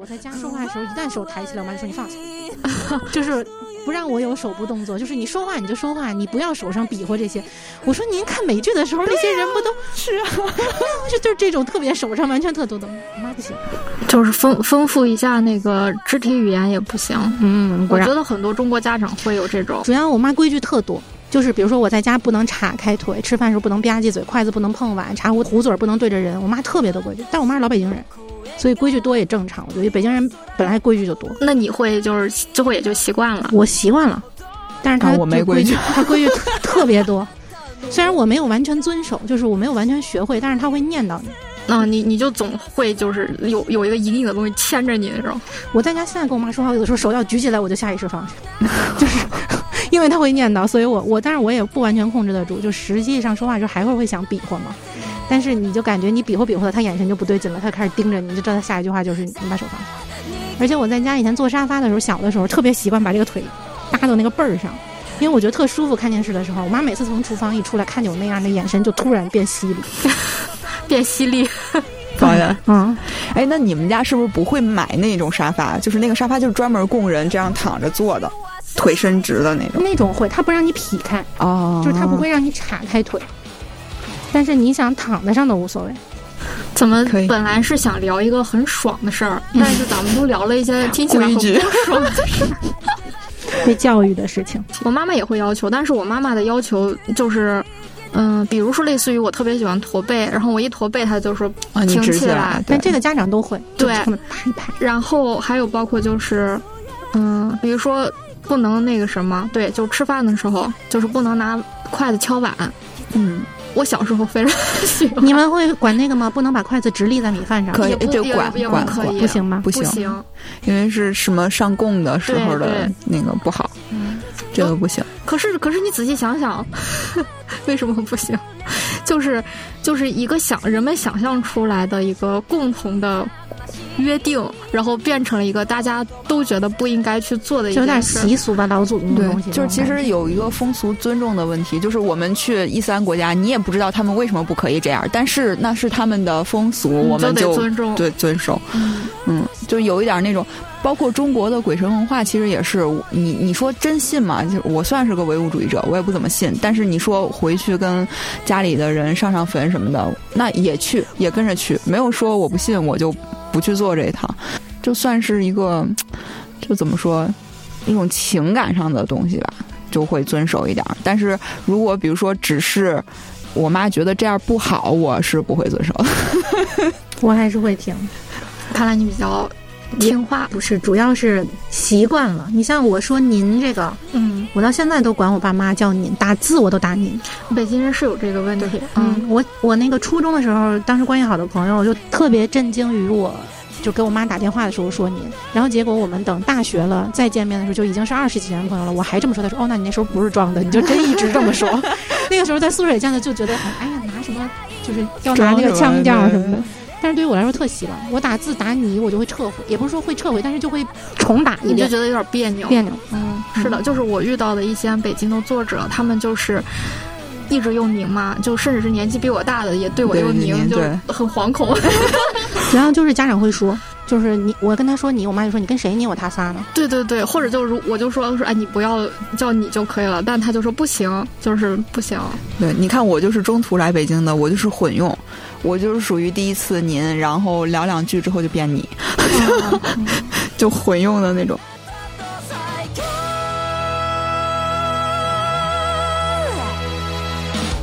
我在家说话的时候，一旦手抬起来，我妈就说你放下，就是不让我有手部动作，就是你说话你就说话，你不要手上比划这些。我说您看美剧的时候，那些人不都是啊？就就是这种特别手上完全特多的，我妈不行，就是丰丰富一下那个肢体语言也不行。嗯，我觉得很多中国家长会有这种，主要我妈规矩特多。就是比如说我在家不能岔开腿，吃饭时候不能吧唧嘴，筷子不能碰碗，茶壶壶嘴不能对着人。我妈特别多规矩，但我妈是老北京人，所以规矩多也正常。我觉得北京人本来规矩就多。那你会就是最后也就习惯了？我习惯了，但是他我没规矩，他规矩特别多。虽然我没有完全遵守，就是我没有完全学会，但是他会念叨你。啊，你你就总会就是有有一个隐隐的东西牵着你那种。我在家现在跟我妈说话，有的时候手要举起来，我就下意识放下，就是因为他会念叨，所以我我但是我也不完全控制得住，就实际上说话时候还会会想比划嘛。但是你就感觉你比划比划的，他眼神就不对劲了，他开始盯着你，就知道他下一句话就是你把手放下。而且我在家以前坐沙发的时候，小的时候特别习惯把这个腿搭到那个背儿上，因为我觉得特舒服。看电视的时候，我妈每次从厨房一出来，看见我那样的眼神就突然变犀利。变犀利，导演，嗯，哎，那你们家是不是不会买那种沙发？就是那个沙发就是专门供人这样躺着坐的，腿伸直的那种。那种会，他不让你劈开，哦，就是他不会让你岔开腿，但是你想躺在上都无所谓。怎么本来是想聊一个很爽的事儿，但是咱们都聊了一些听起来很不爽的事儿，被教育的事情。我妈妈也会要求，但是我妈妈的要求就是。嗯，比如说类似于我特别喜欢驼背，然后我一驼背，他就说挺起来。但这个家长都会对拍一拍。然后还有包括就是，嗯，比如说不能那个什么，对，就吃饭的时候就是不能拿筷子敲碗。嗯，我小时候非常喜欢。你们会管那个吗？不能把筷子直立在米饭上？可以，就管管可以，不行吗？不行，因为是什么上供的时候的那个不好。嗯，这个不行。可是，可是你仔细想想。为什么不行？就是就是一个想人们想象出来的一个共同的约定，然后变成了一个大家都觉得不应该去做的，有点习俗吧，老祖宗的东西。就是其实有一个风俗尊重的问题，就是我们去伊斯兰国家，你也不知道他们为什么不可以这样，但是那是他们的风俗，我们就尊重，对遵守。嗯，就有一点那种。包括中国的鬼神文化，其实也是你你说真信吗？就我算是个唯物主义者，我也不怎么信。但是你说回去跟家里的人上上坟什么的，那也去，也跟着去，没有说我不信，我就不去做这一套。就算是一个，就怎么说，一种情感上的东西吧，就会遵守一点。但是如果比如说只是我妈觉得这样不好，我是不会遵守。我还是会听。看来你比较。听话不是，主要是习惯了。你像我说您这个，嗯，我到现在都管我爸妈叫您，打字我都打您。北京人是有这个问题。嗯，我我那个初中的时候，当时关系好的朋友就特别震惊于我，就给我妈打电话的时候说您，然后结果我们等大学了再见面的时候，就已经是二十几年朋友了，我还这么说，他说哦，那你那时候不是装的，你就真一直这么说。那个时候在宿舍里见的就觉得很，哎呀，拿什么就是要拿那个腔调什么的。但是对于我来说特习惯，我打字打你，我就会撤回，也不是说会撤回，但是就会重打一遍，就觉得有点别扭。别扭，嗯，是的，就是我遇到的一些北京的作者，他们就是一直用您嘛，就甚至是年纪比我大的也对我用您，就很惶恐。然后就是家长会说，就是你，我跟他说你，我妈就说你跟谁你我他仨呢？对对对，或者就是我就说说哎，你不要叫你就可以了，但他就说不行，就是不行。对，你看我就是中途来北京的，我就是混用。我就是属于第一次您，然后聊两句之后就变你，就混用的那种。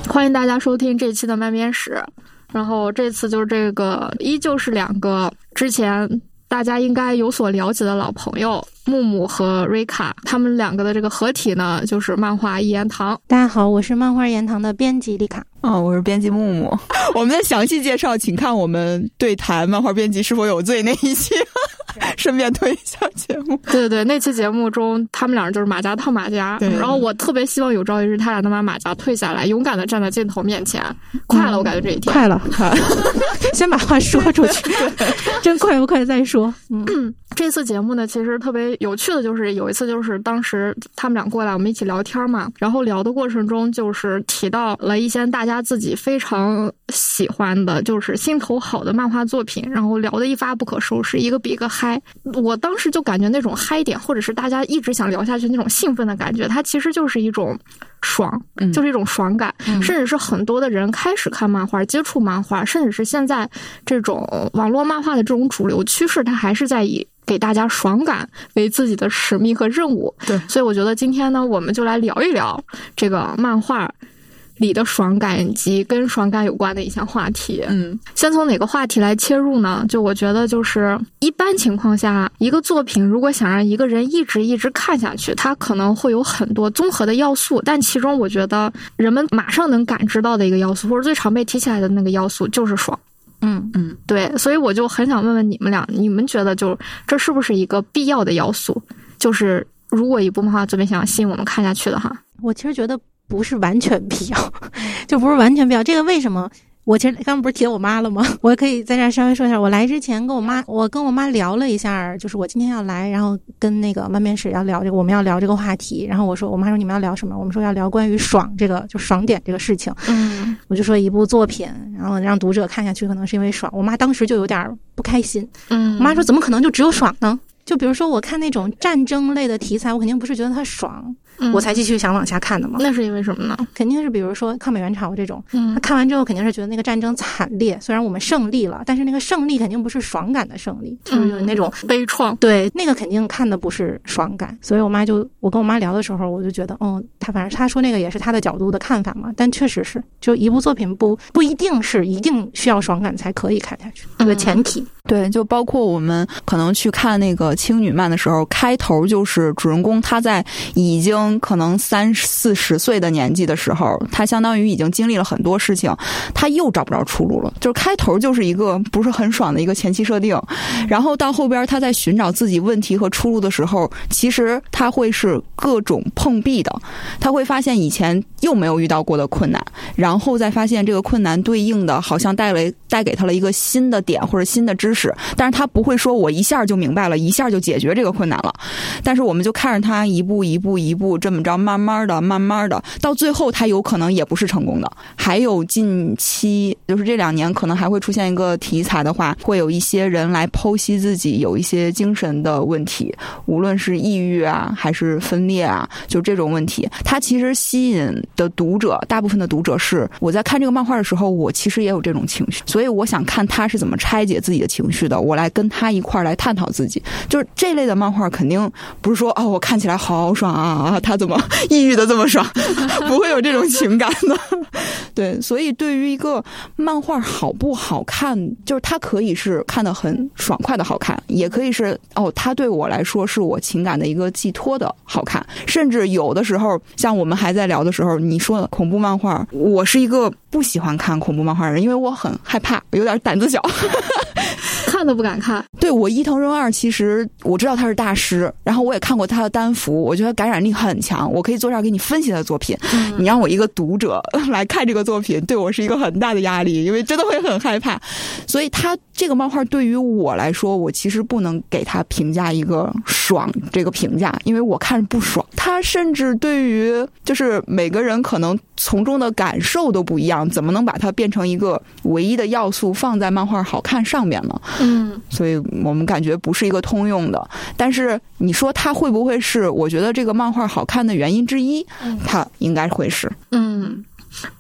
欢迎大家收听这期的慢编史，然后这次就是这个，依旧是两个之前大家应该有所了解的老朋友。木木和瑞卡，他们两个的这个合体呢，就是漫画一言堂。大家好，我是漫画一言堂的编辑丽卡。哦，我是编辑木木。我们的详细介绍，请看我们对谈漫画编辑是否有罪那一期。顺便推一下节目。对对对，那期节目中，他们两人就是马甲套马甲。然后我特别希望有朝一日，他俩能把马甲退下来，勇敢的站在镜头面前。快了，我感觉这一天快了。先把话说出去，真快不快再说。嗯，这次节目呢，其实特别有趣的就是有一次，就是当时他们俩过来，我们一起聊天嘛，然后聊的过程中，就是提到了一些大家自己非常喜欢的，就是心头好的漫画作品，然后聊的一发不可收拾，一个比一个嗨。我当时就感觉那种嗨点，或者是大家一直想聊下去那种兴奋的感觉，它其实就是一种爽，就是一种爽感，甚至是很多的人开始看漫画、接触漫画，甚至是现在这种网络漫画的这种主流趋势，它还是在以。给大家爽感为自己的使命和任务，对，所以我觉得今天呢，我们就来聊一聊这个漫画里的爽感以及跟爽感有关的一项话题。嗯，先从哪个话题来切入呢？就我觉得，就是一般情况下，一个作品如果想让一个人一直一直看下去，它可能会有很多综合的要素，但其中我觉得人们马上能感知到的一个要素，或者最常被提起来的那个要素，就是爽。嗯嗯，对，所以我就很想问问你们俩，你们觉得就这是不是一个必要的要素？就是如果一部漫画作品想吸引我们看下去的话，我其实觉得不是完全必要，就不是完全必要。这个为什么？我其实刚刚不是提我妈了吗？我可以在这儿稍微说一下。我来之前跟我妈，我跟我妈聊了一下，就是我今天要来，然后跟那个漫面史要聊这个，我们要聊这个话题。然后我说，我妈说你们要聊什么？我们说要聊关于爽这个，就爽点这个事情。嗯，我就说一部作品，然后让读者看下去，可能是因为爽。我妈当时就有点不开心。嗯，我妈说怎么可能就只有爽呢？就比如说我看那种战争类的题材，我肯定不是觉得它爽。我才继续想往下看的嘛。那是因为什么呢？肯定是比如说抗美援朝这种，嗯，他看完之后肯定是觉得那个战争惨烈。虽然我们胜利了，但是那个胜利肯定不是爽感的胜利，就是有那种悲怆。对，那个肯定看的不是爽感。所以我妈就我跟我妈聊的时候，我就觉得，嗯，她反正她说那个也是她的角度的看法嘛。但确实是，就一部作品不不一定是一定需要爽感才可以看下去，这个前提。对，就包括我们可能去看那个青女漫的时候，开头就是主人公他在已经可能三四十岁的年纪的时候，他相当于已经经历了很多事情，他又找不着出路了。就是开头就是一个不是很爽的一个前期设定，然后到后边他在寻找自己问题和出路的时候，其实他会是各种碰壁的，他会发现以前又没有遇到过的困难，然后再发现这个困难对应的好像带来带给他了一个新的点或者新的知识。但是他不会说我一下就明白了，一下就解决这个困难了。但是我们就看着他一步一步一步这么着，慢慢的、慢慢的，到最后他有可能也不是成功的。还有近期，就是这两年可能还会出现一个题材的话，会有一些人来剖析自己有一些精神的问题，无论是抑郁啊，还是分裂啊，就这种问题。他其实吸引的读者，大部分的读者是我在看这个漫画的时候，我其实也有这种情绪，所以我想看他是怎么拆解自己的情。绪的，我来跟他一块儿来探讨自己，就是这类的漫画肯定不是说哦，我看起来好爽啊啊，他怎么 抑郁的这么爽，不会有这种情感的。对，所以对于一个漫画好不好看，就是它可以是看的很爽快的好看，也可以是哦，它对我来说是我情感的一个寄托的好看，甚至有的时候，像我们还在聊的时候，你说恐怖漫画，我是一个不喜欢看恐怖漫画的人，因为我很害怕，有点胆子小。看都不敢看。对我伊藤润二，其实我知道他是大师，然后我也看过他的单幅，我觉得感染力很强。我可以坐这儿给你分析他的作品。你让我一个读者来看这个作品，对我是一个很大的压力，因为真的会很害怕。所以他这个漫画对于我来说，我其实不能给他评价一个爽这个评价，因为我看着不爽。他甚至对于就是每个人可能从中的感受都不一样，怎么能把它变成一个唯一的要素放在漫画好看上面呢？嗯，所以我们感觉不是一个通用的。但是你说它会不会是？我觉得这个漫画好看的原因之一，它应该会是。嗯。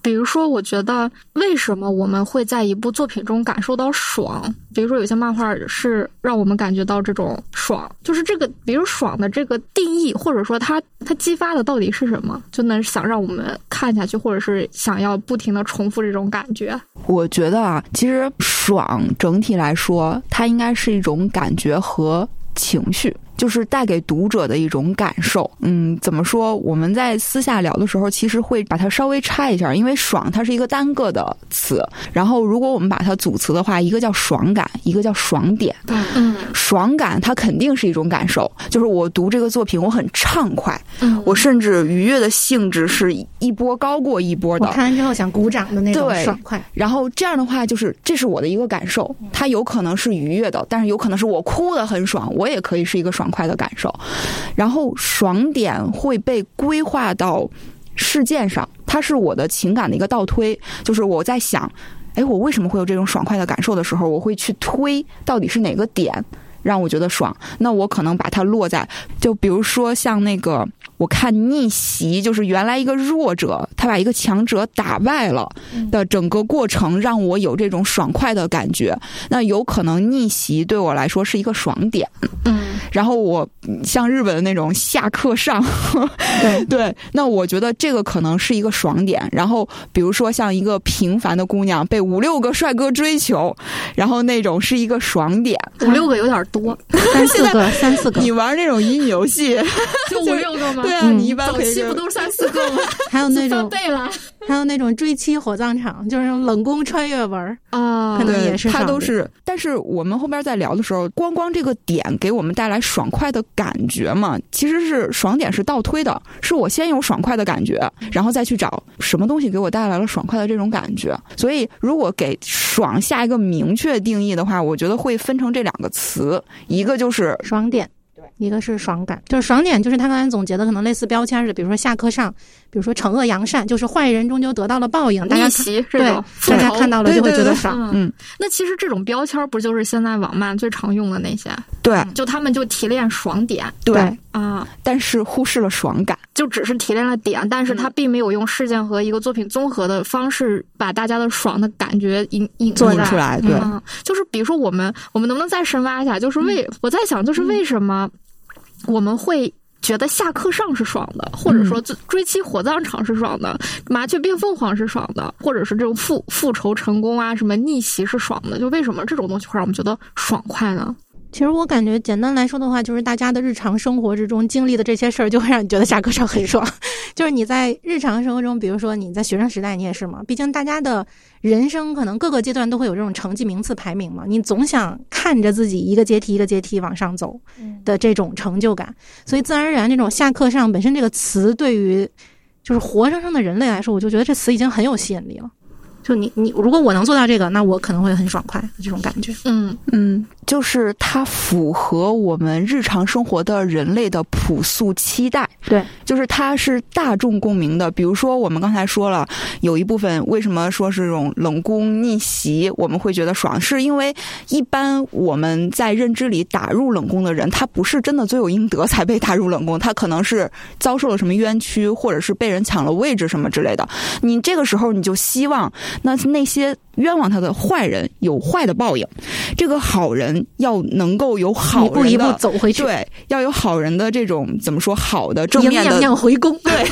比如说，我觉得为什么我们会在一部作品中感受到爽？比如说，有些漫画是让我们感觉到这种爽，就是这个，比如爽的这个定义，或者说它它激发的到底是什么，就能想让我们看下去，或者是想要不停的重复这种感觉。我觉得啊，其实爽整体来说，它应该是一种感觉和情绪。就是带给读者的一种感受。嗯，怎么说？我们在私下聊的时候，其实会把它稍微拆一下，因为“爽”它是一个单个的词，然后如果我们把它组词的话，一个叫爽感，一个叫爽点。嗯爽感它肯定是一种感受，就是我读这个作品我很畅快，嗯，我甚至愉悦的性质是一波高过一波的我的。看完之后想鼓掌的那种对爽快。然后这样的话，就是这是我的一个感受，它有可能是愉悦的，但是有可能是我哭的很爽，我也可以是一个爽爽快的感受。然后爽点会被规划到事件上，它是我的情感的一个倒推，就是我在想，哎，我为什么会有这种爽快的感受的时候，我会去推到底是哪个点。让我觉得爽，那我可能把它落在，就比如说像那个，我看逆袭，就是原来一个弱者，他把一个强者打败了的整个过程，让我有这种爽快的感觉。那有可能逆袭对我来说是一个爽点。嗯然后我像日本的那种下课上，对 对，那我觉得这个可能是一个爽点。然后比如说像一个平凡的姑娘被五六个帅哥追求，然后那种是一个爽点。五六个有点多，三四个，三四个，你玩那种乙女游戏，就五六个吗？对啊，嗯你一般早可以就期不都是三四个吗？还有那种翻倍了还有那种追妻火葬场，就是那种冷宫穿越文，啊可能，也是爽点它都是。但是我们后边在聊的时候，光光这个点给我们带来爽快的感觉嘛，其实是爽点是倒推的，是我先有爽快的感觉，然后再去找什么东西给我带来了爽快的这种感觉。所以，如果给爽下一个明确定义的话，我觉得会分成这两个词，一个就是爽点。一个是爽感，就是爽点，就是他刚才总结的，可能类似标签似的，比如说下课上，比如说惩恶扬善，就是坏人终究得到了报应，大家逆看袭这对种大家看到了就会觉对对对得爽。嗯嗯，那其实这种标签儿不就是现在网漫最常用的那些？对就他们就提炼爽点对，啊，但是忽视了爽感。就只是提炼了点，但是他并没有用事件和一个作品综合的方式把大家的爽的感觉引引做出来，对，嗯，就是比如说我们，我们能不能再深挖一下？就是为、我在想，就是为什么我们会觉得下课上是爽的，或者说追追妻火葬场是爽的，麻雀变凤凰是爽的，或者是这种复复仇成功啊，什么逆袭是爽的？就为什么这种东西会让我们觉得爽快呢？其实我感觉简单来说的话，就是大家的日常生活之中经历的这些事儿，就会让你觉得下课上很爽。就是你在日常生活中，比如说你在学生时代，你也是嘛。毕竟大家的人生可能各个阶段都会有这种成绩名次排名嘛，你总想看着自己一个阶梯一个阶梯往上走的这种成就感，所以自然而然这种下课上本身这个词对于就是活生生的人类来说，我就觉得这词已经很有吸引力了。就你你如果我能做到这个，那我可能会很爽快这种感觉。嗯嗯，就是它符合我们日常生活的人类的朴素期待。对，就是它是大众共鸣的。比如说，我们刚才说了，有一部分为什么说是这种冷宫逆袭，我们会觉得爽，是因为一般我们在认知里打入冷宫的人，他不是真的罪有应得才被打入冷宫，他可能是遭受了什么冤屈，或者是被人抢了位置什么之类的。你这个时候你就希望那那些冤枉他的坏人有坏的报应，这个好人要能够有好一步一步走回去，对，要有好人的这种怎么说好的正面的娘回宫，对，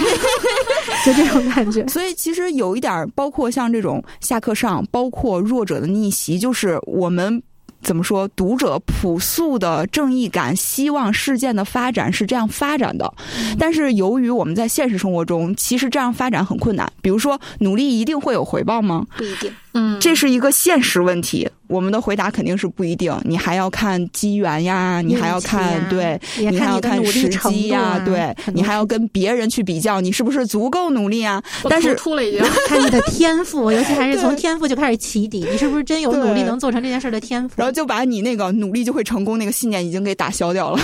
就这种感觉。所以其实有一点儿，包括像这种下课上，包括弱者的逆袭，就是我们。怎么说？读者朴素的正义感，希望事件的发展是这样发展的。但是由于我们在现实生活中，其实这样发展很困难。比如说，努力一定会有回报吗？不一定。嗯，这是一个现实问题。我们的回答肯定是不一定。你还要看机缘呀，你还要看、对，你还要看时机呀，啊对你还要跟别人去比较，你是不是足够努力啊？但是突突了已经。看你的天赋，尤其还是从天赋就开始起底，你是不是真有努力能做成这件事的天赋？然后就把你那个努力就会成功那个信念已经给打消掉了。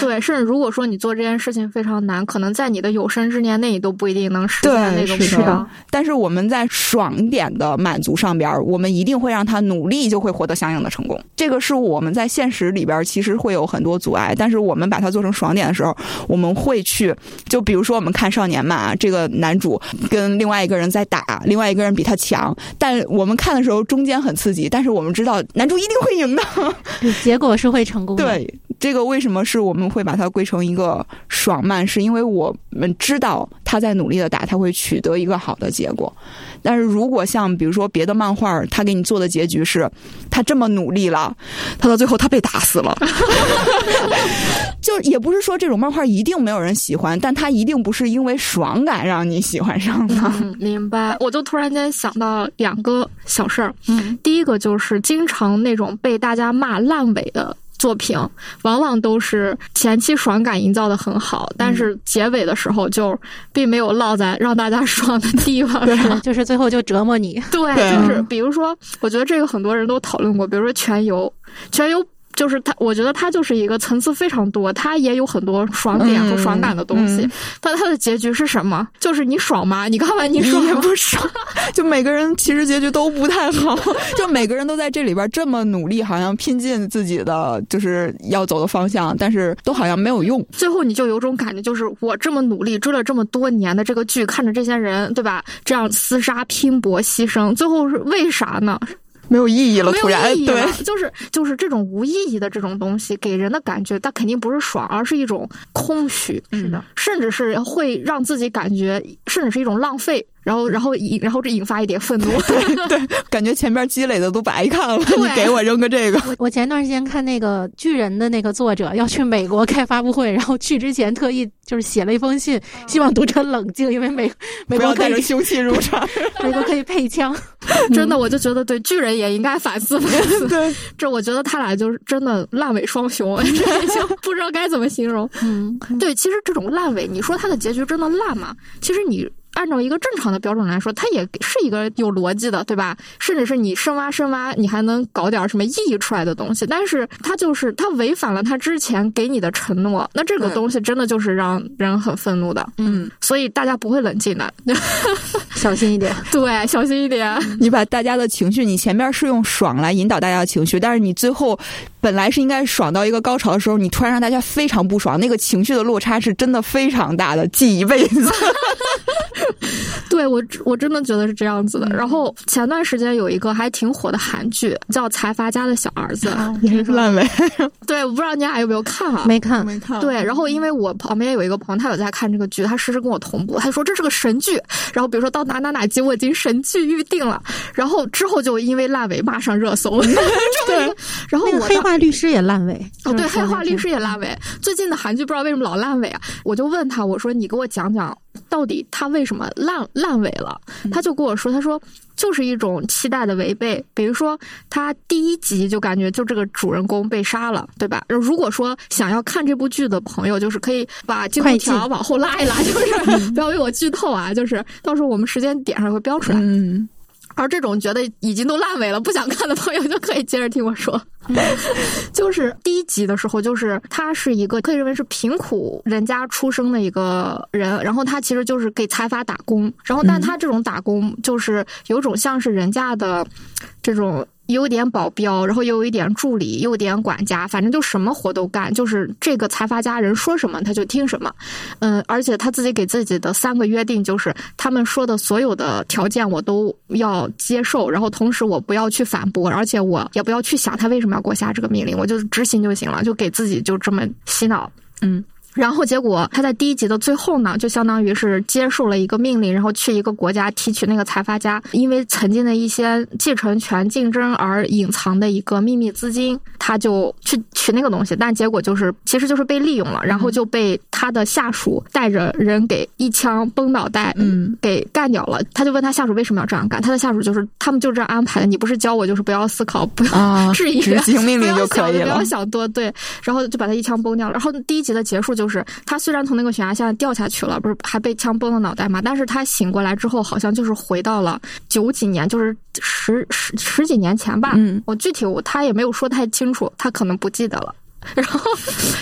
对，甚至如果说你做这件事情非常难，可能在你的有生之年内，你都不一定能实现那个目是标的。但是我们在爽点的满足上边儿，我们一定会让他努力就会获得相应的成功。这个是我们在现实里边儿其实会有很多阻碍，但是我们把它做成爽点的时候，我们会去，就比如说我们看少年嘛，这个男主跟另外一个人在打，另外一个人比他强，但我们看的时候中间很刺激，但是我们知道男主一定会赢的。结果是会成功的。对，这个为什么是我们会把它归成一个爽漫？是因为我们知道他在努力的打，他会取得一个好的结果。但是如果像比如说别的漫画，他给你做的结局是，他这么努力了，他到最后他被打死了，就也不是说这种漫画一定没有人喜欢，但他一定不是因为爽感让你喜欢上的。嗯，明白。我就突然间想到两个小事儿，嗯，第一个就是经常那种被大家骂烂尾的。作品往往都是前期爽感营造的很好，但是结尾的时候就并没有落在让大家爽的地方上，就是最后就折磨你。对，就是比如说，我觉得这个很多人都讨论过，比如说《全游》，《全游》。就是他，我觉得他就是一个层次非常多，他也有很多爽点和爽感的东西。但他的结局是什么？就是你爽吗？你看完你爽也不爽。就每个人其实结局都不太好，就每个人都在这里边这么努力，好像拼尽自己的就是要走的方向，但是都好像没有用。最后你就有种感觉，就是我这么努力追了这么多年的这个剧，看着这些人对吧，这样厮杀、拼搏、牺牲，最后是为啥呢？没有意义了，突然对，就是就是这种无意义的这种东西，给人的感觉，它肯定不是爽，而是一种空虚，是的，甚至是会让自己感觉，甚至是一种浪费。然后，然后引，然后这引发一点愤怒。对对，感觉前面积累的都白看了。你给我扔个这个。我前段时间看那个巨人的那个作者要去美国开发布会，然后去之前特意就是写了一封信，希望读者冷静，因为美美国可以凶器入场，美国可以配枪。真的，我就觉得对巨人也应该反思反思。对，这我觉得他俩就是真的烂尾双雄，就不知道该怎么形容。嗯，对，其实这种烂尾，你说他的结局真的烂吗？其实你。按照一个正常的标准来说，它也是一个有逻辑的，对吧？甚至是你深挖深挖，你还能搞点什么意义出来的东西。但是它就是它违反了他之前给你的承诺，那这个东西真的就是让人很愤怒的。嗯，所以大家不会冷静的，小心一点。对，小心一点。你把大家的情绪，你前面是用爽来引导大家的情绪，但是你最后本来是应该爽到一个高潮的时候，你突然让大家非常不爽，那个情绪的落差是真的非常大的，记一辈子。对我，我真的觉得是这样子的。然后前段时间有一个还挺火的韩剧，叫《财阀家的小儿子》，也是烂尾。对，我不知道你俩有没有看啊？没看，没看。对，然后因为我旁边有一个朋友，他有在看这个剧，他实时跟我同步，他说这是个神剧。然后比如说到哪哪哪集，我已经神剧预定了。然后之后就因为烂尾骂上热搜。对，然后我黑化律师也烂尾。哦，对，黑化律师也烂尾。最近的韩剧不知道为什么老烂尾啊？我就问他，我说你给我讲讲。到底他为什么烂烂尾了？他就跟我说：“他说就是一种期待的违背。比如说，他第一集就感觉就这个主人公被杀了，对吧？如果说想要看这部剧的朋友，就是可以把进度条往后拉一拉，就是不要为我剧透啊！就是到时候我们时间点上会标出来。嗯。而这种觉得已经都烂尾了不想看的朋友，就可以接着听我说。就是第一集的时候，就是他是一个可以认为是贫苦人家出生的一个人，然后他其实就是给财阀打工，然后但他这种打工就是有种像是人家的这种。有点保镖，然后又有一点助理，又有点管家，反正就什么活都干。就是这个财阀家人说什么他就听什么，嗯，而且他自己给自己的三个约定就是，他们说的所有的条件我都要接受，然后同时我不要去反驳，而且我也不要去想他为什么要给我下这个命令，我就执行就行了，就给自己就这么洗脑，嗯。然后结果他在第一集的最后呢，就相当于是接受了一个命令，然后去一个国家提取那个财阀家因为曾经的一些继承权竞争而隐藏的一个秘密资金，他就去取那个东西，但结果就是其实就是被利用了，然后就被他的下属带着人给一枪崩脑袋，嗯，给干掉了。他就问他下属为什么要这样干，他的下属就是他们就这样安排的，你不是教我就是不要思考，不要质疑，执行命令就可以了，不要想多，对，然后就把他一枪崩掉了。然后第一集的结束就。就是他虽然从那个悬崖下掉下去了，不是还被枪崩了脑袋嘛？但是他醒过来之后，好像就是回到了九几年，就是十十十几年前吧。嗯，我具体我他也没有说太清楚，他可能不记得了。然后，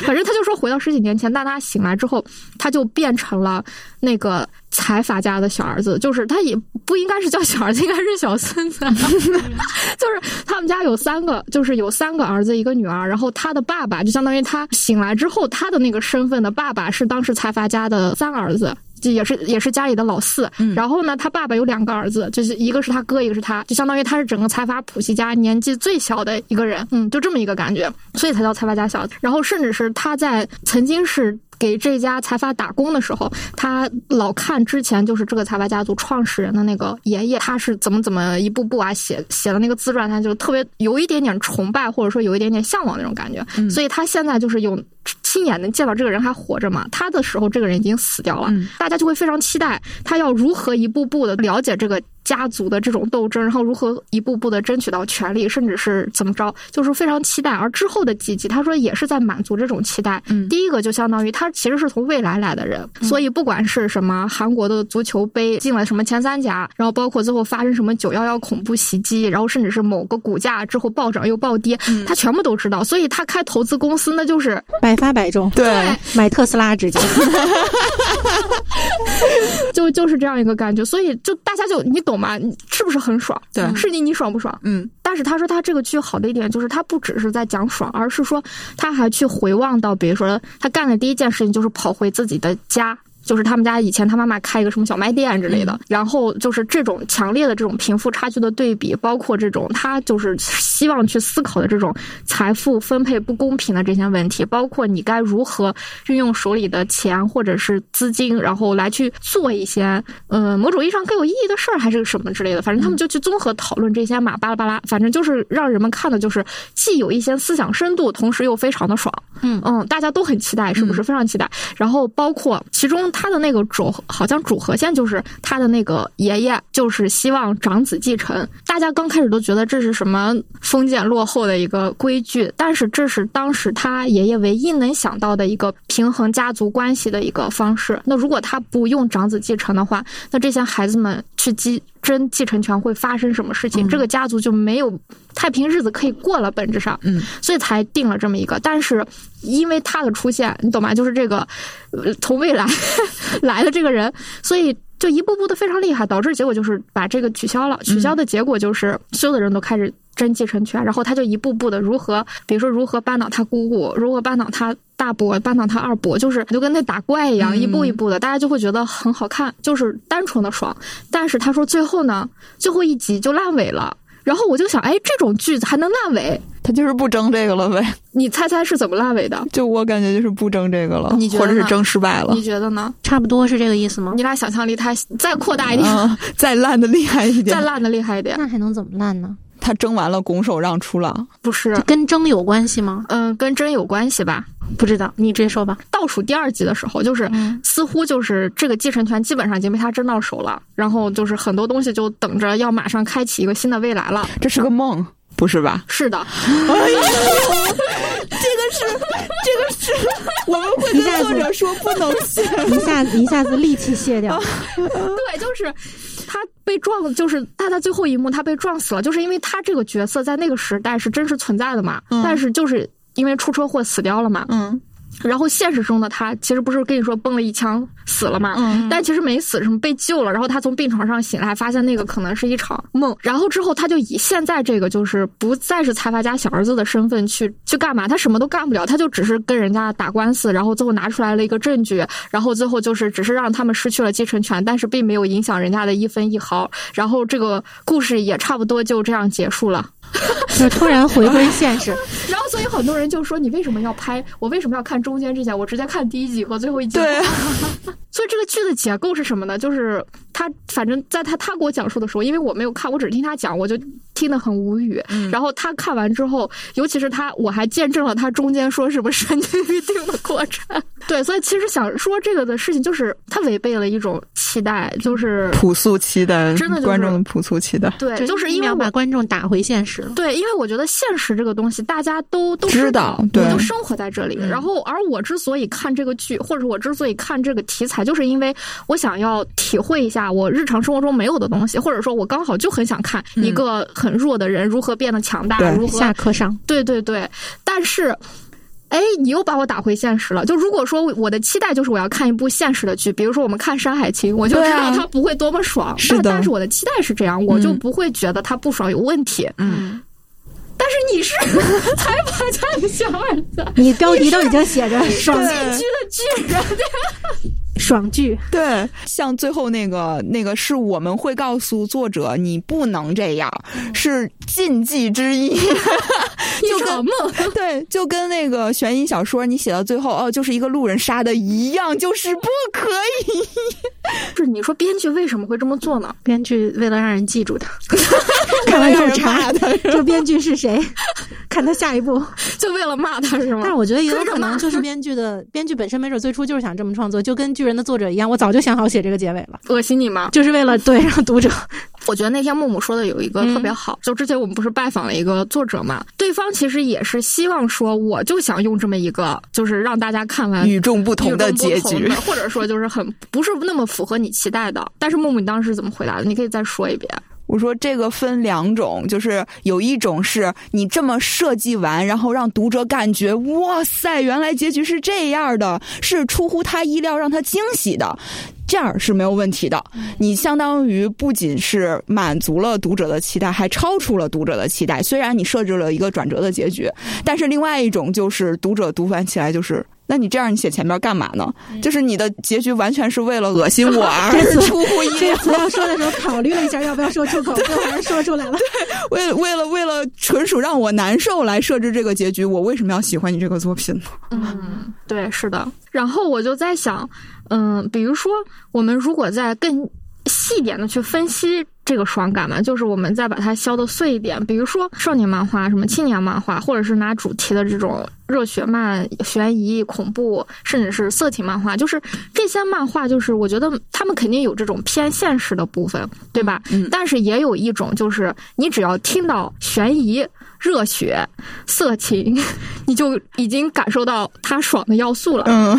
反正他就说回到十几年前，但他醒来之后，他就变成了那个财阀家的小儿子，就是他也不应该是叫小儿子，应该是小孙子。就是他们家有三个，就是有三个儿子一个女儿，然后他的爸爸就相当于他醒来之后他的那个身份的爸爸是当时财阀家的三儿子。就也是也是家里的老四。嗯然后呢，他爸爸有两个儿子，就是一个是他哥，一个是他，就相当于他是整个财阀谱系家年纪最小的一个人。嗯，就这么一个感觉，所以才叫财阀家小子。然后甚至是他在曾经是。给这家财阀打工的时候，他老看之前就是这个财阀家族创始人的那个爷爷，他是怎么怎么一步步啊写写的那个自传，他就特别有一点点崇拜，或者说有一点点向往那种感觉。嗯所以他现在就是有亲眼能见到这个人还活着吗，他的时候这个人已经死掉了，嗯大家就会非常期待他要如何一步步的了解这个。家族的这种斗争，然后如何一步步的争取到权利，甚至是怎么着，就是非常期待。而之后的几集，他说也是在满足这种期待。嗯第一个就相当于他其实是从未来来的人，所以不管是什么韩国的足球杯进了什么前三甲，然后包括最后发生什么九幺幺恐怖袭击，然后甚至是某个股价之后暴涨又暴跌，他全部都知道。所以他开投资公司，那就是百发百中，对，买特斯拉直接。就就是这样一个感觉。所以就大家就你懂吗？你是不是很爽？对是你你爽不爽？嗯但是他说他这个剧好的一点就是他不只是在讲爽，而是说他还去回望到，比如说他干的第一件事情就是跑回自己的家。就是他们家以前他妈妈开一个什么小卖店之类的，然后就是这种强烈的这种贫富差距的对比，包括这种他就是希望去思考的这种财富分配不公平的这些问题，包括你该如何运用手里的钱或者是资金，然后来去做一些呃某种意义上更有意义的事儿，还是什么之类的。反正他们就去综合讨论这些嘛，巴拉巴拉，反正就是让人们看的就是既有一些思想深度，同时又非常的爽。嗯嗯，大家都很期待，是不是？非常期待。然后包括其中他的那个主，好像主和线就是他的那个爷爷，就是希望长子继承。大家刚开始都觉得这是什么封建落后的一个规矩，但是这是当时他爷爷唯一能想到的一个平衡家族关系的一个方式。那如果他不用长子继承的话，那这些孩子们去继争继承权会发生什么事情？这个家族就没有太平日子可以过了，本质上。嗯，所以才定了这么一个。但是因为他的出现，你懂吗？就是这个呃从未来 来的这个人，所以就一步步的非常厉害，导致结果就是把这个取消了。取消的结果就是所有的人都开始。争继承权，然后他就一步步的如何，比如说如何扳倒他姑姑，如何扳倒他大伯，扳倒他二伯，就是就跟那打怪一样，嗯一步一步的，大家就会觉得很好看，就是单纯的爽。但是他说最后呢，最后一集就烂尾了。然后我就想，哎，这种剧还能烂尾？他就是不争这个了呗。你猜猜是怎么烂尾的？就我感觉就是不争这个了，你觉得或者是争失败了你。觉得呢？差不多是这个意思吗？你俩想象力太再扩大一点，嗯，再烂的厉害一点再，烂的厉害一点。那还能怎么烂呢？他争完了，拱手让出了。不是，跟争有关系吗？嗯，跟争有关系吧？不知道，你直接说吧。倒数第二集的时候，就是、嗯似乎就是这个继承权基本上已经被他争到手了，然后就是很多东西就等着要马上开启一个新的未来了。这是个梦，不是吧？是的，哎是，这个是我们会跟作者说不能卸。一下子一下子力气卸掉，对，就是他被撞，就是他在最后一幕他被撞死了，就是因为他这个角色在那个时代是真实存在的嘛，嗯。但是就是因为出车祸死掉了嘛，嗯然后现实中的他其实不是跟你说崩了一枪死了嘛，嗯但其实没死，什么被救了，然后他从病床上醒来，发现那个可能是一场梦，然后之后他就以现在这个就是不再是财阀家小儿子的身份去去干嘛，他什么都干不了，他就只是跟人家打官司，然后最后拿出来了一个证据，然后最后就是只是让他们失去了继承权，但是并没有影响人家的一分一毫，然后这个故事也差不多就这样结束了。就突然回归现实。然后所以很多人就说你为什么要拍？我为什么要看中间这些？我直接看第一集和最后一集。对，所以这个剧的结构是什么呢？就是他反正在他他给我讲述的时候，因为我没有看，我只听他讲，我就听得很无语。然后他看完之后，尤其是他，我还见证了他中间说什么神经预定的过程。对，所以其实想说这个的事情，就是他违背了一种期待，就是朴素期待，真的就是观众的朴素期待。对，就是因为要把观众打回现实。对，因为我觉得现实这个东西大家都都知道对都生活在这里。然后，而我之所以看这个剧，或者是我之所以看这个题材，就是因为我想要体会一下我日常生活中没有的东西，或者说我刚好就很想看一个很弱的人如何变得强大，如何下课上，对对对，但是。哎，你又把我打回现实了。就如果说我的期待就是我要看一部现实的剧，比如说我们看《山海情》，我就知道它不会多么爽。是的但但是我的期待是这样，我就嗯不会觉得它不爽有问题。嗯，但是你是采访家的小儿子，你标题都已经写着“爽进击的巨人，爽剧。对，像最后那个那个是我们会告诉作者你不能这样，是禁忌之一，就跟梦。对，就跟那个悬疑小说你写到最后哦，就是一个路人杀的一样，就是不可以。不是你说编剧为什么会这么做呢？编剧为了让人记住他，看完就查这编剧是谁，看他下一步，就为了骂他是吗？但是我觉得也有可能就是编剧的编剧本身没准最初就是想这么创作，就跟巨人的作者一样，我早就想好写这个结尾了，恶心你吗？就是为了对让读者。我觉得那天木木说的有一个特别好，就之前我们不是拜访了一个作者嘛，对方其实也是希望说，我就想用这么一个，就是让大家看完与众不同的结局，或者说就是很不是那么符合你期待的。但是木木，你当时是怎么回答的？你可以再说一遍。我说这个分两种，就是有一种是你这么设计完，然后让读者感觉哇塞，原来结局是这样的，是出乎他意料，让他惊喜的。这样是没有问题的，你相当于不仅是满足了读者的期待，还超出了读者的期待。虽然你设置了一个转折的结局，但是另外一种就是读者读完起来就是，那你这样你写前面干嘛呢？就是你的结局完全是为了恶心我而 出乎意料。这要说的时候考虑了一下要不要说出口，最后还是说出来了。对，为为了为了纯属让我难受来设置这个结局，我为什么要喜欢你这个作品呢？嗯，对，是的。然后我就在想。嗯，比如说，我们如果在更细点的去分析这个爽感嘛，就是我们再把它削的碎一点，比如说少年漫画、什么青年漫画，或者是拿主题的这种热血漫、悬疑、恐怖，甚至是色情漫画，就是这些漫画，就是我觉得他们肯定有这种偏现实的部分，对吧？嗯。但是也有一种，就是你只要听到悬疑。热血、色情，你就已经感受到他爽的要素了。嗯，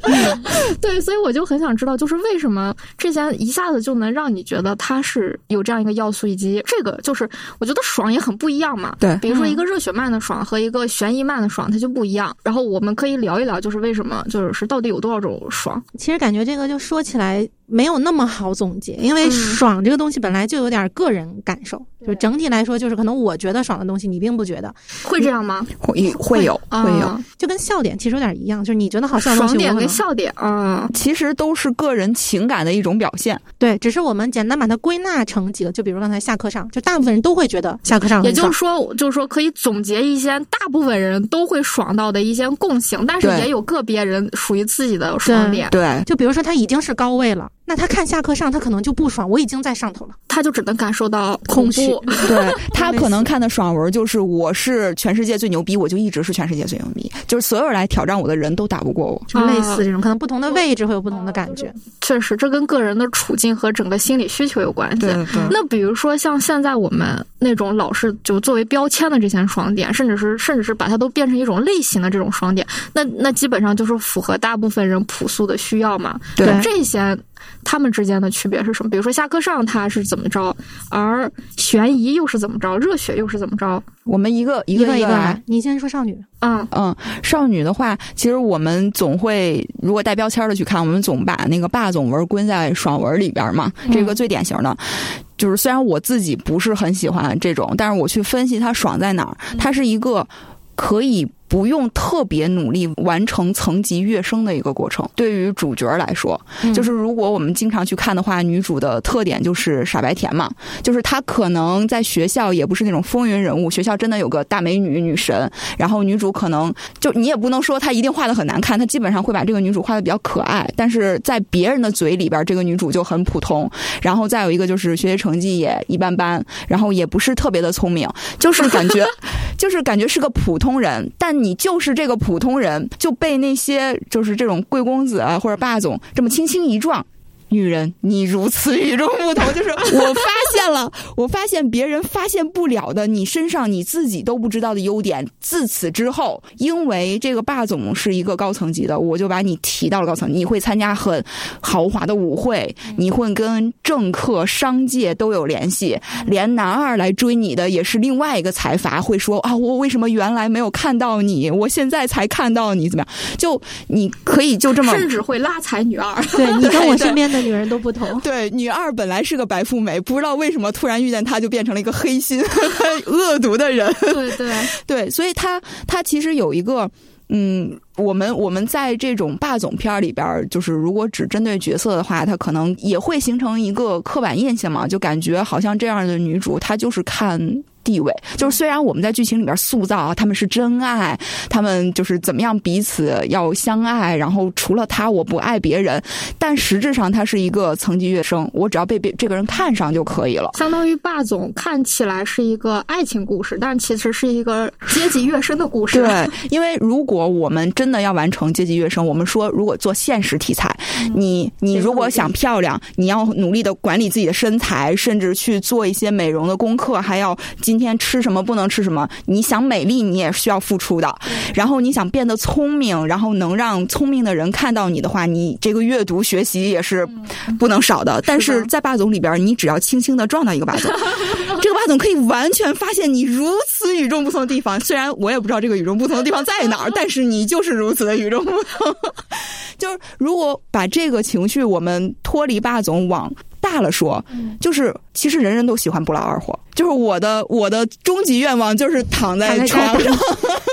对，所以我就很想知道，就是为什么这些一下子就能让你觉得他是有这样一个要素，以及这个就是我觉得爽也很不一样嘛。对，比如说一个热血漫的爽和一个悬疑漫的爽，它就不一样。然后我们可以聊一聊，就是为什么，就是到底有多少种爽？其实感觉这个就说起来。没有那么好总结，因为爽这个东西本来就有点个人感受，就整体来说，就是可能我觉得爽的东西，你并不觉得，会这样吗？会会有会有，就跟笑点其实有点一样，就是你觉得好笑的东西，爽点跟笑点，嗯，其实都是个人情感的一种表现。对，只是我们简单把它归纳成几个，就比如刚才下课上，就大部分人都会觉得下课上，也就是说，就是说可以总结一些大部分人都会爽到的一些共性，但是也有个别人属于自己的爽点。对，就比如说他已经是高位了。那他看下课上，他可能就不爽。我已经在上头了，他就只能感受到空虚。对他可能看的爽文就是我是全世界最牛逼，我就一直是全世界最牛逼，就是所有人来挑战我的人都打不过我，就类似这种。可能不同的位置会有不同的感觉。确实，这跟个人的处境和整个心理需求有关系。对对。那比如说像现在我们那种老是就作为标签的这些爽点，甚至是甚至是把它都变成一种类型的这种爽点，那那基本上就是符合大部分人朴素的需要嘛？对这些。他们之间的区别是什么？比如说下课上他是怎么着，而悬疑又是怎么着，热血又是怎么着？我们一个一个一个来，你先说少女。嗯嗯，少女的话，其实我们总会如果带标签的去看，我们总把那个霸总文归在爽文里边嘛。这个最典型的，就是虽然我自己不是很喜欢这种，但是我去分析它爽在哪儿，它是一个可以。不用特别努力完成层级跃升的一个过程。对于主角来说，就是如果我们经常去看的话，女主的特点就是傻白甜嘛，就是她可能在学校也不是那种风云人物，学校真的有个大美女女神，然后女主可能就你也不能说她一定画的很难看，她基本上会把这个女主画的比较可爱，但是在别人的嘴里边，这个女主就很普通。然后再有一个就是学习成绩也一般般，然后也不是特别的聪明，就是感觉 就是感觉是个普通人，但。你就是这个普通人，就被那些就是这种贵公子啊或者霸总这么轻轻一撞。女人，你如此与众不同，就是我发现了，我发现别人发现不了的你身上你自己都不知道的优点。自此之后，因为这个霸总是一个高层级的，我就把你提到了高层。你会参加很豪华的舞会，你会跟政客、商界都有联系，连男二来追你的也是另外一个财阀，会说啊，我为什么原来没有看到你，我现在才看到你，怎么样？就你可以就这么，甚至会拉踩女二。对你跟我 身边的。女人都不同，对女二本来是个白富美，不知道为什么突然遇见她就变成了一个黑心、恶毒的人。对对 对，所以她她其实有一个嗯，我们我们在这种霸总片儿里边儿，就是如果只针对角色的话，它可能也会形成一个刻板印象嘛，就感觉好像这样的女主她就是看。地位就是，虽然我们在剧情里边塑造啊，他们是真爱，他们就是怎么样彼此要相爱，然后除了他我不爱别人，但实质上他是一个层级跃升，我只要被别这个人看上就可以了。相当于霸总看起来是一个爱情故事，但其实是一个阶级跃升的故事。对，因为如果我们真的要完成阶级跃升，我们说如果做现实题材，你你如果想漂亮，你要努力的管理自己的身材，甚至去做一些美容的功课，还要今。今天吃什么不能吃什么？你想美丽，你也需要付出的。然后你想变得聪明，然后能让聪明的人看到你的话，你这个阅读学习也是不能少的。但是在霸总里边，你只要轻轻的撞到一个霸总，这个霸总可以完全发现你如此与众不同的地方。虽然我也不知道这个与众不同的地方在哪儿，但是你就是如此的与众不同。就是如果把这个情绪我们脱离霸总往。大了说，就是其实人人都喜欢不劳而获。就是我的我的终极愿望就是躺在床上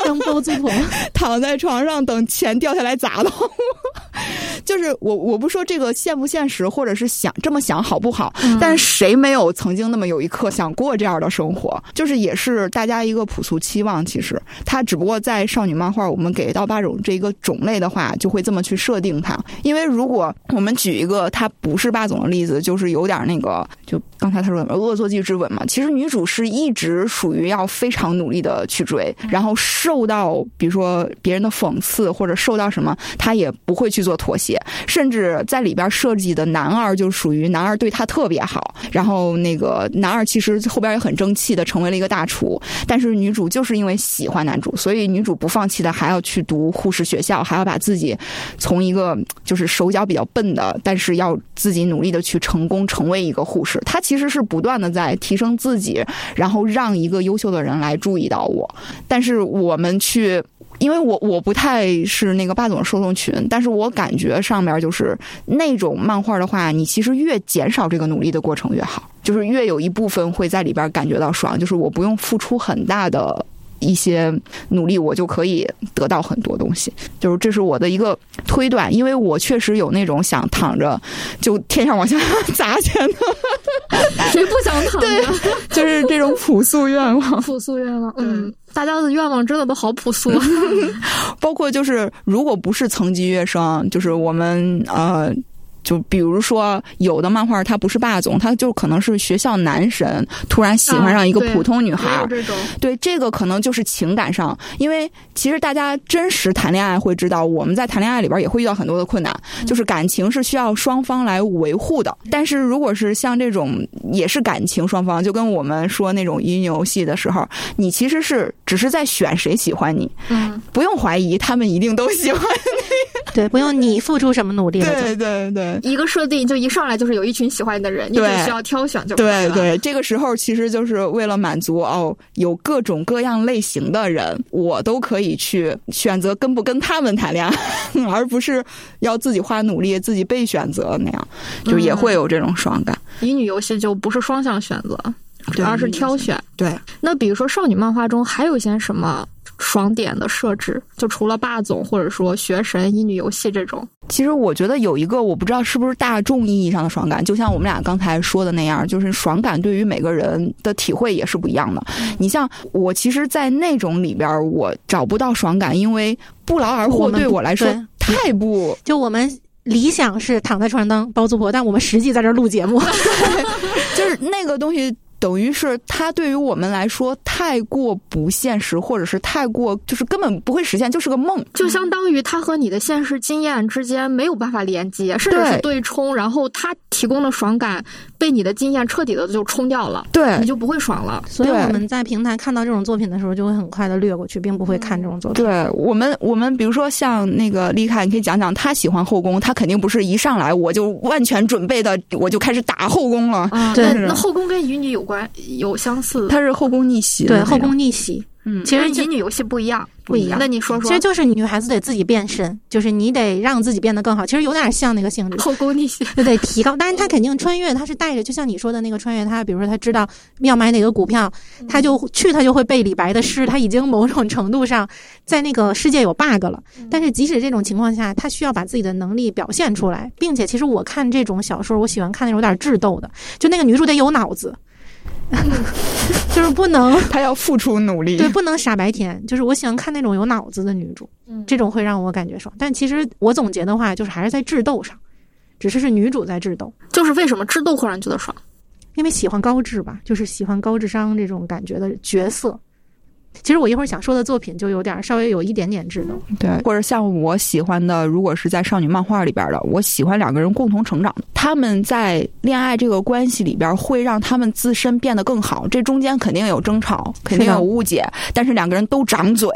当包租婆，躺在床上等钱掉下来砸到我。就是我我不说这个现不现实，或者是想这么想好不好？但谁没有曾经那么有一刻想过这样的生活？就是也是大家一个朴素期望。其实它只不过在少女漫画，我们给到八种这一个种类的话，就会这么去设定它。因为如果我们举一个它不是霸总的例子，就是有点那个，就刚才他说的恶作剧之吻嘛。其实女主是一直属于要非常努力的去追，然后受到比如说别人的讽刺或者受到什么，她也不会去做妥协。甚至在里边设计的男二就属于男二对她特别好，然后那个男二其实后边也很争气的成为了一个大厨，但是女主就是因为喜欢男主，所以女主不放弃的还要去读护士学校，还要把自己从一个就是手脚比较笨的，但是要自己努力的去成功成为一个护士。她其实是不断的在提升自己，然后让一个优秀的人来注意到我，但是我们去。因为我我不太是那个霸总受众群，但是我感觉上面就是那种漫画的话，你其实越减少这个努力的过程越好，就是越有一部分会在里边感觉到爽，就是我不用付出很大的一些努力，我就可以得到很多东西，就是这是我的一个推断，因为我确实有那种想躺着就天上往下砸钱的，谁不想躺着？就是这种朴素愿望，朴素愿望，嗯。大家的愿望真的都好朴素，包括就是，如果不是层级跃升，就是我们呃。就比如说，有的漫画它不是霸总，它就可能是学校男神突然喜欢上一个普通女孩。这种对这个可能就是情感上，因为其实大家真实谈恋爱会知道，我们在谈恋爱里边也会遇到很多的困难，就是感情是需要双方来维护的。但是如果是像这种也是感情双方，就跟我们说那种乙女游戏的时候，你其实是只是在选谁喜欢你，嗯，不用怀疑他们一定都喜欢你，对，不用你付出什么努力，对对对。一个设定就一上来就是有一群喜欢你的人，你只需要挑选就可以了。对对，这个时候其实就是为了满足哦，有各种各样类型的人，我都可以去选择跟不跟他们谈恋爱，而不是要自己花努力自己被选择那样，就也会有这种爽感。乙女游戏就不是双向选择，而是挑选。对，那比如说少女漫画中还有一些什么？爽点的设置，就除了霸总或者说学神、乙女游戏这种，其实我觉得有一个我不知道是不是大众意义上的爽感，就像我们俩刚才说的那样，就是爽感对于每个人的体会也是不一样的。你像我，其实，在那种里边我找不到爽感，因为不劳而获对我来说太不就我们理想是躺在床上当包租婆，但我们实际在这录节目 就是那个东西。等于是它对于我们来说太过不现实，或者是太过就是根本不会实现，就是个梦。就相当于它和你的现实经验之间没有办法连接，甚至是对冲，然后它提供的爽感被你的经验彻底的就冲掉了，对，你就不会爽了。所以我们在平台看到这种作品的时候，就会很快的略过去，并不会看这种作品。对我们，我们比如说像那个丽卡，你可以讲讲他喜欢后宫，他肯定不是一上来我就万全准备的，我就开始打后宫了。对，那后宫跟乙女有关。有相似，它是后宫逆袭，对后宫逆袭。嗯，其实乙女游戏不一样。不一样。那你说说，其实就是女孩子得自己变身，就是你得让自己变得更好。其实有点像那个性质，后宫逆袭，对对，提高。当然，她肯定穿越，她是带着，就像你说的那个穿越，她比如说她知道要买哪个股票，她就去，她就会背李白的诗，她已经某种程度上在那个世界有 bug 了。但是即使这种情况下，她需要把自己的能力表现出来，并且其实我看这种小说，我喜欢看那种有点智斗的，就那个女主得有脑子。就是不能，他要付出努力，对，不能傻白甜。就是我喜欢看那种有脑子的女主，这种会让我感觉爽。但其实我总结的话，就是还是在智斗上，只是是女主在智斗。就是为什么智斗会让人觉得爽？因为喜欢高智吧，就是喜欢高智商这种感觉的角色。其实我一会儿想说的作品就有点稍微有一点点智能，对，或者像我喜欢的，如果是在少女漫画里边的，我喜欢两个人共同成长，他们在恋爱这个关系里边会让他们自身变得更好。这中间肯定有争吵，肯定有误解，但是两个人都长嘴，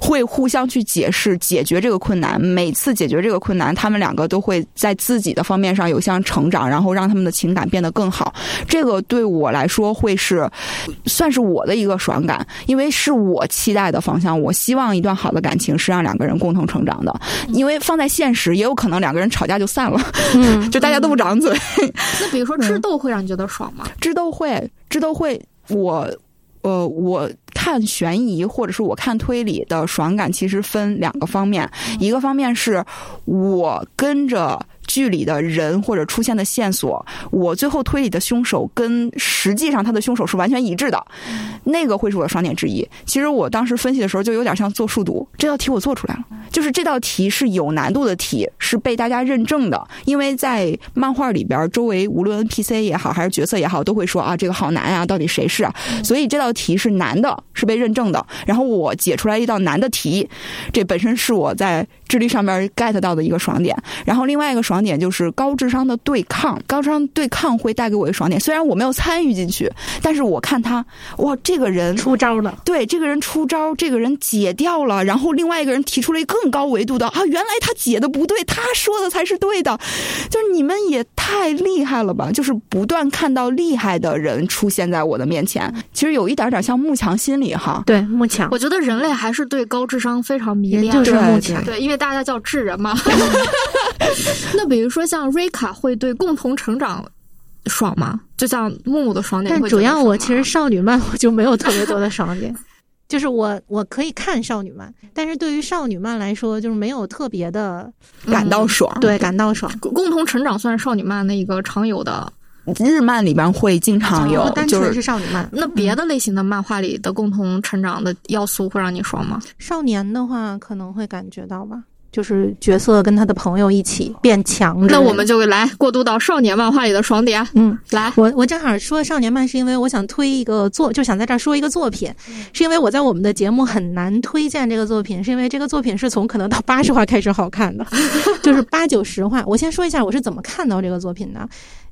会互相去解释解决这个困难。每次解决这个困难，他们两个都会在自己的方面上有项成长，然后让他们的情感变得更好。这个对我来说会是算是我的一个爽感，因为是。是我期待的方向。我希望一段好的感情是让两个人共同成长的，因为放在现实，也有可能两个人吵架就散了，就大家都不长嘴。那比如说智斗会让你觉得爽吗？智斗会，智斗会，我呃，我看悬疑或者是我看推理的爽感，其实分两个方面，一个方面是我跟着。剧里的人或者出现的线索，我最后推理的凶手跟实际上他的凶手是完全一致的，那个会是我的爽点之一。其实我当时分析的时候就有点像做数独，这道题我做出来了，就是这道题是有难度的题，是被大家认证的。因为在漫画里边，周围无论 NPC 也好，还是角色也好，都会说啊，这个好难啊，到底谁是？啊？所以这道题是难的，是被认证的。然后我解出来一道难的题，这本身是我在智力上面 get 到的一个爽点。然后另外一个爽。点就是高智商的对抗，高智商对抗会带给我一个爽点。虽然我没有参与进去，但是我看他，哇，这个人出招了，对，这个人出招，这个人解掉了，然后另外一个人提出了一个更高维度的啊，原来他解的不对，他说的才是对的，就是你们也太厉害了吧！就是不断看到厉害的人出现在我的面前，其实有一点点像慕强心理哈。对，慕强，我觉得人类还是对高智商非常迷恋，就是慕强，对，因为大家叫智人嘛。那比如说像瑞卡会对共同成长爽吗？就像木木的爽点。但主要我其实少女漫 我就没有特别多的爽点，就是我我可以看少女漫，但是对于少女漫来说，就是没有特别的感到爽。对，感到爽。共同成长算是少女漫的一个常有的日漫里边会经常有，单纯是少女漫。那别的类型的漫画里的共同成长的要素会让你爽吗？少年的话可能会感觉到吧。就是角色跟他的朋友一起变强，那我们就来过渡到少年漫画里的爽点。嗯，来，我我正好说少年漫，是因为我想推一个作，就想在这儿说一个作品，是因为我在我们的节目很难推荐这个作品，是因为这个作品是从可能到八十话开始好看的，就是八九十话。我先说一下我是怎么看到这个作品的。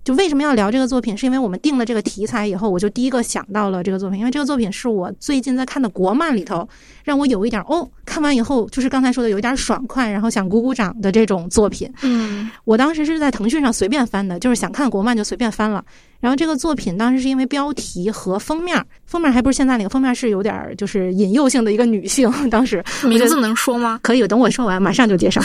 就为什么要聊这个作品？是因为我们定了这个题材以后，我就第一个想到了这个作品，因为这个作品是我最近在看的国漫里头，让我有一点哦，看完以后就是刚才说的有一点爽快，然后想鼓鼓掌的这种作品。嗯，我当时是在腾讯上随便翻的，就是想看国漫就随便翻了。然后这个作品当时是因为标题和封面，封面还不是现在那个封面，是有点就是引诱性的一个女性。当时名字能说吗？可以，等我说完马上就介绍。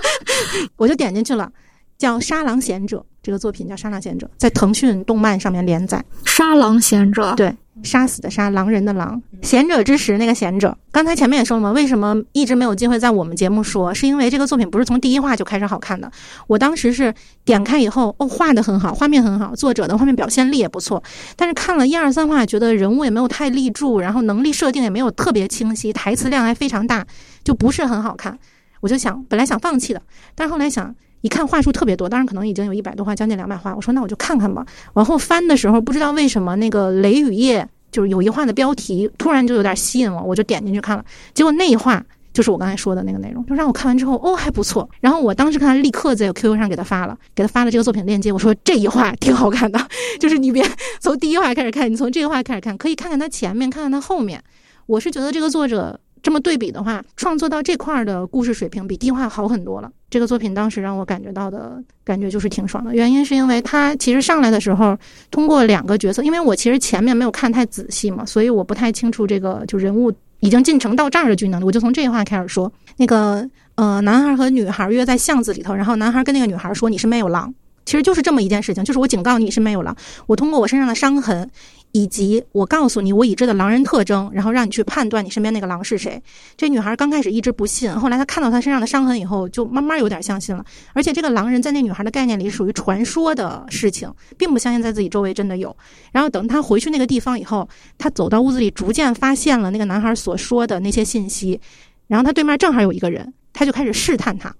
我就点进去了。叫《杀狼贤者》这个作品叫《杀狼贤者》，在腾讯动漫上面连载。杀狼贤者，对，杀死的杀，狼人的狼，贤者之石那个贤者。刚才前面也说了嘛，为什么一直没有机会在我们节目说？是因为这个作品不是从第一话就开始好看的。我当时是点开以后，哦，画的很好，画面很好，作者的画面表现力也不错。但是看了一二三话，觉得人物也没有太立住，然后能力设定也没有特别清晰，台词量还非常大，就不是很好看。我就想，本来想放弃的，但是后来想。一看话数特别多，当然可能已经有一百多话，将近两百话。我说那我就看看吧。往后翻的时候，不知道为什么那个雷雨夜就是有一话的标题，突然就有点吸引我，我就点进去看了。结果那一话就是我刚才说的那个内容，就让我看完之后哦还不错。然后我当时看他，立刻在 QQ 上给他发了，给他发了这个作品链接。我说这一话挺好看的，就是你别从第一话开始看，你从这个话开始看，可以看看他前面，看看他后面。我是觉得这个作者。这么对比的话，创作到这块儿的故事水平比第一话好很多了。这个作品当时让我感觉到的感觉就是挺爽的，原因是因为它其实上来的时候，通过两个角色，因为我其实前面没有看太仔细嘛，所以我不太清楚这个就人物已经进程到这儿的巨能，我就从这句话开始说。那个呃，男孩和女孩约在巷子里头，然后男孩跟那个女孩说：“你是没有狼。”其实就是这么一件事情，就是我警告你是没有狼。我通过我身上的伤痕，以及我告诉你我已知的狼人特征，然后让你去判断你身边那个狼是谁。这女孩刚开始一直不信，后来她看到她身上的伤痕以后，就慢慢有点相信了。而且这个狼人在那女孩的概念里属于传说的事情，并不相信在自己周围真的有。然后等她回去那个地方以后，她走到屋子里，逐渐发现了那个男孩所说的那些信息。然后他对面正好有一个人，他就开始试探他，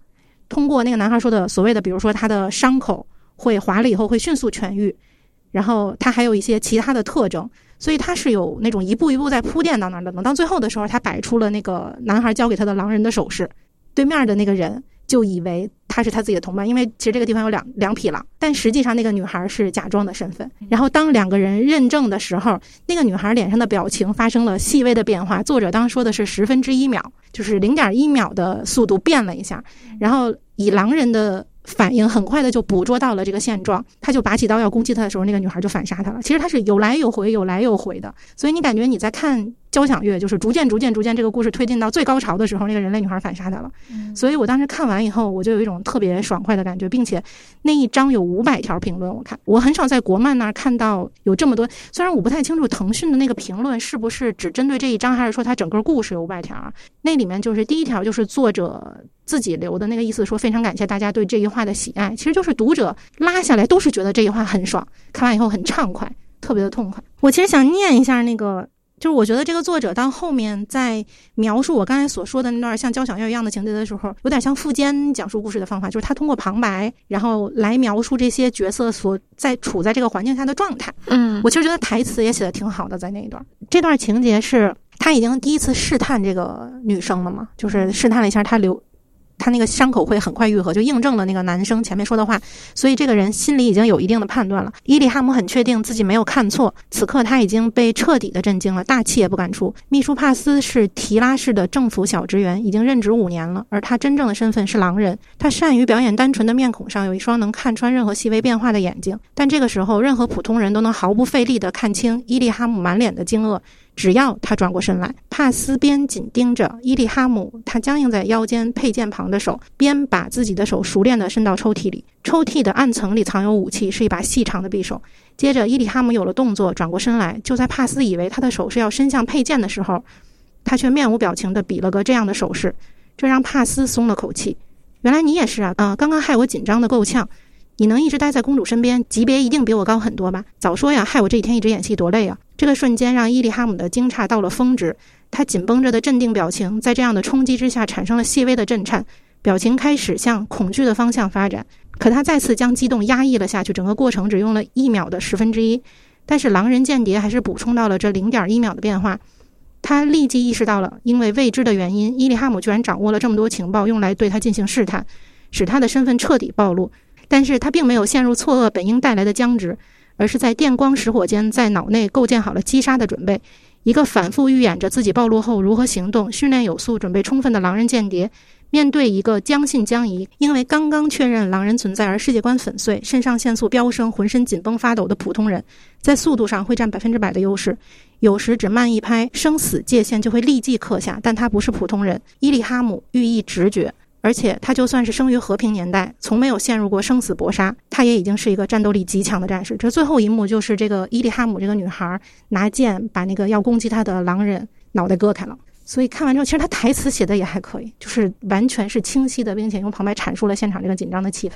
通过那个男孩说的所谓的，比如说他的伤口。会划了以后会迅速痊愈，然后它还有一些其他的特征，所以它是有那种一步一步在铺垫到那儿的。等到最后的时候，他摆出了那个男孩交给他的狼人的手势，对面的那个人就以为他是他自己的同伴，因为其实这个地方有两两匹狼，但实际上那个女孩是假装的身份。然后当两个人认证的时候，那个女孩脸上的表情发生了细微的变化。作者当说的是十分之一秒，就是零点一秒的速度变了一下，然后以狼人的。反应很快的就捕捉到了这个现状，他就拔起刀要攻击他的时候，那个女孩就反杀他了。其实他是有来有回，有来有回的，所以你感觉你在看。交响乐就是逐渐、逐渐、逐渐，这个故事推进到最高潮的时候，那个人类女孩反杀他了。所以我当时看完以后，我就有一种特别爽快的感觉，并且那一章有五百条评论。我看我很少在国漫那儿看到有这么多，虽然我不太清楚腾讯的那个评论是不是只针对这一章，还是说它整个故事有五百条啊？那里面就是第一条就是作者自己留的那个意思，说非常感谢大家对这一话的喜爱。其实就是读者拉下来都是觉得这一话很爽，看完以后很畅快，特别的痛快。我其实想念一下那个。就是我觉得这个作者到后面在描述我刚才所说的那段像交响乐一样的情节的时候，有点像富坚讲述故事的方法，就是他通过旁白，然后来描述这些角色所在处在这个环境下的状态。嗯，我其实觉得台词也写的挺好的，在那一段。这段情节是他已经第一次试探这个女生了嘛，就是试探了一下她留。他那个伤口会很快愈合，就印证了那个男生前面说的话，所以这个人心里已经有一定的判断了。伊利哈姆很确定自己没有看错，此刻他已经被彻底的震惊了，大气也不敢出。秘书帕斯是提拉市的政府小职员，已经任职五年了，而他真正的身份是狼人。他善于表演单纯的面孔上有一双能看穿任何细微变化的眼睛，但这个时候任何普通人都能毫不费力地看清伊利哈姆满脸的惊愕。只要他转过身来，帕斯边紧盯着伊利哈姆，他僵硬在腰间佩剑旁的手，边把自己的手熟练地伸到抽屉里。抽屉的暗层里藏有武器，是一把细长的匕首。接着，伊利哈姆有了动作，转过身来。就在帕斯以为他的手是要伸向佩剑的时候，他却面无表情地比了个这样的手势，这让帕斯松了口气。原来你也是啊！啊，刚刚害我紧张的够呛。你能一直待在公主身边，级别一定比我高很多吧？早说呀！害我这几天一直演戏多累啊！这个瞬间让伊利哈姆的惊诧到了峰值，他紧绷着的镇定表情在这样的冲击之下产生了细微的震颤，表情开始向恐惧的方向发展。可他再次将激动压抑了下去，整个过程只用了一秒的十分之一。但是狼人间谍还是补充到了这零点一秒的变化。他立即意识到了，因为未知的原因，伊利哈姆居然掌握了这么多情报，用来对他进行试探，使他的身份彻底暴露。但是他并没有陷入错愕本应带来的僵直，而是在电光石火间在脑内构建好了击杀的准备。一个反复预演着自己暴露后如何行动、训练有素、准备充分的狼人间谍，面对一个将信将疑、因为刚刚确认狼人存在而世界观粉碎、肾上腺素飙升、浑身紧绷发抖的普通人，在速度上会占百分之百的优势。有时只慢一拍，生死界限就会立即刻下。但他不是普通人，伊利哈姆寓意直觉。而且他就算是生于和平年代，从没有陷入过生死搏杀，他也已经是一个战斗力极强的战士。这最后一幕就是这个伊利哈姆这个女孩拿剑把那个要攻击她的狼人脑袋割开了。所以看完之后，其实他台词写的也还可以，就是完全是清晰的，并且用旁白阐述了现场这个紧张的气氛。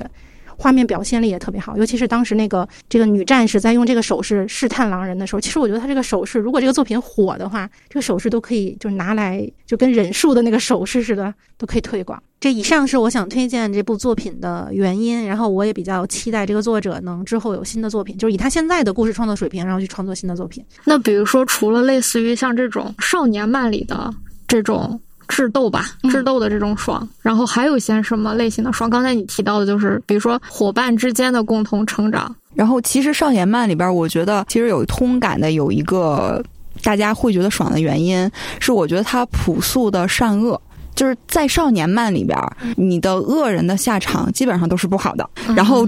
画面表现力也特别好，尤其是当时那个这个女战士在用这个手势试探狼人的时候，其实我觉得她这个手势，如果这个作品火的话，这个手势都可以就是拿来就跟忍术的那个手势似的，都可以推广。这以上是我想推荐这部作品的原因，然后我也比较期待这个作者能之后有新的作品，就是以他现在的故事创作水平，然后去创作新的作品。那比如说，除了类似于像这种少年漫里的这种。智斗吧，智斗的这种爽，然后还有一些什么类型的爽？刚才你提到的就是，比如说伙伴之间的共同成长。然后其实少年漫里边，我觉得其实有通感的有一个大家会觉得爽的原因，是我觉得它朴素的善恶。就是在少年漫里边，你的恶人的下场基本上都是不好的，然后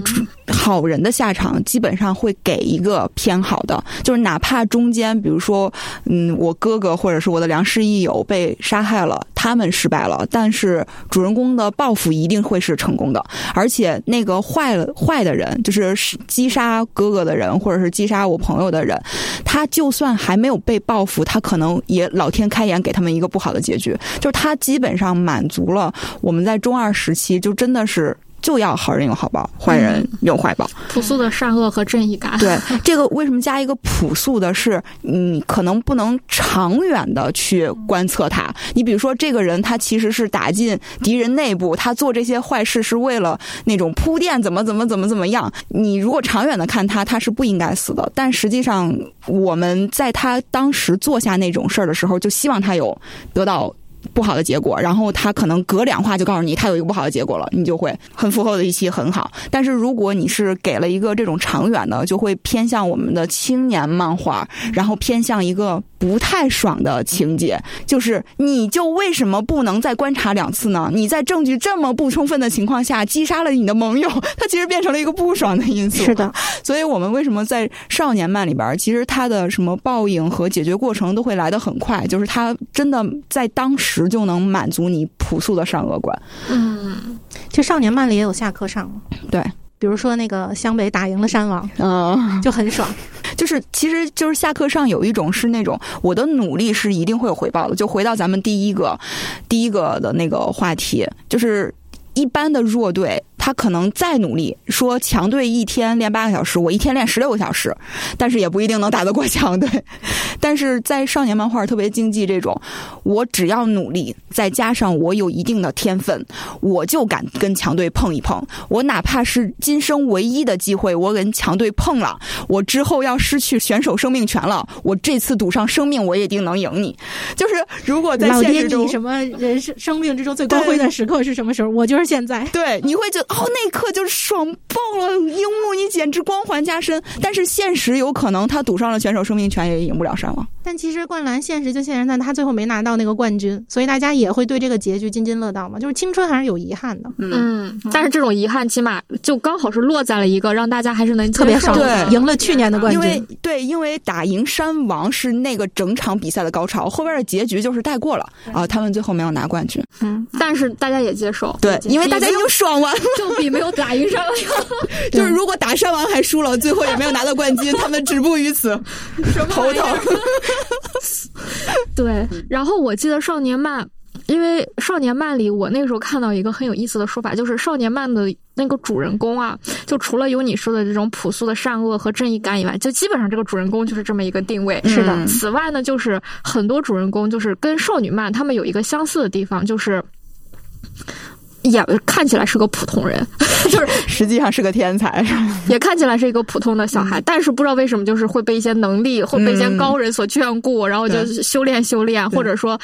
好人的下场基本上会给一个偏好的，就是哪怕中间，比如说，嗯，我哥哥或者是我的良师益友被杀害了，他们失败了，但是主人公的报复一定会是成功的，而且那个坏了坏的人，就是击杀哥哥的人，或者是击杀我朋友的人，他就算还没有被报复，他可能也老天开眼给他们一个不好的结局，就是他基本上满足了我们在中二时期就真的是。就要好人有好报，坏人有坏报，朴素的善恶和正义感。对这个为什么加一个朴素的？是你可能不能长远的去观测他。你比如说，这个人他其实是打进敌人内部，他做这些坏事是为了那种铺垫，怎么怎么怎么怎么样。你如果长远的看他，他是不应该死的。但实际上，我们在他当时做下那种事儿的时候，就希望他有得到。不好的结果，然后他可能隔两话就告诉你他有一个不好的结果了，你就会很符合我的预期，很好。但是如果你是给了一个这种长远的，就会偏向我们的青年漫画，然后偏向一个不太爽的情节，就是你就为什么不能再观察两次呢？你在证据这么不充分的情况下击杀了你的盟友，他其实变成了一个不爽的因素。是的，所以我们为什么在少年漫里边，其实他的什么报应和解决过程都会来得很快，就是他真的在当时。时就能满足你朴素的善恶观。嗯，其实少年漫里也有下课上对，比如说那个湘北打赢了山王，嗯，就很爽。就是其实就是下课上有一种是那种我的努力是一定会有回报的。就回到咱们第一个第一个的那个话题，就是一般的弱队。他可能再努力，说强队一天练八个小时，我一天练十六个小时，但是也不一定能打得过强队。但是在少年漫画特别竞技这种，我只要努力，再加上我有一定的天分，我就敢跟强队碰一碰。我哪怕是今生唯一的机会，我跟强队碰了，我之后要失去选手生命权了，我这次赌上生命，我也一定能赢你。就是如果在现实中，什么人生生命之中最光辉的时刻是什么时候？我就是现在。对，你会觉得。哦，那一刻就爽爆了，樱木你简直光环加身。但是现实有可能他赌上了选手生命权也赢不了山王。但其实灌篮现实就现实在他最后没拿到那个冠军，所以大家也会对这个结局津津乐道嘛。就是青春还是有遗憾的，嗯。但是这种遗憾起码就刚好是落在了一个让大家还是能特别爽，对，赢了去年的冠军。因为对，因为打赢山王是那个整场比赛的高潮，后边的结局就是带过了啊，他们最后没有拿冠军。嗯，但是大家也接受，对，因为大家已经爽完了。比没有打赢山王，就是如果打山王还输了，最后也没有拿到冠军，他们止步于此，头疼。对，然后我记得少年漫，因为少年漫里，我那个时候看到一个很有意思的说法，就是少年漫的那个主人公啊，就除了有你说的这种朴素的善恶和正义感以外，就基本上这个主人公就是这么一个定位。是的。此外呢，就是很多主人公就是跟少女漫他们有一个相似的地方，就是。也看起来是个普通人，就是实际上是个天才，也看起来是一个普通的小孩，但是不知道为什么，就是会被一些能力，会被一些高人所眷顾，然后就修炼修炼，或者说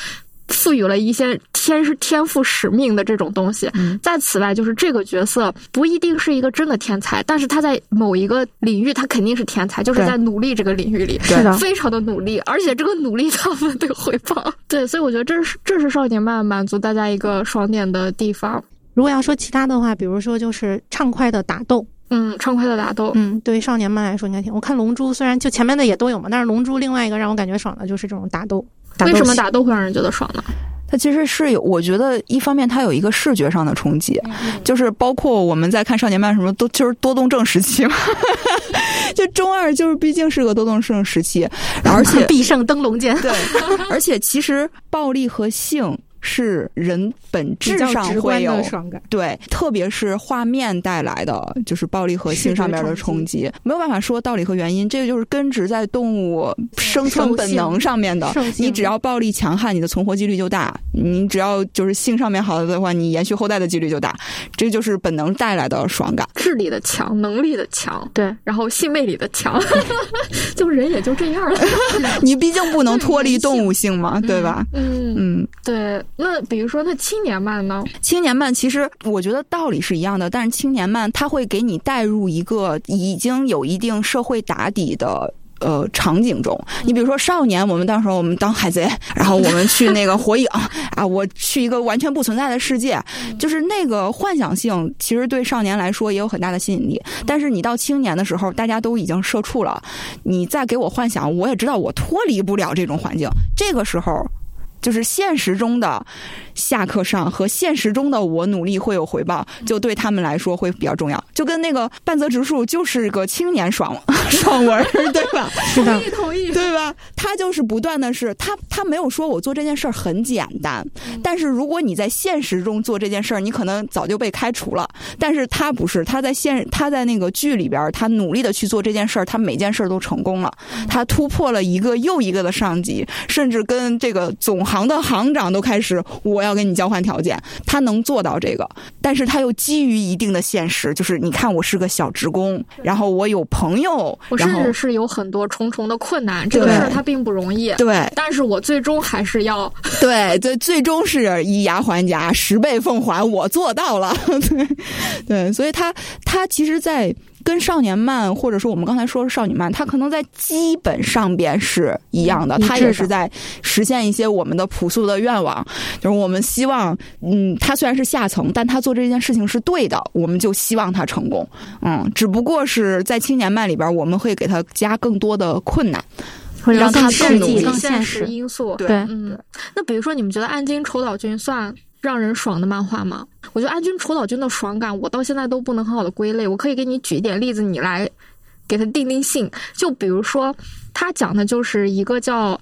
赋予了一些天是天赋使命的这种东西。嗯在此外，就是这个角色不一定是一个真的天才，但是他在某一个领域，他肯定是天才，就是在努力这个领域里，是的，非常的努力，而且这个努力他们得回报。对，所以我觉得这是这是少年漫满足大家一个爽点的地方。如果要说其他的话，比如说就是畅快的打斗，嗯，畅快的打斗，嗯，对于少年漫来说应该挺。我看《龙珠》虽然就前面的也都有嘛，但是《龙珠》另外一个让我感觉爽的就是这种打斗。为什么打斗会让人觉得爽呢？它其实是有，我觉得一方面它有一个视觉上的冲击，就是包括我们在看少年漫什么都就是多动症时期嘛，就中二就是毕竟是个多动症时期，而且必胜灯笼剑，对，而且其实暴力和性。是人本质上会有爽感，对，特别是画面带来的就是暴力和性上面的冲击，没有办法说道理和原因，这个就是根植在动物生存本能上面的。你只要暴力强悍，你的存活几率就大；你只要就是性上面好的的话，你延续后代的几率就大。这就是本能带来的爽感，智力的强，能力的强，对，然后性魅力的强，就人也就这样了。你毕竟不能 脱离动物性嘛，对吧？嗯嗯，对。那比如说，那青年漫呢？青年漫其实我觉得道理是一样的，但是青年漫它会给你带入一个已经有一定社会打底的呃场景中。你比如说少年，我们到时候我们当海贼，然后我们去那个火影 啊，我去一个完全不存在的世界，就是那个幻想性，其实对少年来说也有很大的吸引力。但是你到青年的时候，大家都已经社畜了，你再给我幻想，我也知道我脱离不了这种环境。这个时候。就是现实中的下课上和现实中的我努力会有回报，就对他们来说会比较重要。就跟那个半泽直树就是个青年爽 爽文，对吧？是的，同意同意，对吧？他就是不断的是他他没有说我做这件事儿很简单，但是如果你在现实中做这件事儿，你可能早就被开除了。但是他不是，他在现他在那个剧里边，他努力的去做这件事儿，他每件事儿都成功了，他突破了一个又一个的上级，甚至跟这个总。行的行长都开始，我要跟你交换条件，他能做到这个，但是他又基于一定的现实，就是你看我是个小职工，然后我有朋友，我甚至是有很多重重的困难，这个事儿他并不容易，对，但是我最终还是要，对，最最终是以牙还牙，十倍奉还，我做到了，对，对，所以他他其实，在。跟少年漫，或者说我们刚才说的少女漫，它可能在基本上边是一样的，它也是在实现一些我们的朴素的愿望，就是我们希望，嗯，他虽然是下层，但他做这件事情是对的，我们就希望他成功，嗯，只不过是在青年漫里边，我们会给他加更多的困难，让他更努力，更现实。因素，对，嗯，那比如说你们觉得暗金丑岛君算？让人爽的漫画吗？我觉得安君丑岛君的爽感，我到现在都不能很好的归类。我可以给你举一点例子，你来给他定定性。就比如说，他讲的就是一个叫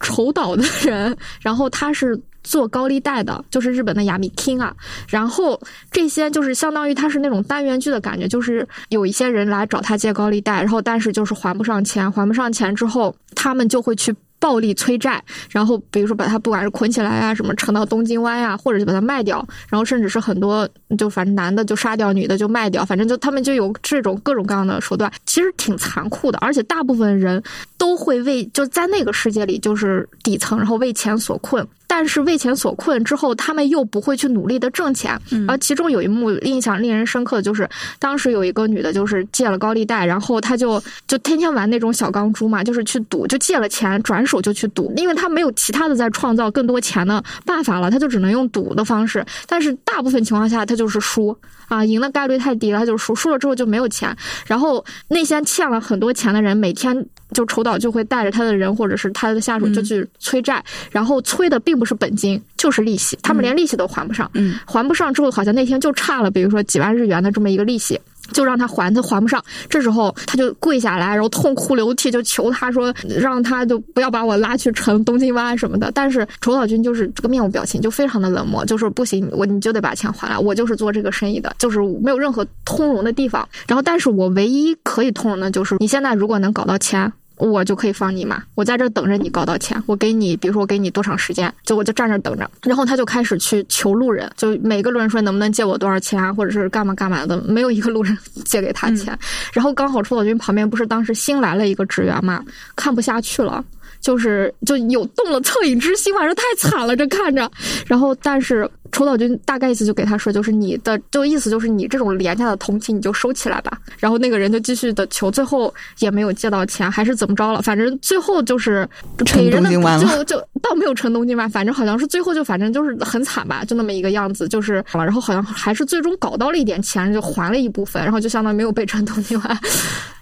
丑岛的人，然后他是做高利贷的，就是日本的亚米 king 啊。然后这些就是相当于他是那种单元剧的感觉，就是有一些人来找他借高利贷，然后但是就是还不上钱，还不上钱之后，他们就会去。暴力催债，然后比如说把他不管是捆起来啊，什么沉到东京湾呀，或者就把他卖掉，然后甚至是很多就反正男的就杀掉，女的就卖掉，反正就他们就有这种各种各样的手段，其实挺残酷的，而且大部分人都会为就在那个世界里就是底层，然后为钱所困。但是为钱所困之后，他们又不会去努力的挣钱。而其中有一幕印象令人深刻的就是，当时有一个女的，就是借了高利贷，然后她就就天天玩那种小钢珠嘛，就是去赌，就借了钱转手就去赌，因为她没有其他的在创造更多钱的办法了，她就只能用赌的方式。但是大部分情况下，她就是输啊，赢的概率太低了，她就输，输了之后就没有钱。然后那些欠了很多钱的人，每天。就筹导就会带着他的人或者是他的下属就去催债，然后催的并不是本金，就是利息，他们连利息都还不上，还不上之后好像那天就差了，比如说几万日元的这么一个利息。就让他还，他还不上。这时候他就跪下来，然后痛哭流涕，就求他说，让他就不要把我拉去沉东京湾什么的。但是筹岛君就是这个面无表情，就非常的冷漠，就是不行，我你就得把钱还来，我就是做这个生意的，就是没有任何通融的地方。然后，但是我唯一可以通融的就是，你现在如果能搞到钱。我就可以放你嘛，我在这等着你搞到钱。我给你，比如说我给你多长时间，就我就站这等着。然后他就开始去求路人，就每个路人说能不能借我多少钱啊，或者是干嘛干嘛的，没有一个路人 借给他钱。然后刚好出岛君旁边不是当时新来了一个职员嘛，看不下去了。就是就有动了恻隐之心，反正太惨了，这看着。然后，但是筹岛君大概意思就给他说，就是你的就意思就是你这种廉价的同情你就收起来吧。然后那个人就继续的求，最后也没有借到钱，还是怎么着了？反正最后就是给人的就就倒没有成东京吧，反正好像是最后就反正就是很惨吧，就那么一个样子。就是然后好像还是最终搞到了一点钱，就还了一部分，然后就相当于没有被成东京湾。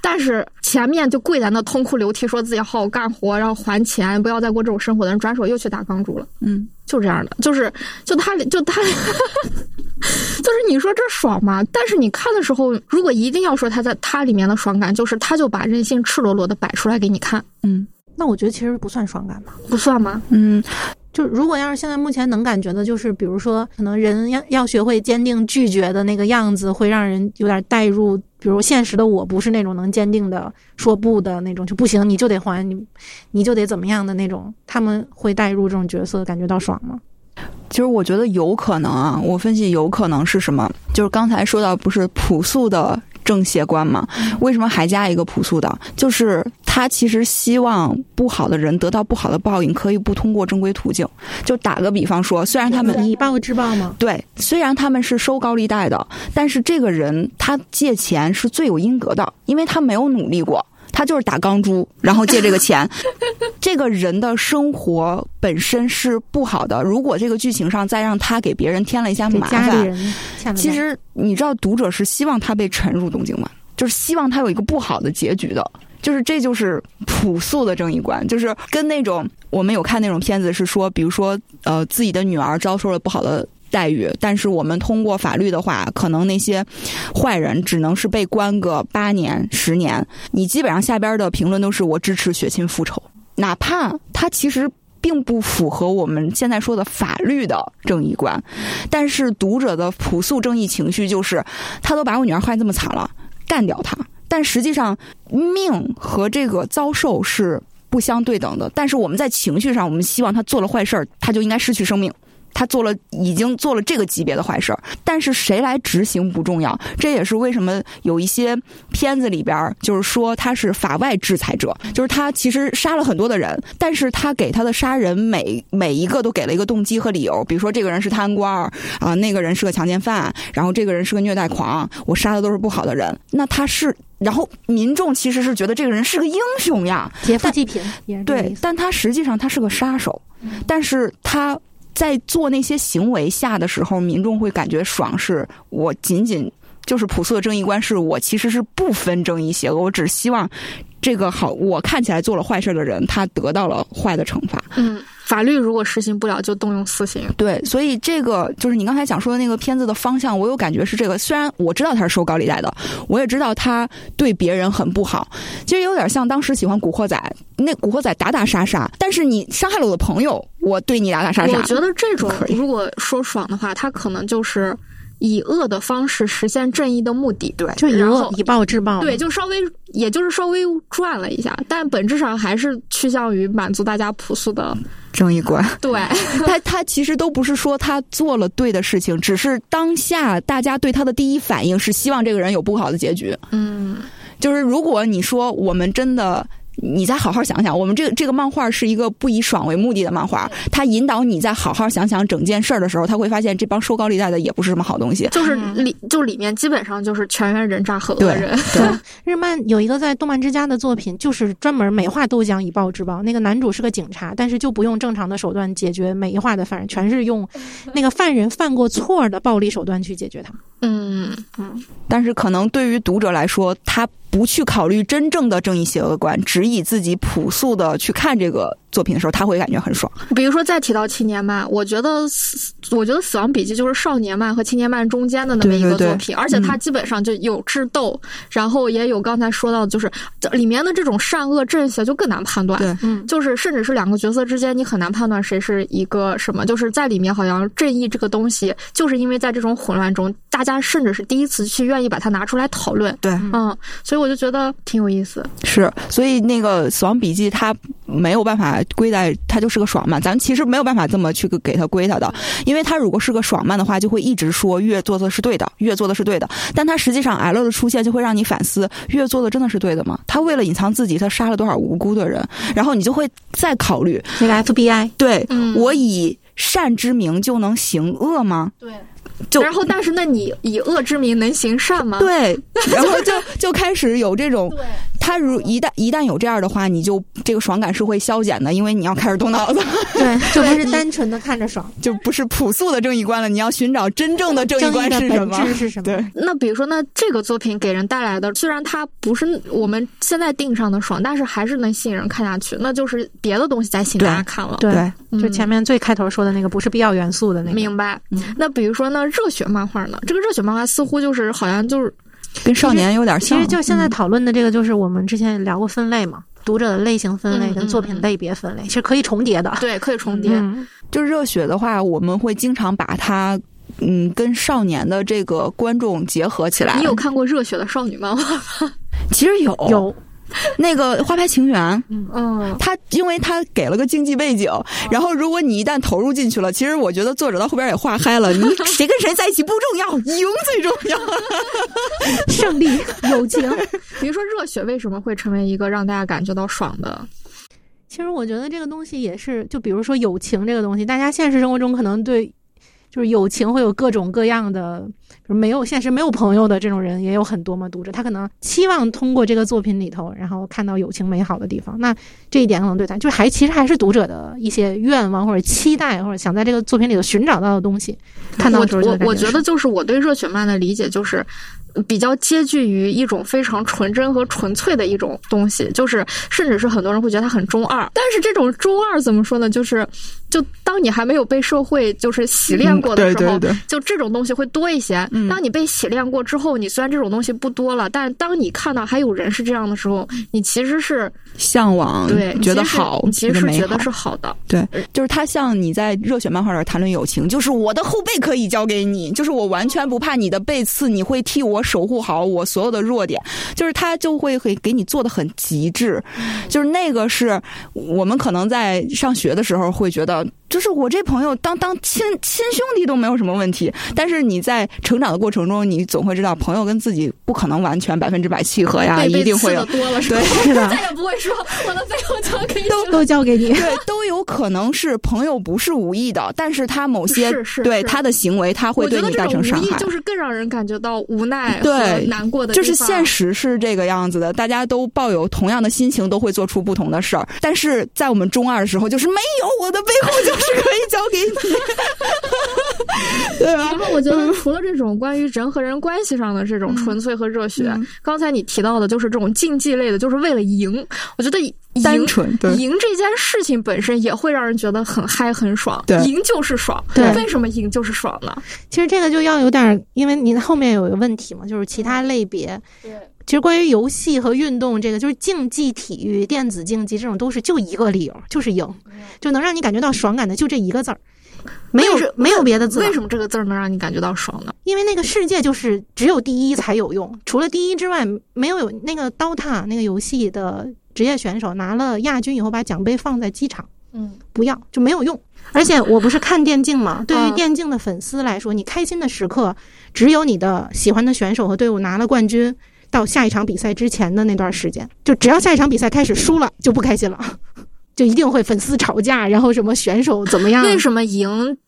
但是前面就跪在那痛哭流涕，说自己好好干活，然后还钱，不要再过这种生活的人，转手又去打钢珠了。嗯，就这样的，就是就他就他，就是你说这爽吗？但是你看的时候，如果一定要说他在他里面的爽感，就是他就把任性赤裸裸的摆出来给你看。嗯，那我觉得其实不算爽感吧？不算吗？嗯，就如果要是现在目前能感觉的，就是比如说，可能人要要学会坚定拒绝的那个样子，会让人有点代入。比如现实的我不是那种能坚定的说不的那种，就不行，你就得还你，你就得怎么样的那种。他们会带入这种角色，感觉到爽吗？其实我觉得有可能啊，我分析有可能是什么，就是刚才说到不是朴素的。正邪观嘛？为什么还加一个朴素的？就是他其实希望不好的人得到不好的报应，可以不通过正规途径。就打个比方说，虽然他们以暴制暴吗？对，虽然他们是收高利贷的，但是这个人他借钱是罪有应得的，因为他没有努力过。他就是打钢珠，然后借这个钱。这个人的生活本身是不好的，如果这个剧情上再让他给别人添了一下麻烦，其实你知道读者是希望他被沉入东京湾，就是希望他有一个不好的结局的。就是这就是朴素的正义观，就是跟那种我们有看那种片子是说，比如说呃自己的女儿遭受了不好的待遇，但是我们通过法律的话，可能那些坏人只能是被关个八年十年。你基本上下边的评论都是我支持血亲复仇，哪怕他其实并不符合我们现在说的法律的正义观，但是读者的朴素正义情绪就是，他都把我女儿害这么惨了，干掉他。但实际上，命和这个遭受是不相对等的。但是我们在情绪上，我们希望他做了坏事儿，他就应该失去生命。他做了，已经做了这个级别的坏事儿，但是谁来执行不重要。这也是为什么有一些片子里边就是说他是法外制裁者，就是他其实杀了很多的人，但是他给他的杀人每每一个都给了一个动机和理由，比如说这个人是贪官啊，那个人是个强奸犯，然后这个人是个虐待狂，我杀的都是不好的人。那他是，然后民众其实是觉得这个人是个英雄呀，劫富济贫，对，但他实际上他是个杀手，但是他。在做那些行为下的时候，民众会感觉爽，是我仅仅就是朴素的正义观，是我其实是不分正义邪恶，我只希望这个好，我看起来做了坏事的人，他得到了坏的惩罚。嗯。法律如果实行不了，就动用私刑。对，所以这个就是你刚才讲说的那个片子的方向，我有感觉是这个。虽然我知道他是收高利贷的，我也知道他对别人很不好。其实有点像当时喜欢《古惑仔》，那《古惑仔》打打杀杀，但是你伤害了我的朋友，我对你打打杀杀。我觉得这种如果说爽的话，他可能就是。以恶的方式实现正义的目的，对，就以恶以暴制暴，对，就稍微也就是稍微转了一下，但本质上还是趋向于满足大家朴素的正义观。对 他，他其实都不是说他做了对的事情，只是当下大家对他的第一反应是希望这个人有不好的结局。嗯，就是如果你说我们真的。你再好好想想，我们这个这个漫画是一个不以爽为目的的漫画，它引导你再好好想想整件事儿的时候，他会发现这帮收高利贷的也不是什么好东西。就是里就里面基本上就是全员人渣和恶人。对，日漫有一个在动漫之家的作品，就是专门美化豆浆以暴制暴。那个男主是个警察，但是就不用正常的手段解决美化的犯人，全是用那个犯人犯过错的暴力手段去解决他。嗯嗯，但是可能对于读者来说，他。不去考虑真正的正义邪恶观，只以自己朴素的去看这个。作品的时候，他会感觉很爽。比如说，再提到青年漫，我觉得，我觉得《死亡笔记》就是少年漫和青年漫中间的那么一个作品，而且它基本上就有智斗，然后也有刚才说到的，就是里面的这种善恶正邪就更难判断。对，嗯，就是甚至是两个角色之间，你很难判断谁是一个什么。就是在里面，好像正义这个东西，就是因为在这种混乱中，大家甚至是第一次去愿意把它拿出来讨论。对，嗯，所以我就觉得挺有意思。是，所以那个《死亡笔记》它没有办法。归在他就是个爽漫，咱其实没有办法这么去给他归他的，因为他如果是个爽漫的话，就会一直说月做的是对的，月做的是对的，但他实际上 L 的出现就会让你反思，月做的真的是对的吗？他为了隐藏自己，他杀了多少无辜的人？然后你就会再考虑那个 FBI，对我以善之名就能行恶吗？对。就然后，但是那你以恶之名能行善吗？对，然后就 就开始有这种，他如一旦一旦有这样的话，你就这个爽感是会消减的，因为你要开始动脑子，对，就不是单纯的看着爽，就不是朴素的正义观了，你要寻找真正的正义观是什么？是什么？对。那比如说，那这个作品给人带来的，虽然它不是我们现在定上的爽，但是还是能吸引人看下去，那就是别的东西在吸引大家看了。对，就前面最开头说的那个不是必要元素的那个。明白。那比如说呢？热血漫画呢？这个热血漫画似乎就是好像就是跟少年有点像。其实就现在讨论的这个，就是我们之前聊过分类嘛，读者的类型分类跟作品类别分类，其实可以重叠的。对，可以重叠。就是热血的话，我们会经常把它嗯跟少年的这个观众结合起来。你有看过热血的少女漫画吗？其实有有。那个花牌情缘，嗯，他因为他给了个经济背景，然后如果你一旦投入进去了，其实我觉得作者到后边也画嗨了，你 谁跟谁在一起不重要，赢最重要，胜利友情。比如说热血为什么会成为一个让大家感觉到爽的？其实我觉得这个东西也是，就比如说友情这个东西，大家现实生活中可能对就是友情会有各种各样的如没有现实、没有朋友的这种人也有很多嘛。读者他可能期望通过这个作品里头，然后看到友情美好的地方。那这一点可能对他，就还其实还是读者的一些愿望或者期待，或者想在这个作品里头寻找到的东西。看到我我觉得就是我对热血漫的理解就是。比较接近于一种非常纯真和纯粹的一种东西，就是甚至是很多人会觉得它很中二。但是这种中二怎么说呢？就是就当你还没有被社会就是洗练过的时候，嗯对对对就这种东西会多一些。嗯当你被洗练过之后，你虽然这种东西不多了，但当你看到还有人是这样的时候，你其实是向往，对觉得好，你其实是觉得是好的。对，就是他像你在热血漫画里谈论友情，就是我的后背可以交给你，就是我完全不怕你的背刺，你会替我守护好我所有的弱点，就是他就会给给你做的很极致，就是那个是我们可能在上学的时候会觉得。就是我这朋友当当亲亲兄弟都没有什么问题，但是你在成长的过程中，你总会知道朋友跟自己不可能完全百分之百契合呀，一定会有的多了，是吧对 是的再也不会说我的背后交给你都都交给你。对，都有可能是朋友不是无意的，但是他某些对他的行为，他会对你造成伤害。就是更让人感觉到无奈和对难过的，就是现实是这个样子的，大家都抱有同样的心情，都会做出不同的事儿。但是在我们中二的时候，就是没有我的背后就是是可以交给你，对吧然？后我觉得除了这种关于人和人关系上的这种纯粹和热血，嗯刚才你提到的就是这种竞技类的，就是为了赢。我觉得赢单纯对赢这件事情本身也会让人觉得很嗨很爽，对赢就是爽。对为什么赢就是爽呢？其实这个就要有点儿，因为您后面有一个问题嘛，就是其他类别。对，其实关于游戏和运动，这个就是竞技体育、电子竞技这种，都是就一个理由，就是赢，就能让你感觉到爽感的，就这一个字儿，没有没有别的字。为什么这个字儿能让你感觉到爽呢？因为那个世界就是只有第一才有用，除了第一之外，没有有那个 DOTA 那个游戏的职业选手拿了亚军以后，把奖杯放在机场，嗯，不要就没有用。而且我不是看电竞嘛，对于嗯电竞的粉丝来说，你开心的时刻只有你的喜欢的选手和队伍拿了冠军，到下一场比赛之前的那段时间，就只要下一场比赛开始输了就不开心了，就一定会粉丝吵架，然后什么选手怎么样？为什么赢？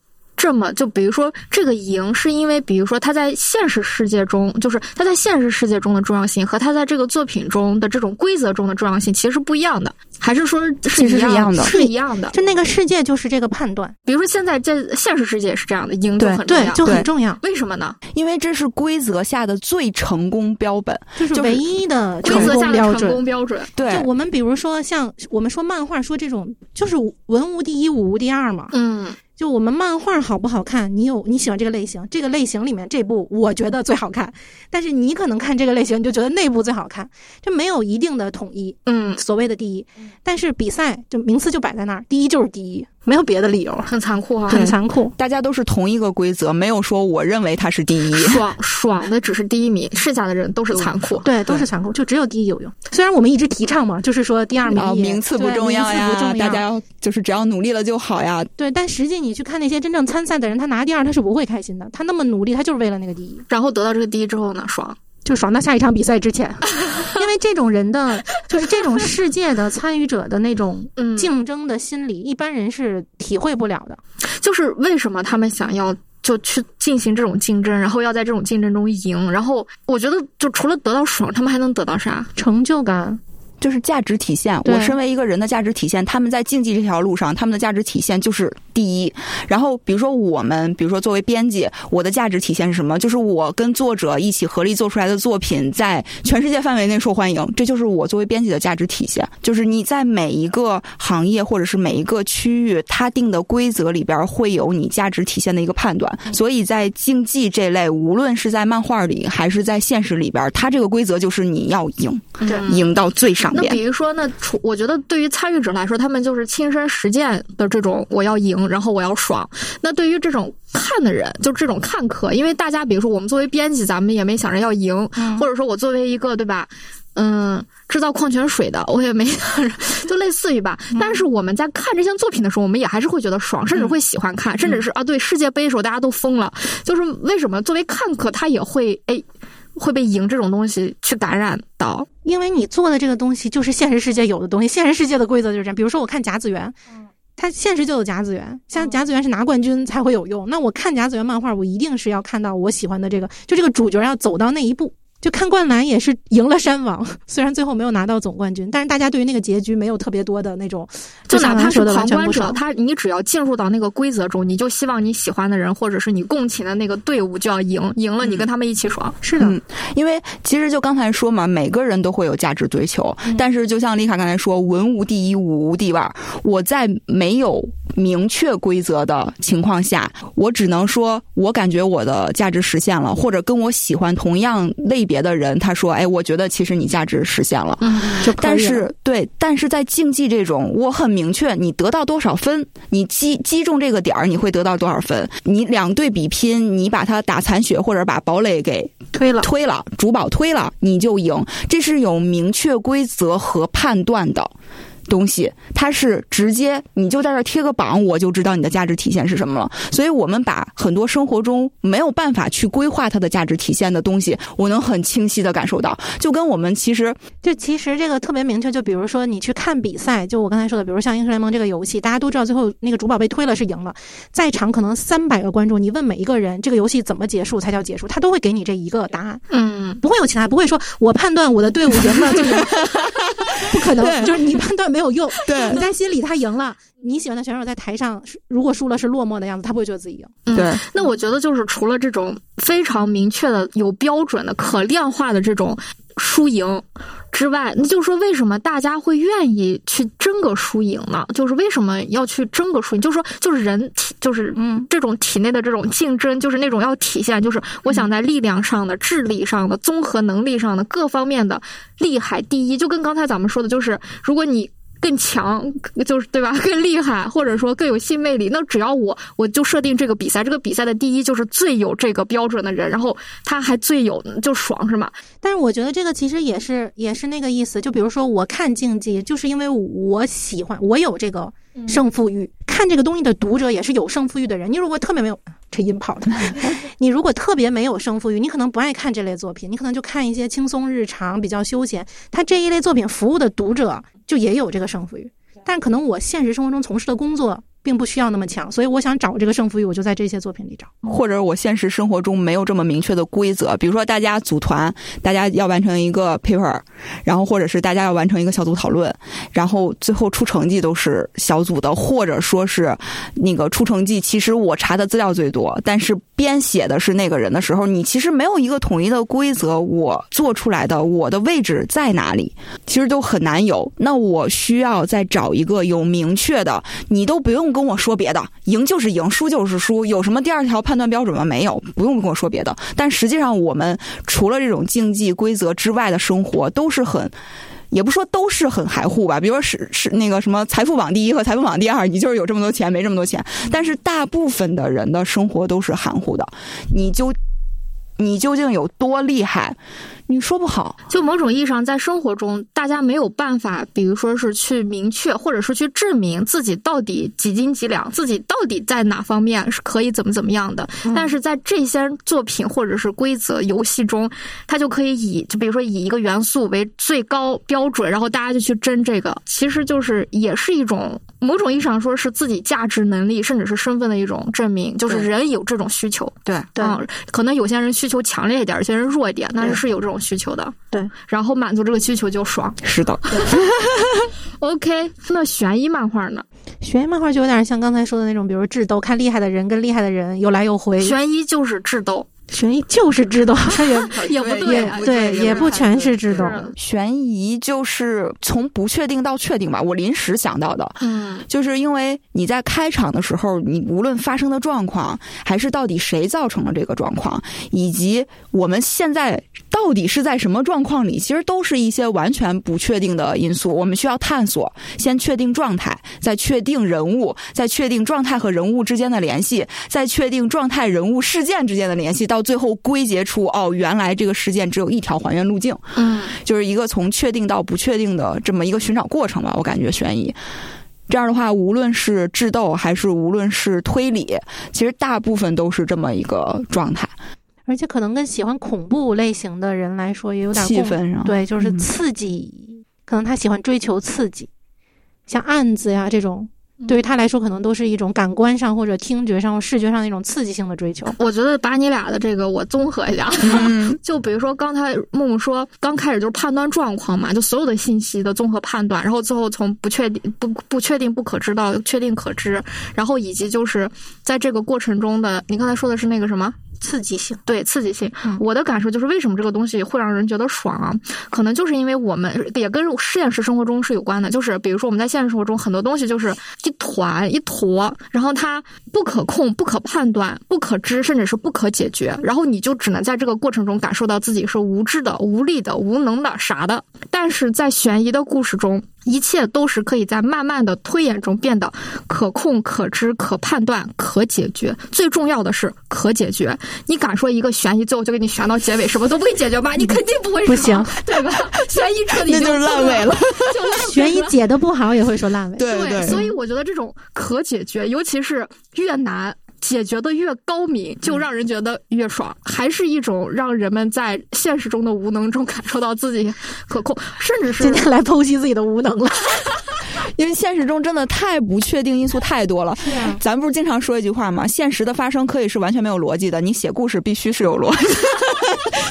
这么就比如说这个赢，是因为比如说他在现实世界中，就是他在现实世界中的重要性和他在这个作品中的这种规则中的重要性其实是不一样的，还是说其实是一样的是一样的。就那个世界就是这个判断，比如说现在在现实世界也是这样的，赢就对对很重要，。对就很重要，为什么呢？因为这是规则下的最成功标本。就是唯一的规成则下的成功标准。功标准。对就，我们比如说像我们说漫画说这种就是文无第一武无第二嘛，嗯，就我们漫画好不好看，你有你喜欢这个类型，这个类型里面这部我觉得最好看，但是你可能看这个类型你就觉得那部最好看，这没有一定的统一，嗯，所谓的第一。但是比赛就名次就摆在那儿，第一就是第一，没有别的理由，很残酷哈、很残酷。大家都是同一个规则，没有说我认为他是第一。爽爽的只是第一名，剩下的人都是残酷。对，都是残酷，就只有第一有用。虽然我们一直提倡嘛，就是说第二名啊，名次不重要呀名次不，重要大家要就是只要努力了就好呀。对，但实际你去看那些真正参赛的人，他拿第二他是不会开心的，他那么努力，他就是为了那个第一。然后得到这个第一之后呢，爽。就爽到下一场比赛之前，因为这种人的就是这种世界的参与者的那种 嗯竞争的心理，一般人是体会不了的。就是为什么他们想要就去进行这种竞争，然后要在这种竞争中赢。然后我觉得，就除了得到爽，他们还能得到啥？成就感，就是价值体现。我身为一个人的价值体现，他们在竞技这条路上，他们的价值体现就是第一。然后，比如说我们，比如说作为编辑，我的价值体现是什么？就是我跟作者一起合力做出来的作品，在全世界范围内受欢迎，这就是我作为编辑的价值体现。就是你在每一个行业或者是每一个区域，它定的规则里边会有你价值体现的一个判断。所以在竞技这类，无论是在漫画里还是在现实里边，它这个规则就是你要赢，对赢到最上边。那比如说，那除我觉得对于参与者来说，他们就是亲身实践的这种我要赢，然后我要爽。那对于这种看的人，就这种看客，因为大家比如说我们作为编辑，咱们也没想着要赢，或者说我作为一个对吧？嗯，制造矿泉水的，我也没想着，就类似于吧。但是我们在看这些作品的时候，我们也还是会觉得爽，甚至会喜欢看，甚至是啊，对世界杯的时候大家都疯了。就是为什么作为看客，他也会哎会被赢这种东西去感染到。因为你做的这个东西就是现实世界有的东西，现实世界的规则就是这样。比如说，我看甲子园，它现实就有甲子园，像甲子园是拿冠军才会有用。那我看甲子园漫画，我一定是要看到我喜欢的这个，就这个主角要走到那一步。就看灌篮也是赢了山王，虽然最后没有拿到总冠军，但是大家对于那个结局没有特别多的那种，就哪怕是旁观者，他你只要进入到那个规则中，你就希望你喜欢的人或者是你共情的那个队伍就要赢，赢了你跟他们一起爽。是的，因为其实就刚才说嘛，每个人都会有价值追求，但是就像丽卡刚才说，文无第一，武无第二。我在没有明确规则的情况下，我只能说我感觉我的价值实现了，或者跟我喜欢同样类别。别的人他说：“哎，我觉得其实你价值实现了，嗯，但是对，但是在竞技这种，我很明确，你得到多少分，你击击中这个点儿，你会得到多少分。你两队比拼，你把他打残血或者把堡垒给推了，推了，主堡推了，你就赢。这是有明确规则和判断的。”东西，它是直接你就在这贴个榜，我就知道你的价值体现是什么了。所以，我们把很多生活中没有办法去规划它的价值体现的东西，我能很清晰的感受到。就跟我们其实就其实这个特别明确，就比如说你去看比赛，就我刚才说的，比如像英雄联盟这个游戏，大家都知道最后那个主宝被推了是赢了，在场可能三百个观众，你问每一个人这个游戏怎么结束才叫结束，他都会给你这一个答案。嗯，不会有其他，不会说我判断我的队伍赢了就赢，不可能，就是你判断。没有用。对，你在心里他赢了，你喜欢的选手在台上如果输了是落寞的样子，他不会觉得自己赢。对，那我觉得就是除了这种非常明确的、有标准的、可量化的这种输赢之外，那就是说为什么大家会愿意去争个输赢呢？就是为什么要去争个输赢？就是说，就是人体，就是嗯，这种体内的这种竞争，就是那种要体现，就是我想在力量上的、智力上的、综合能力上的各方面的厉害第一。就跟刚才咱们说的，就是如果你。更强就是对吧？更厉害，或者说更有性魅力。那只要我我就设定这个比赛，这个比赛的第一就是最有这个标准的人，然后他还最有就爽是吗？但是我觉得这个其实也是也是那个意思。就比如说我看竞技，就是因为我喜欢，我有这个胜负欲。看这个东西的读者也是有胜负欲的人。你如果特别没有这音跑的，你如果特别没有胜负欲，你可能不爱看这类作品，你可能就看一些轻松日常、比较休闲。他这一类作品服务的读者。就也有这个胜负欲，但可能我现实生活中从事的工作。并不需要那么强，所以我想找这个胜负欲，我就在这些作品里找。或者我现实生活中没有这么明确的规则，比如说大家组团，大家要完成一个 paper，然后或者是大家要完成一个小组讨论，然后最后出成绩都是小组的，或者说是那个出成绩，其实我查的资料最多，但是编写的是那个人的时候，你其实没有一个统一的规则，我做出来的我的位置在哪里，其实都很难有。那我需要再找一个有明确的，你都不用。跟我说别的，赢就是赢，输就是输，有什么第二条判断标准吗？没有，不用跟我说别的。但实际上，我们除了这种竞技规则之外的生活，都是很，也不说都是很含糊吧。比如说是是那个什么财富榜第一和财富榜第二，你就是有这么多钱，没这么多钱。但是大部分的人的生活都是含糊的，你就你究竟有多厉害？你说不好，就某种意义上，在生活中，大家没有办法，比如说是去明确，或者是去证明自己到底几斤几两，自己到底在哪方面是可以怎么怎么样的。但是在这些作品或者是规则游戏中，他就可以以，就比如说以一个元素为最高标准，然后大家就去争这个，其实就是也是一种某种意义上说是自己价值、能力，甚至是身份的一种证明。就是人有这种需求，对对，可能有些人需求强烈一点，有些人弱一点，但是是有这种。需求的对，然后满足这个需求就爽。是的。OK，那悬疑漫画呢？悬疑漫画就有点像刚才说的那种，比如智斗，看厉害的人跟厉害的人有来有回。悬疑就是智斗。悬疑就是知道，它 也也不对，对，也不全是知道。悬疑就是从不确定到确定吧，我临时想到的。嗯，就是因为你在开场的时候，你无论发生的状况，还是到底谁造成了这个状况，以及我们现在到底是在什么状况里，其实都是一些完全不确定的因素。我们需要探索，先确定状态，再确定人物，再确定状态和人物之间的联系，再确定状态、人物、事件之间的联系。到最后归结出哦，原来这个事件只有一条还原路径，嗯，就是一个从确定到不确定的这么一个寻找过程吧。我感觉悬疑这样的话，无论是智斗还是无论是推理，其实大部分都是这么一个状态。而且可能跟喜欢恐怖类型的人来说也有点气氛上，对，就是刺激，可能他喜欢追求刺激，像案子呀这种。对于他来说，可能都是一种感官上或者听觉上或视觉上的一种刺激性的追求。我觉得把你俩的这个我综合一下，就比如说刚才木木说，刚开始就是判断状况嘛，就所有的信息的综合判断，然后最后从不确定、不不确定、不可知到确定可知，然后以及就是在这个过程中的，你刚才说的是那个什么？刺激性，对刺激性。我的感受就是，为什么这个东西会让人觉得爽啊？可能就是因为我们也跟现实生活中是有关的。就是比如说，我们在现实生活中很多东西就是一团一坨，然后它不可控、不可判断、不可知，甚至是不可解决。然后你就只能在这个过程中感受到自己是无知的、无力的、无能的、傻的。但是在悬疑的故事中。一切都是可以在慢慢的推演中变得可控、可知、可判断、可解决。最重要的是可解决。你敢说一个悬疑最后就给你悬到结尾，什么都不会解决吗？你肯定不会。不行，对吧？悬疑彻底那就是烂尾了。就悬疑解的不好也会说烂尾。对对。所以我觉得这种可解决，尤其是越难。解决的越高明，就让人觉得越爽，还是一种让人们在现实中的无能中感受到自己可控，甚至是今天来剖析自己的无能了。因为现实中真的太不确定因素太多了。咱不是经常说一句话吗？现实的发生可以是完全没有逻辑的，你写故事必须是有逻辑。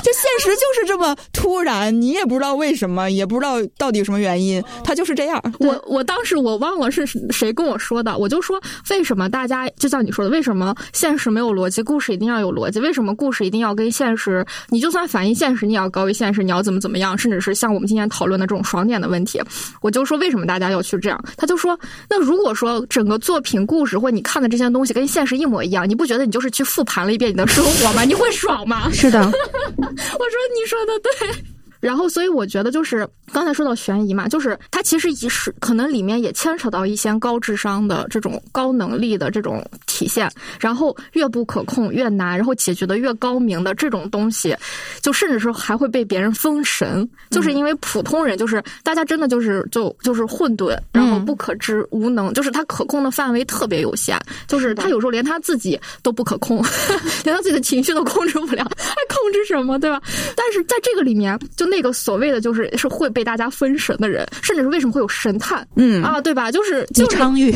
就现实就是这么突然，你也不知道为什么，也不知道到底什么原因，它就是这样。我我当时我忘了是谁跟我说的，我就说为什么大家就像你说的，为什么现实没有逻辑，故事一定要有逻辑？为什么故事一定要跟现实？你就算反映现实，你也要高于现实，你要怎么怎么样？甚至是像我们今天讨论的这种爽点的问题，我就说为什么大家要去这样？他就说，那如果说整个作品故事或你看的这些东西跟现实一模一样，你不觉得你就是去复盘了一遍你的生活吗？你会爽吗？是的。我说你说的对。然后，所以我觉得就是刚才说到悬疑嘛，就是它其实也是可能里面也牵扯到一些高智商的这种高能力的这种体现。然后越不可控越难，然后解决的越高明的这种东西，就甚至是还会被别人封神，就是因为普通人就是大家真的就是就就是混沌，然后不可知无能，就是他可控的范围特别有限，就是他有时候连他自己都不可控，连他自己的情绪都控制不了，还控制什么，对吧？但是在这个里面就。那个所谓的就是是会被大家分神的人，甚至是为什么会有神探？嗯啊，对吧？就是李昌钰，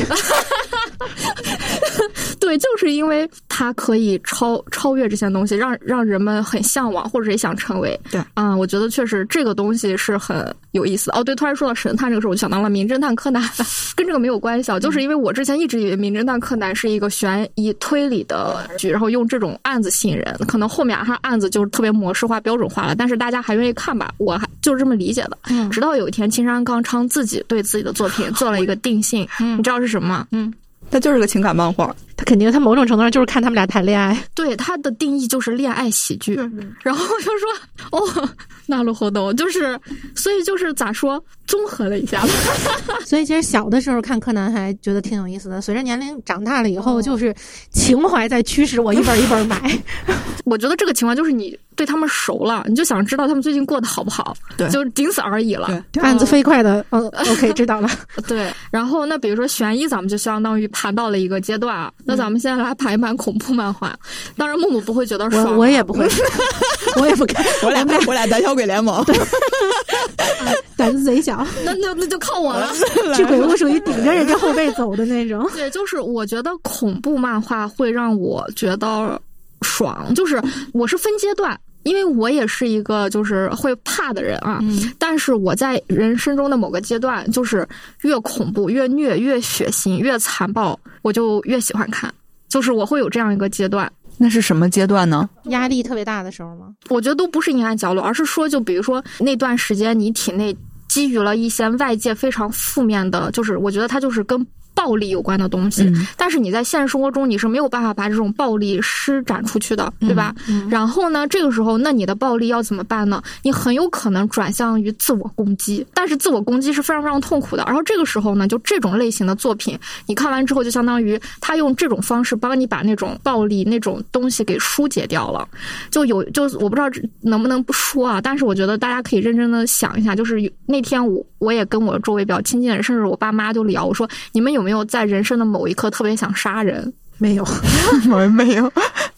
对，就是因为他可以超超越这些东西，让让人们很向往，或者也想成为。对啊，我觉得确实这个东西是很有意思。哦，对，突然说到神探这个事儿，我就想到了《名侦探柯南》，跟这个没有关系，啊，就是因为我之前一直以为《名侦探柯南》是一个悬疑推理的剧，然后用这种案子吸引人，可能后面他案子就是特别模式化、标准化了，但是大家还愿意看吧。我还就是这么理解的，直到有一天青山刚昌自己对自己的作品做了一个定性，你知道是什么吗？嗯，他就是个情感漫画，他肯定他某种程度上就是看他们俩谈恋爱，对他的定义就是恋爱喜剧，然后就说哦，那路后斗就是，所以就是咋说，综合了一下，所以其实小的时候看柯南还觉得挺有意思的，随着年龄长大了以后，就是情怀在驱使我一本一本买，我觉得这个情况就是你。对他们熟了，你就想知道他们最近过得好不好，对，就仅此而已了。案子飞快的，嗯，OK，知道了。对，然后那比如说悬疑，咱们就相当于盘到了一个阶段啊。那咱们现在来盘一盘恐怖漫画。当然，木木不会觉得爽，我也不会，我也不看。我俩我俩胆小鬼联盟，胆子贼小。那那那就靠我了。这鬼屋属于顶着人家后背走的那种。对，就是我觉得恐怖漫画会让我觉得爽，就是我是分阶段。因为我也是一个就是会怕的人啊，但是我在人生中的某个阶段，就是越恐怖、越虐、越血腥、越残暴，我就越喜欢看。就是我会有这样一个阶段。那是什么阶段呢？压力特别大的时候吗？我觉得都不是阴暗角落，而是说，就比如说那段时间你体内基于了一些外界非常负面的，就是我觉得它就是跟。暴力有关的东西，但是你在现实生活中你是没有办法把这种暴力施展出去的，对吧？然后呢，这个时候那你的暴力要怎么办呢？你很有可能转向于自我攻击，但是自我攻击是非常非常痛苦的。然后这个时候呢，就这种类型的作品，你看完之后就相当于他用这种方式帮你把那种暴力那种东西给疏解掉了。就有就我不知道能不能不说啊，但是我觉得大家可以认真的想一下，就是那天我我也跟我周围比较亲近的人，甚至我爸妈就聊，我说你们有。没有在人生的某一刻特别想杀人？没有，没没有。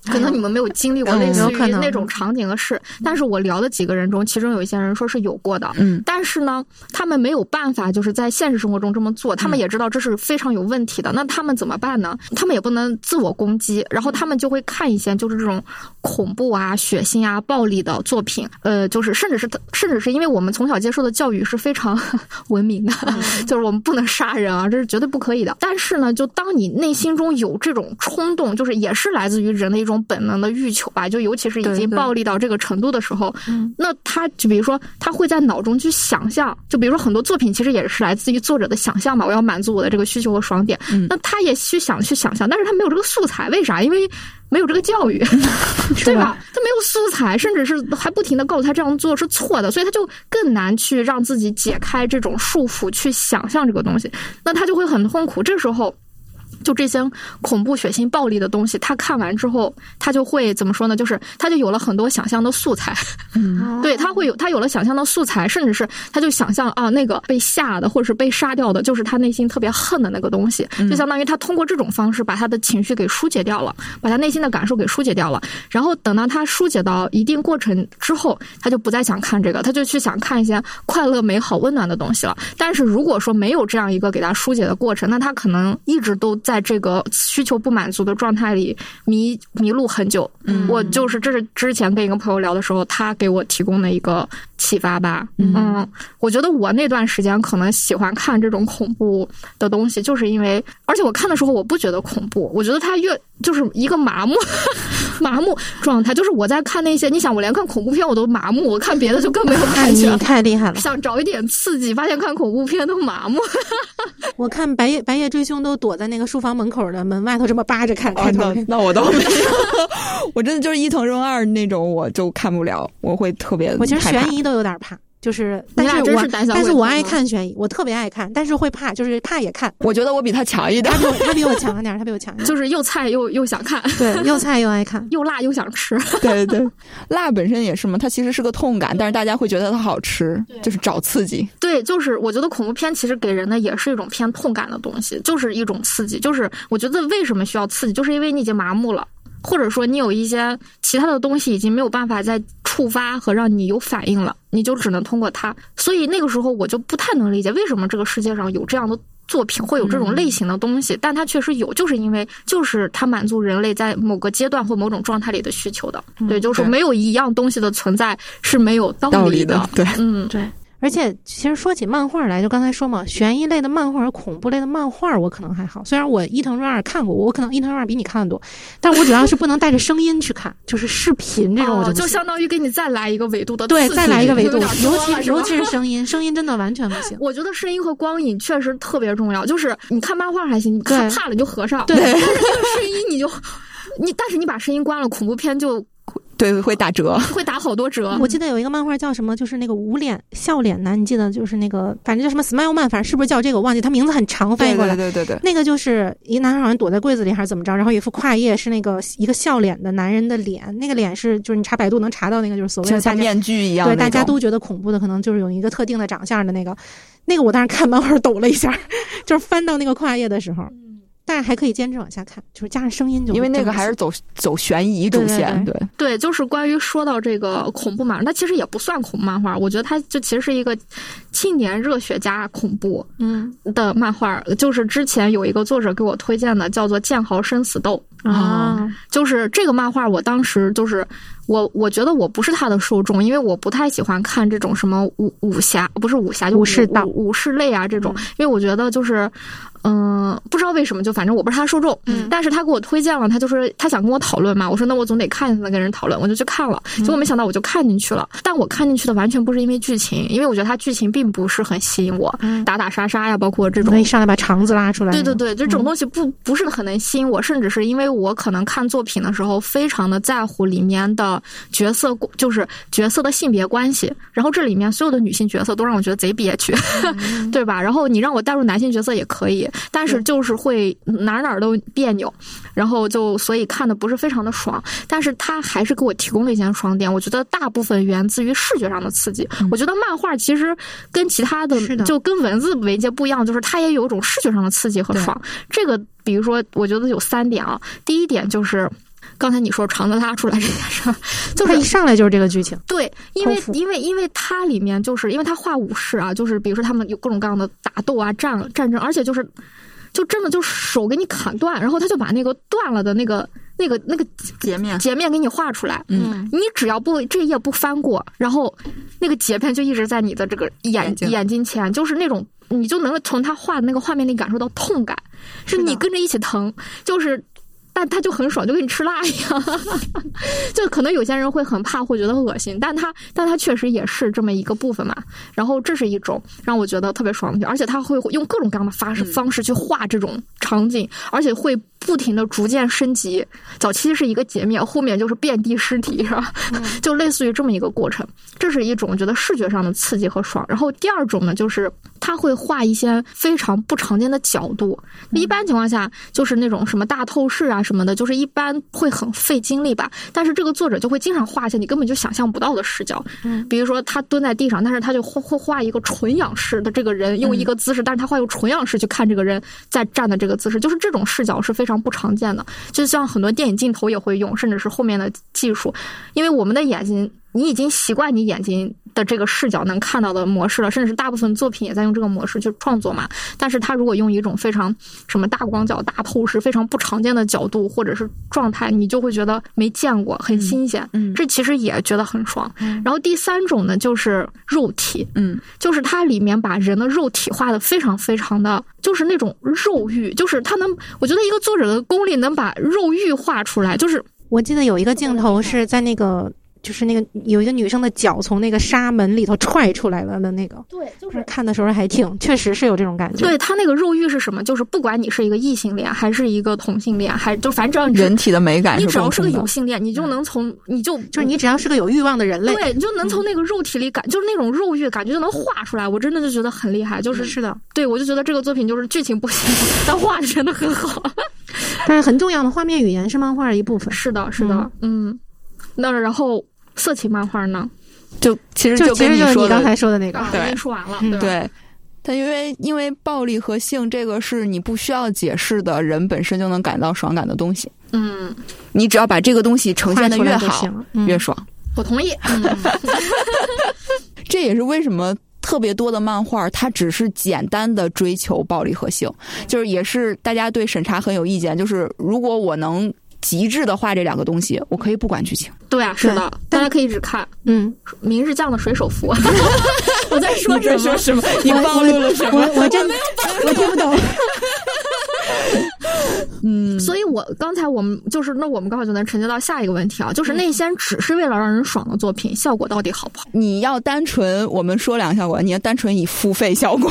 可能你们没有经历过类似于那种场景和事，但是我聊的几个人中，其中有一些人说是有过的，嗯但是呢，他们没有办法就是在现实生活中这么做，他们也知道这是非常有问题的，那他们怎么办呢？他们也不能自我攻击，然后他们就会看一些就是这种恐怖啊、血腥啊、暴力的作品，呃，就是甚至是甚至是因为我们从小接受的教育是非常 文明的，就是我们不能杀人啊，这是绝对不可以的。但是呢，就当你内心中有这种冲动，就是也是来自于人的一种本能的欲求吧，就尤其是已经暴力到这个程度的时候，嗯那他就比如说他会在脑中去想象，就比如说很多作品其实也是来自于作者的想象嘛，我要满足我的这个需求和爽点，嗯那他也去想去想象，但是他没有这个素材，为啥？因为没有这个教育，对吧？他没有素材，甚至是还不停的告诉他这样做是错的，所以他就更难去让自己解开这种束缚，去想象这个东西，那他就会很痛苦。这时候。就这些恐怖、血腥、暴力的东西，他看完之后，他就会怎么说呢？就是他就有了很多想象的素材，嗯 对他会有他有了想象的素材，甚至是他就想象啊，那个被吓的或者是被杀掉的，就是他内心特别恨的那个东西，就相当于他通过这种方式把他的情绪给疏解掉了，把他内心的感受给疏解掉了。然后等到他疏解到一定过程之后，他就不再想看这个，他就去想看一些快乐、美好、温暖的东西了。但是如果说没有这样一个给他疏解的过程，那他可能一直都在这个需求不满足的状态里迷迷路很久。嗯我就是这是之前跟一个朋友聊的时候，他给我提供的一个启发吧。嗯，我觉得我那段时间可能喜欢看这种恐怖的东西，就是因为，而且我看的时候我不觉得恐怖，我觉得他越就是一个麻木 麻木状态。就是我在看那些，你想我连看恐怖片我都麻木，我看别的就更没有 哎，你感觉。太厉害了！想找一点刺激，发现看恐怖片都麻木。我看《白夜白夜追凶》都躲在那个书房门口的门外头这么扒着看哦开头片。那那我倒没有，我真的就是一藤润二那种，我就看不了，我会特别我其实悬疑都有点怕，就是但是我真是胆小但是我爱看悬疑，我特别爱看，但是会怕，就是怕也看。我觉得我比他强一点他。比我他比我强一点，他比我强一点。就是又菜又又想看，对，又菜又爱看。又辣又想吃。对对，辣本身也是嘛，它其实是个痛感，但是大家会觉得它好吃，就是找刺激。对，就是我觉得恐怖片其实给人的也是一种偏痛感的东西，就是一种刺激。就是我觉得为什么需要刺激，就是因为你已经麻木了，或者说你有一些其他的东西已经没有办法再触发和让你有反应了，你就只能通过它。所以那个时候我就不太能理解为什么这个世界上有这样的。作品会有这种类型的东西，但它确实有，就是因为就是它满足人类在某个阶段或某种状态里的需求的。对，就是说没有一样东西的存在是没有道理的。对，嗯，对，而且其实说起漫画来，就刚才说嘛，悬疑类的漫画和恐怖类的漫画，我可能还好。虽然我伊藤润二看过，我可能伊藤润二比你看的多，但我主要是不能带着声音去看，就是视频这种我哦就就。相当于给你再来一个维度的对，再来一个维度，尤其尤其是声音，声音真的完全不行。我觉得声音和光影确实特别重要。就是你看漫画还行，你看怕了你就合上，对但是这个声音你就 你，但是你把声音关了，恐怖片就对，会打折。会打好多折。我记得有一个漫画叫什么，就是那个无脸笑脸男，你记得就是那个，反正叫什么 Smile Man，反正是不是叫这个我忘记，他名字很长，翻译过来。对对对对，那个就是一个男孩好像躲在柜子里还是怎么着，然后有一副跨页是那个一个笑脸的男人的脸，那个脸是就是你查百度能查到那个就是所谓的像面具一样对，大家都觉得恐怖的，可能就是有一个特定的长相的那个，那个我当时看漫画抖了一下，就是翻到那个跨页的时候，但是还可以坚持往下看，就是加上声音就因为那个还是走走悬疑主线，对对对，就是关于说到这个恐怖漫画，它其实也不算恐怖漫画，我觉得它就其实是一个青年热血加恐怖嗯的漫画。就是之前有一个作者给我推荐的，叫做《剑豪生死斗》。啊，就是这个漫画，我当时就是我，我觉得我不是他的受众，因为我不太喜欢看这种什么武武侠，不是武侠，就武士道武武士类啊这种，因为我觉得就是。嗯，不知道为什么，就反正我不是他受众，嗯。但是他给我推荐了，他就是他想跟我讨论嘛，我说那我总得看一下才跟人讨论，我就去看了，结果没想到我就看进去了，但我看进去的完全不是因为剧情，因为我觉得他剧情并不是很吸引我，嗯打打杀杀呀，包括这种可以上来把肠子拉出来，对对对，就这种嗯。东西不不是很能吸引我，甚至是因为我可能看作品的时候非常的在乎里面的角色，就是角色的性别关系，然后这里面所有的女性角色都让我觉得贼憋屈，对吧？然后你让我带入男性角色也可以，但是就是会哪儿哪儿都别扭，然后就所以看的不是非常的爽，但是他还是给我提供了一些爽点，我觉得大部分源自于视觉上的刺激。我觉得漫画其实跟其他的的就跟文字媒介不一样，就是它也有一种视觉上的刺激和爽。这个比如说，我觉得有三点啊，第一点就是。刚才你说肠子拉出来这件事儿，就是一上来就是这个剧情，对，因为因为因为它里面就是因为它画武士啊，就是比如说他们有各种各样的打斗啊、战战争，而且就是就真的就手给你砍断，然后他就把那个断了的那个那个那个截面，截面给你画出来。嗯，你只要不这一页不翻过，然后那个截片就一直在你的这个眼眼睛眼睛前，就是那种你就能从他画的那个画面里感受到痛感，是你跟着一起疼，就是。但他就很爽，就跟你吃辣一样，就可能有些人会很怕，会觉得恶心，但他但他确实也是这么一个部分嘛。然后这是一种让我觉得特别爽的，而且他会用各种各样的方式方式去画这种场景，而且会不停的逐渐升级。早期是一个截面，后面就是遍地尸体，是吧？就类似于这么一个过程。这是一种觉得视觉上的刺激和爽。然后第二种呢，就是他会画一些非常不常见的角度。一般情况下，就是那种什么大透视啊什么的，就是一般会很费精力吧。但是这个作者就会经常画一些你根本就想象不到的视角，嗯比如说他蹲在地上，但是他就会会画一个纯仰视的这个人用一个姿势，但是他会用纯仰视去看这个人在站的这个姿势，就是这种视角是非常不常见的。就像很多电影镜头也会用，甚至是后面的技术，因为我们的眼睛，你已经习惯你眼睛的这个视角能看到的模式了，甚至是大部分作品也在用这个模式去创作嘛。但是他如果用一种非常什么大广角、大透视、非常不常见的角度或者是状态，你就会觉得没见过，很新鲜。嗯这其实也觉得很爽。然后第三种呢，就是肉体，嗯，就是它里面把人的肉体画的非常非常的，就是那种肉欲，就是他能，我觉得一个作者的功力能把肉欲画出来，就是我记得有一个镜头是在那个，就是那个有一个女生的脚从那个纱门里头踹出来了的那个，对，就就是看的时候还挺，确实是有这种感觉。对他那个肉欲是什么？就是不管你是一个异性恋，还是一个同性恋，还就反正只要人体的美感你只要是个有性恋，你就能从你就就是你只要是个有欲望的人类，对，你就能从那个肉体里感，就是那种肉欲感觉就能画出来。我真的就觉得很厉害，就是是的，对我就觉得这个作品就是剧情不行，但画的真的很好。但是很重要的画面语言是漫画的一部分。是的，是的，嗯。那然后色情漫画呢？就其实就跟你说你刚才说的那个，啊，对已经说完了，嗯对。它因为因为暴力和性这个是你不需要解释的，人本身就能感到爽感的东西。嗯，你只要把这个东西呈现的越好越爽。我同意。嗯，这也是为什么特别多的漫画，它只是简单的追求暴力和性，就是也是大家对审查很有意见。就是如果我能极致的画这两个东西，我可以不管剧情。对啊，是的，大家可以只看嗯，《明日酱的水手服》。我在说什么？什么？你我暴露了什么？我我真 我听不懂。嗯，所以我刚才我们就是那我们刚好就能承接到下一个问题啊，就是那些只是为了让人爽的作品，效果到底好不好？你要单纯，我们说两个效果，你要单纯以付费效果。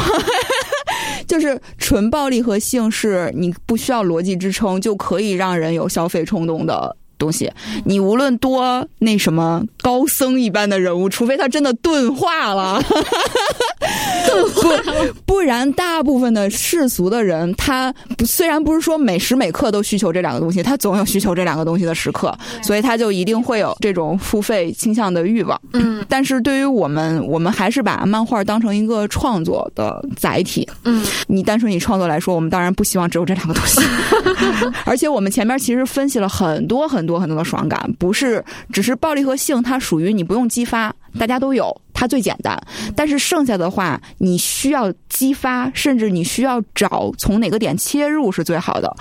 就是纯暴力和性是你不需要逻辑支撑就可以让人有消费冲动的东西。你无论多那什么高僧一般的人物，除非他真的钝化了，不不然大部分的世俗的人，他不虽然不是说每时每刻都需求这两个东西，他总有需求这两个东西的时刻，所以他就一定会有这种付费倾向的欲望。嗯但是对于我们，我们还是把漫画当成一个创作的载体。嗯你单纯以创作来说，我们当然不希望只有这两个东西。而且我们前面其实分析了很多很多很多的爽感，不是只是暴力和性，它属于你不用激发，大家都有，它最简单。但是剩下的话，你需要激发，甚至你需要找从哪个点切入是最好的。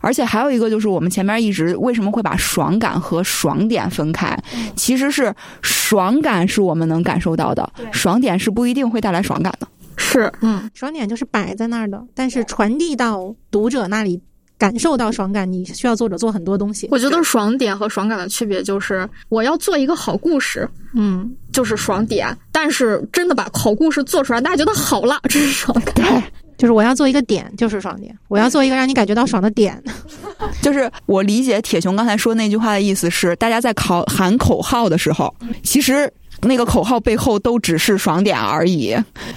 而且还有一个就是，我们前面一直为什么会把爽感和爽点分开？其实是爽感是我们能感受到的，爽点是不一定会带来爽感的。是嗯，爽点就是摆在那儿的，但是传递到读者那里，感受到爽感，你需要作者做很多东西。我觉得爽点和爽感的区别就是，我要做一个好故事，嗯，就是爽点，但是真的把好故事做出来，大家觉得好了，这是爽感。对，就是我要做一个点，就是爽点；我要做一个让你感觉到爽的点。就是我理解铁熊刚才说那句话的意思是，大家在考喊口号的时候，其实。那个口号背后都只是爽点而已，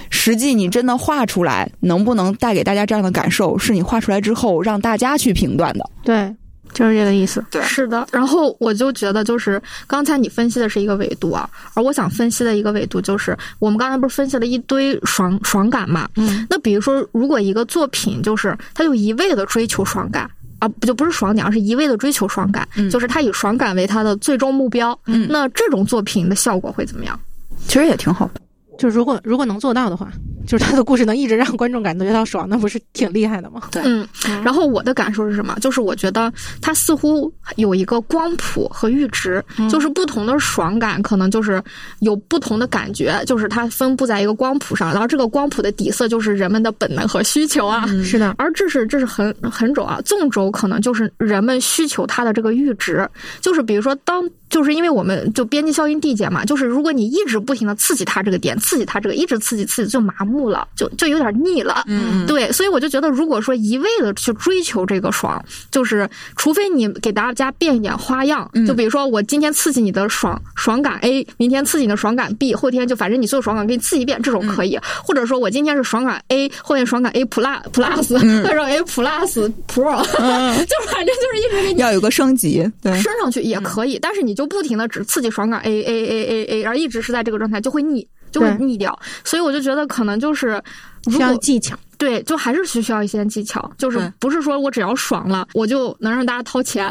实际你真的画出来，能不能带给大家这样的感受，是你画出来之后让大家去评断的。对，就是这个意思。对是的。然后我就觉得，就是刚才你分析的是一个维度啊，而我想分析的一个维度就是，我们刚才不是分析了一堆爽爽感嘛？嗯，那比如说，如果一个作品就是它就一味的追求爽感。啊，不就不是爽点，而是一味的追求爽感，嗯就是他以爽感为他的最终目标。嗯那这种作品的效果会怎么样？其实也挺好的。就如果如果能做到的话，就是他的故事能一直让观众感觉到爽，那不是挺厉害的吗？对嗯，然后我的感受是什么？就是我觉得它似乎有一个光谱和阈值，就是不同的爽感可能就是有不同的感觉，就是它分布在一个光谱上，然后这个光谱的底色就是人们的本能和需求啊。是的，而这是这是横横轴啊，纵轴可能就是人们需求它的这个阈值，就是比如说当就是因为我们就边际效应递减嘛，就是如果你一直不停的刺激它这个点，刺激它这个，一直刺激刺激就麻木了，就就有点腻了。嗯，对，所以我就觉得，如果说一味的去追求这个爽，就是除非你给大家变一点花样，嗯就比如说我今天刺激你的爽爽感 A，明天刺激你的爽感 B，后天就反正你所有爽感给你刺激一遍，这种可以。或者说我今天是爽感 A，后天爽感 A plus plus，或者 A plus pro，、就反正就是一直给你要有个升级，对，升上去也可以，但是你就不停的只刺激爽感 A A A A A，然后一直是在这个状态，就会腻，就会腻掉。所以我就觉得可能就是。如需要果技巧。对，就还是需需要一些技巧，就是不是说我只要爽了，我就能让大家掏钱。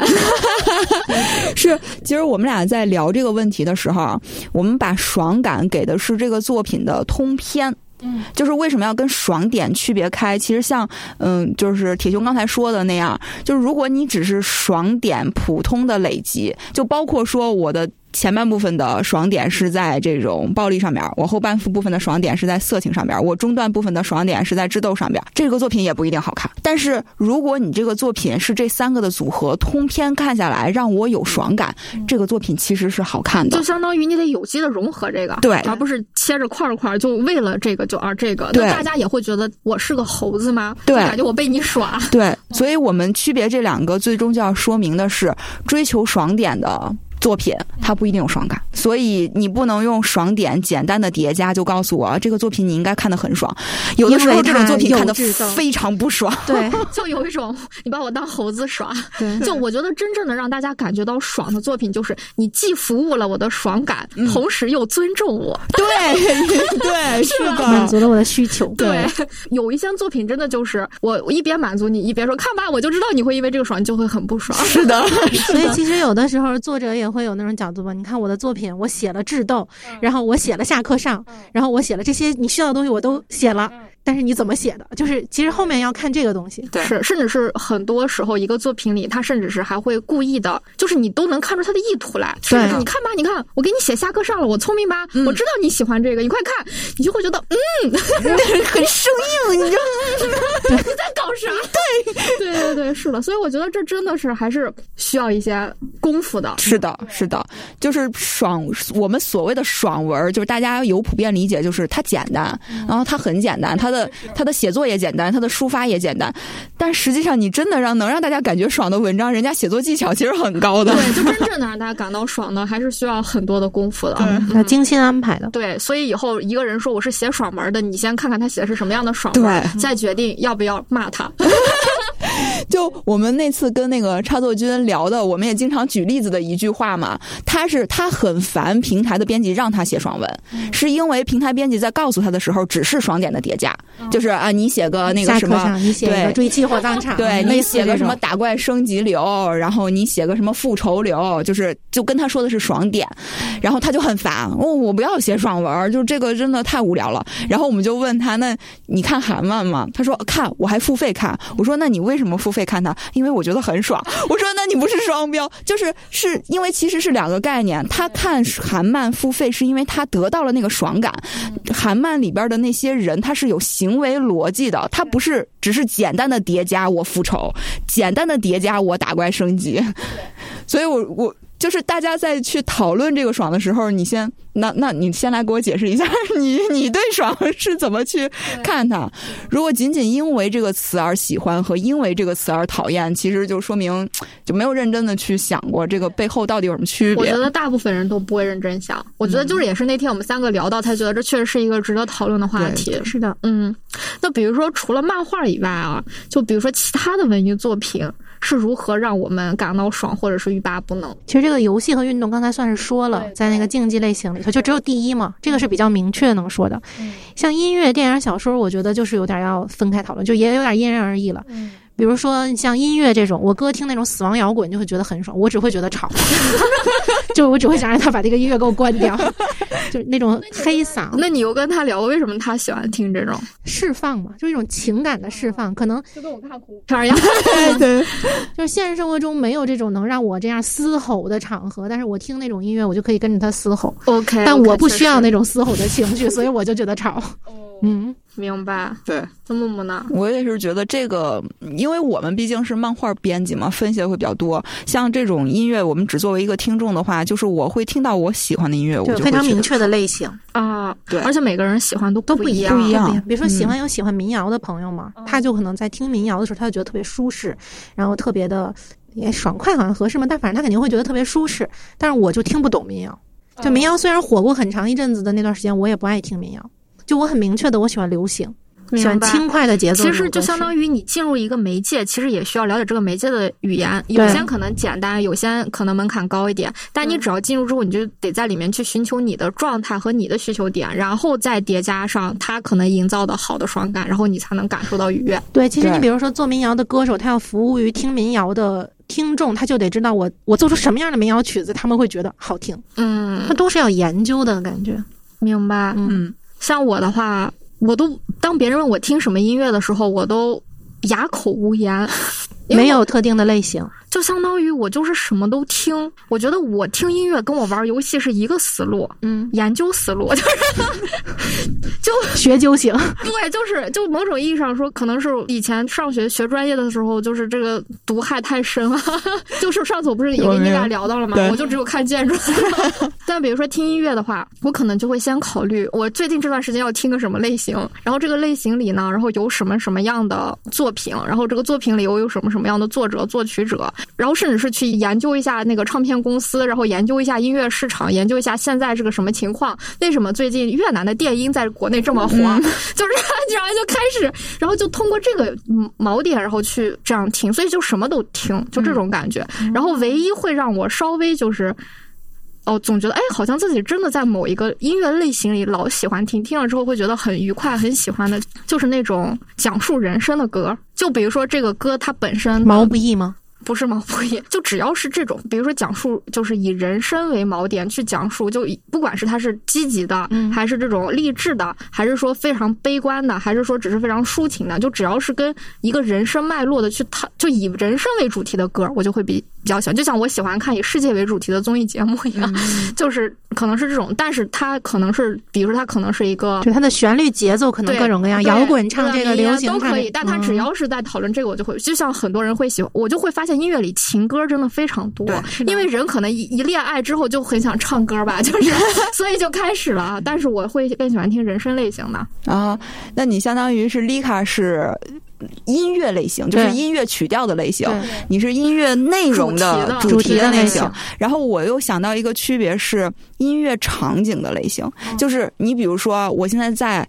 是，其实我们俩在聊这个问题的时候啊，我们把爽感给的是这个作品的通篇。就是为什么要跟爽点区别开？其实像嗯，就是铁熊刚才说的那样，就是如果你只是爽点普通的累积，就包括说我的。前半部分的爽点是在这种暴力上面，我后半部分的爽点是在色情上面，我中段部分的爽点是在智斗上面。这个作品也不一定好看，但是如果你这个作品是这三个的组合，通篇看下来让我有爽感，这个作品其实是好看的就。相当于你得有机的融合这个，对而不是切着块儿块儿，就为了这个就而这个，对大家也会觉得我是个猴子吗？对感觉我被你耍。对，所以我们区别这两个，最终就要说明的是，追求爽点的作品，它不一定有爽感，所以你不能用爽点简单的叠加就告诉我这个作品你应该看得很爽。有的时候这种作品看得因为它有制造。非常不爽。对。就有一种你把我当猴子耍，对，就我觉得真正的让大家感觉到爽的作品，就是你既服务了我的爽感，同时又尊重我。对对，是的，满足了我的需求。对，有一些作品真的就是我我一边满足你，一边说看吧，我就知道你会因为这个爽，你就会很不爽。是的，所以其实有的时候作者也会有那种角度吧。你看我的作品，我写了智斗，然后我写了下课上，然后我写了这些你需要的东西我都写了，但是你怎么写的？就是其实后面要看这个东西。对是，甚至是很多时候一个作品里，他甚至是还会故意的，就是你都能看出他的意图来。对你看吧，你看我给你写下课上了，我聪明吧？我知道你喜欢这个，你快看，你就会觉得嗯，很生硬，你知道 吗？你在搞啥？对对对对，是的。所以我觉得这真的是还是需要一些功夫的。是的，是的，就是爽。我们所谓的爽文，就是大家有普遍理解，就是它简单，然后它很简单，它的它的写作也简单，他的抒发也简单。但实际上，你真的让能让大家感觉爽的文章，人家写作技巧其实很高的。对，就真正能让大家感到爽的，还是需要很多的功夫的。嗯，要精心安排的。对，所以以后一个人说我是写爽文的，你先看看他写的是什么样的爽文，对再决定要不要骂他。就我们那次跟那个插作君聊的，我们也经常举例子的一句话嘛，他是他很烦平台的编辑让他写爽文，是因为平台编辑在告诉他的时候只是爽点的叠加，就是啊，你写个那个什么。你写个追击火葬场，对你写个什么打怪升级流，然后你写个什么复仇流，就是就跟他说的是爽点，然后他就很烦哦，我不要写爽文，就这个真的太无聊了。然后我们就问他，那你看韩漫吗？他说看，我还付费看。我说那你为什么付费看它？因为我觉得很爽。我说那你不是双标，就是是因为其实是两个概念。他看韩漫付费是因为他得到了那个爽感，韩漫里边的那些人他是有行为逻辑的，他不是只是简单的叠加我复仇，简单的叠加我打怪升级。所以我我就是大家在去讨论这个爽的时候，你先那那你先来给我解释一下，你你对爽是怎么去看它？如果仅仅因为这个词而喜欢和因为这个词而讨厌，其实就说明就没有认真的去想过这个背后到底有什么区别我觉。得大部分人都不会认真想。我觉得就是也是那天我们三个聊到，才觉得这确实是一个值得讨论的话题。是的，嗯，那比如说除了漫画以外啊，就比如说其他的文艺作品是如何让我们感到爽，或者是欲罢不能？其实这个游戏和运动刚才算是说了，在那个竞技类型里头，就只有第一嘛，这个是比较明确能说的。像音乐、电影、小说，我觉得就是有点要分开讨论，就也有点因人而异了。比如说像音乐这种，我哥听那种死亡摇滚就会觉得很爽，我只会觉得吵 就我只会想让他把这个音乐给我关掉，就是那种黑嗓。那你又跟他聊过为什么他喜欢听这种释放嘛？就是一种情感的释放，可能就跟我看恐怖片一样。对，就是现实生活中没有这种能让我这样嘶吼的场合，但是我听那种音乐，我就可以跟着他嘶吼。OK，但我不需要那种嘶吼的情绪，所以我就觉得吵。嗯，明白。对，这么木呢？我也是觉得这个，因为我们毕竟是漫画编辑嘛，分析的会比较多。像这种音乐，我们只作为一个听众的话，就是我会听到我喜欢的音乐，我就非常明确的类型啊，对而且每个人喜欢都都不一样，不一样比如说喜欢嗯有喜欢民谣的朋友嘛，他就可能在听民谣的时候，他就觉得特别舒适，然后特别的也爽快，好像合适嘛。但反正他肯定会觉得特别舒适。但是我就听不懂民谣，就民谣虽然火过很长一阵子的那段时间，我也不爱听民谣。就我很明确的，我喜欢流行，喜欢轻快的节奏。其实就相当于你进入一个媒介，其实也需要了解这个媒介的语言，有些可能简单，有些可能门槛高一点。但你只要进入之后，你就得在里面去寻求你的状态和你的需求点，然后再叠加上它可能营造的好的爽感，然后你才能感受到愉悦。对，其实你比如说做民谣的歌手，他要服务于听民谣的听众，他就得知道我我做出什么样的民谣曲子，他们会觉得好听。嗯他，都是要研究的感觉。明白。嗯嗯，像我的话，我都当别人问我听什么音乐的时候，我都哑口无言。没有特定的类型，就相当于我就是什么都听。我觉得我听音乐跟我玩游戏是一个思路，嗯，研究思路，就是 就学究型。对，就是就某种意义上说，可能是以前上学学专业的时候，就是这个毒害太深了。就是上次我不是也跟你俩聊到了吗？我就只有看建筑。但比如说听音乐的话，我可能就会先考虑我最近这段时间要听个什么类型，然后这个类型里呢，然后有什么什么样的作品，然后这个作品里又有什么什么样的作者、作曲者，然后甚至是去研究一下那个唱片公司，然后研究一下音乐市场，研究一下现在是个什么情况，为什么最近越南的电音在国内这么火，就是然后就开始，然后就通过这个嗯锚点，然后去这样听，所以就什么都听，就这种感觉。然后唯一会让我稍微就是。哦，总觉得哎，好像自己真的在某一个音乐类型里老喜欢听，听了之后会觉得很愉快、很喜欢的，就是那种讲述人生的歌。就比如说这个歌它本身毛不易吗？不是毛不易，就只要是这种，比如说讲述，就是以人生为锚点去讲述，就以不管是它是积极的，嗯还是这种励志的，还是说非常悲观的，还是说只是非常抒情的，就只要是跟一个人生脉络的去讨，就以人生为主题的歌，我就会比比较喜欢。就像我喜欢看以世界为主题的综艺节目一样，就是可能是这种，但是它可能是，比如说它可能是一个就它的旋律节奏可能各种各样，摇滚唱这个，流行都可以，但他只嗯要是在讨论这个，我就会，就像很多人会喜欢，我就会发现音乐里情歌真的非常多，因为人可能一一恋爱之后就很想唱歌吧，就是所以就开始了。但是我会更喜欢听人声类型的，啊，那你相当于是 Lika 是音乐类型，就是音乐曲调的类型，你是音乐内容的主主题的类型。然后我又想到一个区别是音乐场景的类型，就是你比如说我现在在。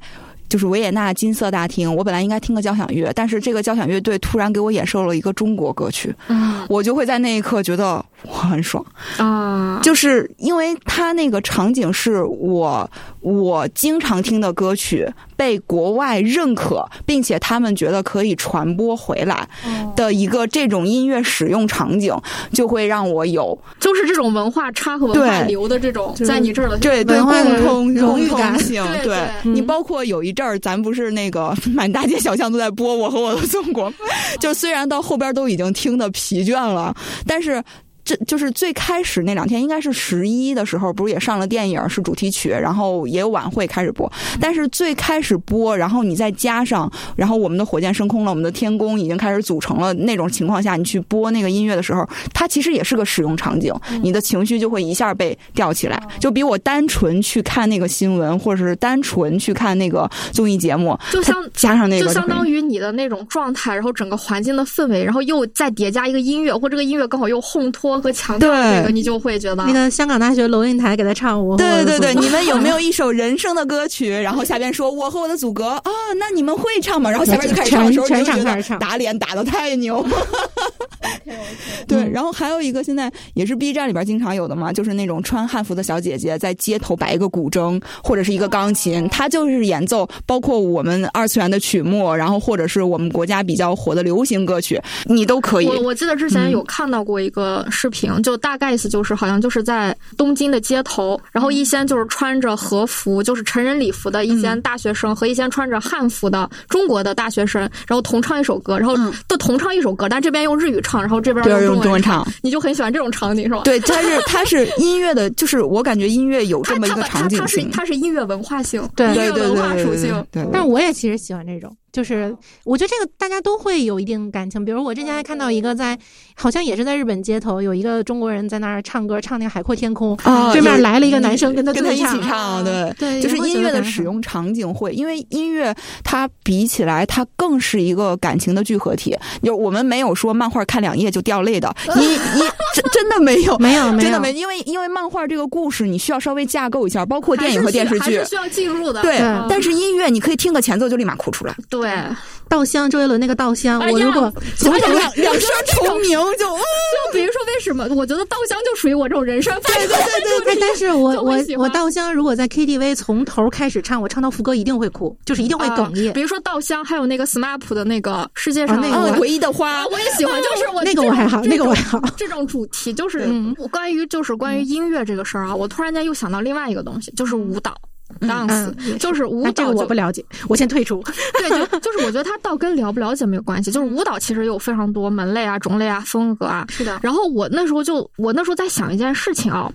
就是维也纳金色大厅，我本来应该听个交响乐，但是这个交响乐队突然给我演奏了一个中国歌曲，嗯我就会在那一刻觉得我很爽。啊，就是因为它那个场景是我我经常听的歌曲被国外认可，并且他们觉得可以传播回来的一个这种音乐使用场景，就会让我有就是这种文化差和文化对流的这种，就在你这儿的对对共通共荣誉感通性。对你嗯包括有一阵儿，咱不是那个满大街小巷都在播《我和我的祖国》，就虽然到后边都已经听的疲倦了，但是。这就是最开始那两天，应该是十一的时候，不是也上了电影是主题曲，然后也有晚会开始播。但是最开始播，然后你再加上，然后我们的火箭升空了，我们的天宫已经开始组成了那种情况下，你去播那个音乐的时候，它其实也是个使用场景，你的情绪就会一下被吊起来，就比我单纯去看那个新闻，或者是单纯去看那个综艺节目，就像加上那个就相当于于你的那种状态，然后整个环境的氛围，然后又再叠加一个音乐，或这个音乐刚好又烘托和强调对这个，你就会觉得那个香港大学龙应台给他唱《我和我对对对，你们有没有一首人生的歌曲？然后下边说“我和我的祖国”啊，那你们会唱吗？然后下边就开始唱的时候，全场开始唱打脸打的太牛。对，然后还有一个现在也是 B 站里边经常有的嘛，就是那种穿汉服的小姐姐在街头摆一个古筝或者是一个钢琴，她就是演奏，包括我们二次元的曲目，然后或者是我们国家比较火的流行歌曲，你都可以。我我记得之前有看到过一个视频，就大概意思就是好像就是在东京的街头，然后一些就是穿着和服，就是成人礼服的一些大学生和一些穿着汉服的中国的大学生，然后同唱一首歌，然后都同唱一首歌，但这边用日语唱，然后这边用中文唱，你就很喜欢这种场景是吧？对，它是它是音乐的，就是我感觉音乐有这么一个场景性，它是音乐文化性，对音乐文化属性。但是我也其实喜欢这种。就是我觉得这个大家都会有一定感情，比如我之前还看到一个在，好像也是在日本街头，有一个中国人在那儿唱歌，唱那个《海阔天空》，对面来了一个男生跟他跟他一起唱，对对，就是音乐的使用场景会，因为音乐它比起来它更是一个感情的聚合体。就我们没有说漫画看两页就掉泪的，你 你真真的没有没有真的没，因为因为漫画这个故事你需要稍微架构一下，包括电影和电视剧需要进入的，对，但是音乐你可以听个前奏就立马哭出来，对。对，稻香，周杰伦那个稻香，我如果从两两声重名就，就比如说为什么？我觉得稻香就属于我这种人生对对对对。但是我我我稻香如果在 KTV 从头开始唱，我唱到副歌一定会哭，就是一定会哽咽。比如说稻香，还有那个 SMAP 的那个世界上那个唯一的花，我也喜欢，就是我那个我还好，那个我还好。这种主题就是关于就是关于音乐这个事儿啊，我突然间又想到另外一个东西，就是舞蹈。Dance 就是舞蹈，这个我不了解，我先退出。对，就就是我觉得它倒跟了不了解没有关系，就是舞蹈其实有非常多门类啊、种类啊、风格啊。是的。然后我那时候就我那时候在想一件事情啊，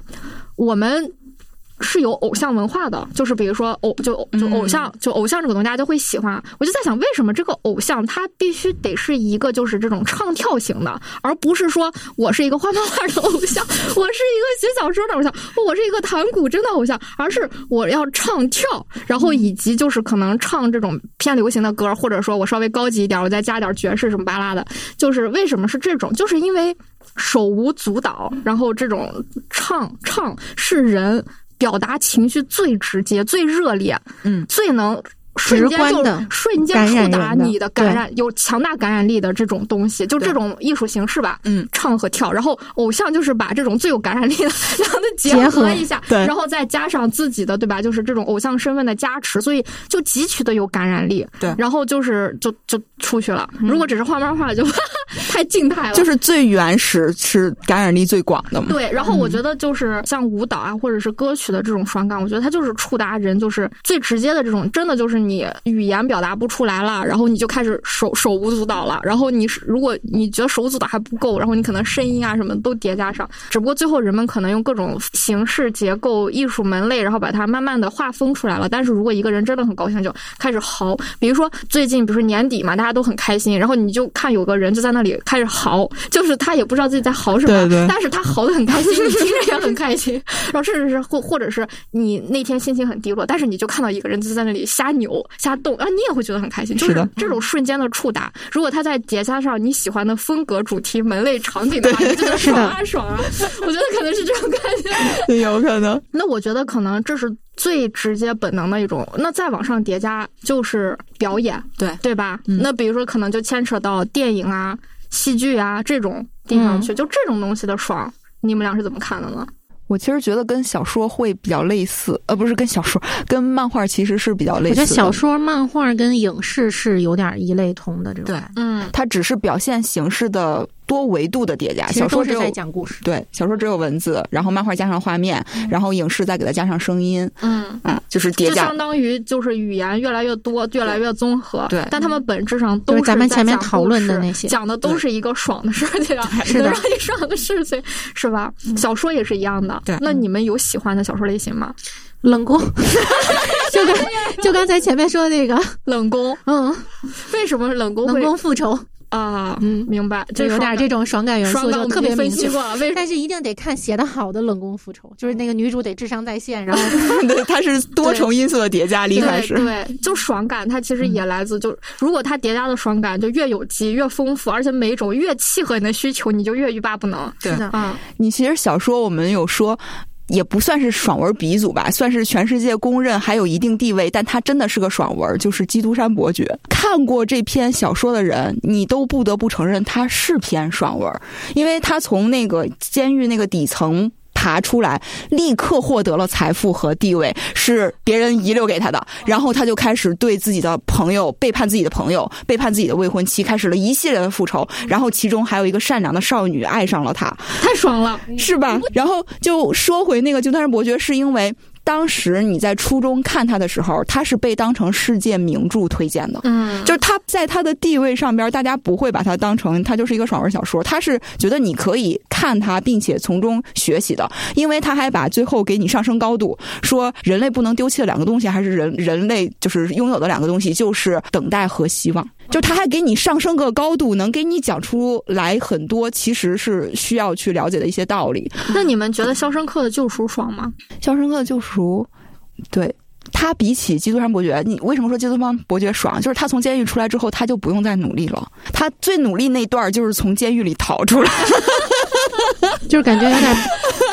我们。是有偶像文化的，就是比如说偶就就偶像就偶像这个东西，大家就会喜欢。我就在想，为什么这个偶像他必须得是一个就是这种唱跳型的，而不是说我是一个画漫画的偶像，我是一个写小说的偶像，我是一个弹古筝的偶像，而是我要唱跳，然后以及就是可能唱这种偏流行的歌，或者说我稍微高级一点，我再加点爵士什么巴拉的。就是为什么是这种？就是因为手舞足蹈，然后这种唱唱是人。表达情绪最直接、最热烈，嗯，最能。瞬间就瞬间触达你的感染，有强大感染力的这种东西，就这种艺术形式吧。嗯，唱和跳，然后偶像就是把这种最有感染力的 两个结合一下，对，然后再加上自己的对吧？就是这种偶像身份的加持，所以就极其的有感染力。对，然后就是就就出去了。如果只是画漫画，就 太静态了。就是最原始是感染力最广的嘛。对，然后我觉得就是像舞蹈啊，或者是歌曲的这种爽感，我觉得它就是触达人，就是最直接的这种，真的就是。你语言表达不出来了，然后你就开始手手舞足蹈了。然后你是如果你觉得手舞足蹈还不够，然后你可能声音啊什么都叠加上。只不过最后人们可能用各种形式、结构、艺术门类，然后把它慢慢的划分出来了。但是如果一个人真的很高兴，就开始嚎。比如说最近，比如说年底嘛，大家都很开心，然后你就看有个人就在那里开始嚎，就是他也不知道自己在嚎什么，但是他嚎的很开心，你听着也很开心。然后甚至是或或者是你那天心情很低落，但是你就看到一个人就在那里瞎扭。瞎动啊，你也会觉得很开心，就是这种瞬间的触达。如果它再叠加上你喜欢的风格、主题、门类、场景的话，你觉得爽啊爽啊！我觉得可能是这种感觉，有可能。那我觉得可能这是最直接本能的一种。那再往上叠加就是表演，对对吧？那比如说可能就牵扯到电影啊、戏剧啊这种地方去，就这种东西的爽，你们俩是怎么看的呢？我其实觉得跟小说会比较类似，呃，不是跟小说，跟漫画其实是比较类似。我觉得小说、漫画跟影视是有点一类同的这种。对，嗯，它只是表现形式的。多维度的叠加，小说只有讲故事。对，小说只有文字，然后漫画加上画面，然后影视再给它加上声音。嗯嗯，就是叠加，相当于就是语言越来越多，越来越综合。对，但他们本质上都是咱们前面讨论的那些，讲的都是一个爽的事情，能让你爽的事情，是吧？小说也是一样的。对，那你们有喜欢的小说类型吗？冷宫，就刚就刚才前面说的那个冷宫。嗯，为什么冷宫？冷宫复仇。啊，嗯，明白，就有点这种爽感元素，就特别分析过。为 但是一定得看写的好的冷宫复仇，就是那个女主得智商在线，然后 对，它是多重因素的叠加，厉害是。对，就爽感，它其实也来自就，如果它叠加的爽感就越有机、越丰富，而且每一种越契合你的需求，你就越欲罢不能。对，嗯，你其实小说我们有说。也不算是爽文鼻祖吧，算是全世界公认还有一定地位，但他真的是个爽文，就是《基督山伯爵》。看过这篇小说的人，你都不得不承认他是篇爽文，因为他从那个监狱那个底层。爬出来，立刻获得了财富和地位，是别人遗留给他的。然后他就开始对自己的朋友背叛自己的朋友，背叛自己的未婚妻，开始了一系列的复仇。然后其中还有一个善良的少女爱上了他，太爽了，是吧？然后就说回那个《金丹伯爵》，是因为。当时你在初中看他的时候，他是被当成世界名著推荐的。嗯，就是他在他的地位上边，大家不会把他当成他就是一个爽文小说，他是觉得你可以看他，并且从中学习的，因为他还把最后给你上升高度，说人类不能丢弃的两个东西，还是人人类就是拥有的两个东西，就是等待和希望。就他还给你上升个高度，能给你讲出来很多其实是需要去了解的一些道理。那你们觉得《肖申克的救赎》爽吗？《肖申克的救赎》，对他比起《基督山伯爵》，你为什么说《基督山伯爵》爽？就是他从监狱出来之后，他就不用再努力了。他最努力那段就是从监狱里逃出来，就是感觉有点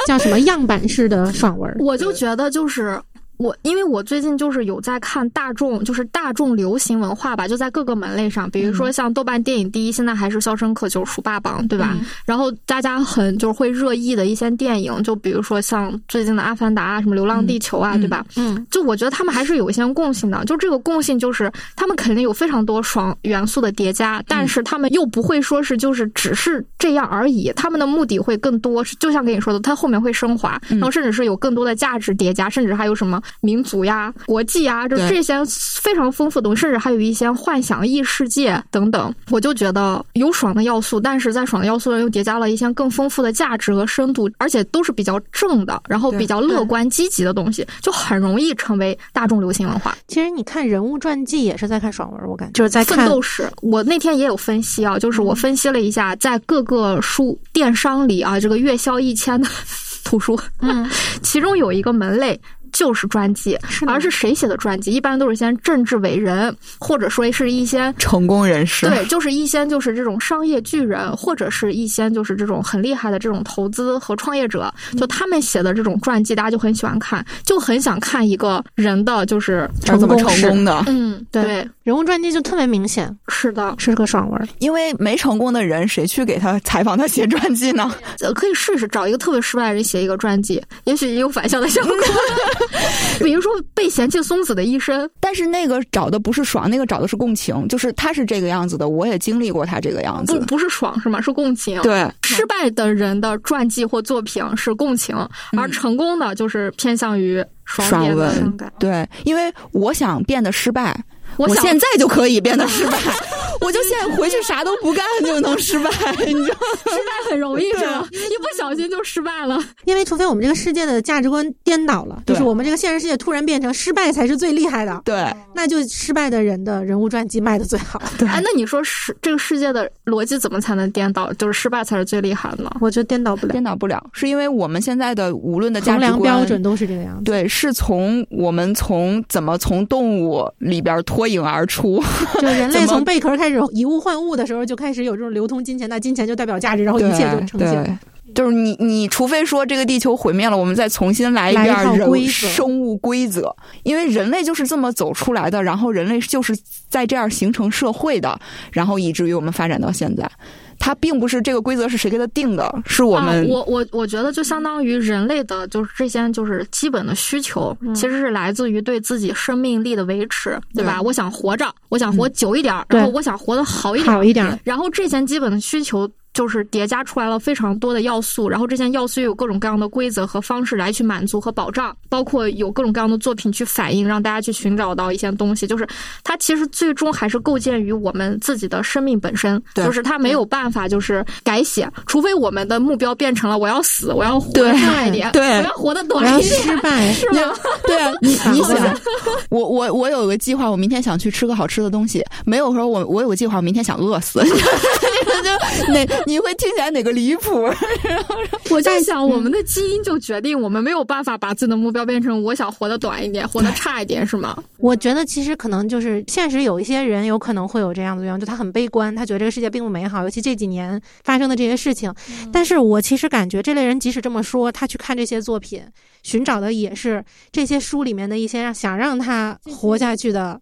叫什么样板式的爽文。我就觉得就是。我因为我最近就是有在看大众，就是大众流行文化吧，就在各个门类上，比如说像豆瓣电影第一，现在还是《肖申克救赎》霸榜，对吧？然后大家很就是会热议的一些电影，就比如说像最近的《阿凡达》啊什么《流浪地球》啊，对吧？嗯，就我觉得他们还是有一些共性的，就这个共性就是他们肯定有非常多爽元素的叠加，但是他们又不会说是就是只是这样而已，他们的目的会更多，就像跟你说的，它后面会升华，然后甚至是有更多的价值叠加，甚至还有什么。民族呀，国际呀，就这些非常丰富的东西，甚至还有一些幻想异世界等等。我就觉得有爽的要素，但是在爽的要素上又叠加了一些更丰富的价值和深度，而且都是比较正的，然后比较乐观积极的东西，就很容易成为大众流行文化。其实你看人物传记也是在看爽文，我感觉就是在奋斗史。我那天也有分析啊，就是我分析了一下，在各个书电商里啊，这个月销一千的 图书，嗯，其中有一个门类。就是传记，而是谁写的传记？一般都是一些政治伟人，或者说是一些成功人士。对，就是一些就是这种商业巨人，或者是一些就是这种很厉害的这种投资和创业者。就他们写的这种传记，大家就很喜欢看，就很想看一个人的就是怎么成功的。嗯，对，人物传记就特别明显，是的，是个爽文。因为没成功的人，谁去给他采访他写传记呢？可以试试找一个特别失败的人写一个传记，也许也有反向的效果。比如说被嫌弃松子的一生，但是那个找的不是爽，那个找的是共情，就是他是这个样子的，我也经历过他这个样子。不不是爽是吗？是共情。对，失败的人的传记或作品是共情，而成功的就是偏向于爽文。对，因为我想变得失败。我现在就可以变得失败，我就现在回去啥都不干就能失败，你知道？失败很容易是吧？一不小心就失败了。因为除非我们这个世界的价值观颠倒了，就是我们这个现实世界突然变成失败才是最厉害的，对，那就失败的人的人物传记卖的最好。对，哎，那你说是这个世界的逻辑怎么才能颠倒？就是失败才是最厉害的呢？我觉得颠倒不了，颠倒不了，是因为我们现在的无论的价值观标准都是这个样子。对，是从我们从怎么从动物里边脱。颖而出，就人类从贝壳开始以物换物的时候，就开始有这种流通金钱，那金钱就代表价值，然后一切就呈现。就是你，你除非说这个地球毁灭了，我们再重新来一遍人生物规则，因为人类就是这么走出来的，然后人类就是在这样形成社会的，然后以至于我们发展到现在。它并不是这个规则是谁给他定的，是我们。我我我觉得就相当于人类的，就是这些就是基本的需求，其实是来自于对自己生命力的维持，对吧？我想活着，我想活久一点，然后我想活得好一点，好一点。然后这些基本的需求。就是叠加出来了非常多的要素，然后这些要素又有各种各样的规则和方式来去满足和保障，包括有各种各样的作品去反映，让大家去寻找到一些东西。就是它其实最终还是构建于我们自己的生命本身，就是它没有办法就是改写，除非我们的目标变成了我要死，我要活快一点，对，我要活得短一点，失败是吗？对啊，你 你想，我我我有个计划，我明天想去吃个好吃的东西，没有说我我有个计划，我明天想饿死。就哪你会听起来哪个离谱？我在想，我们的基因就决定我们没有办法把自己的目标变成我想活得短一点，活得差一点，是吗？我觉得其实可能就是现实，有一些人有可能会有这样的愿望，就他很悲观，他觉得这个世界并不美好，尤其这几年发生的这些事情。但是我其实感觉这类人即使这么说，他去看这些作品，寻找的也是这些书里面的一些让想让他活下去的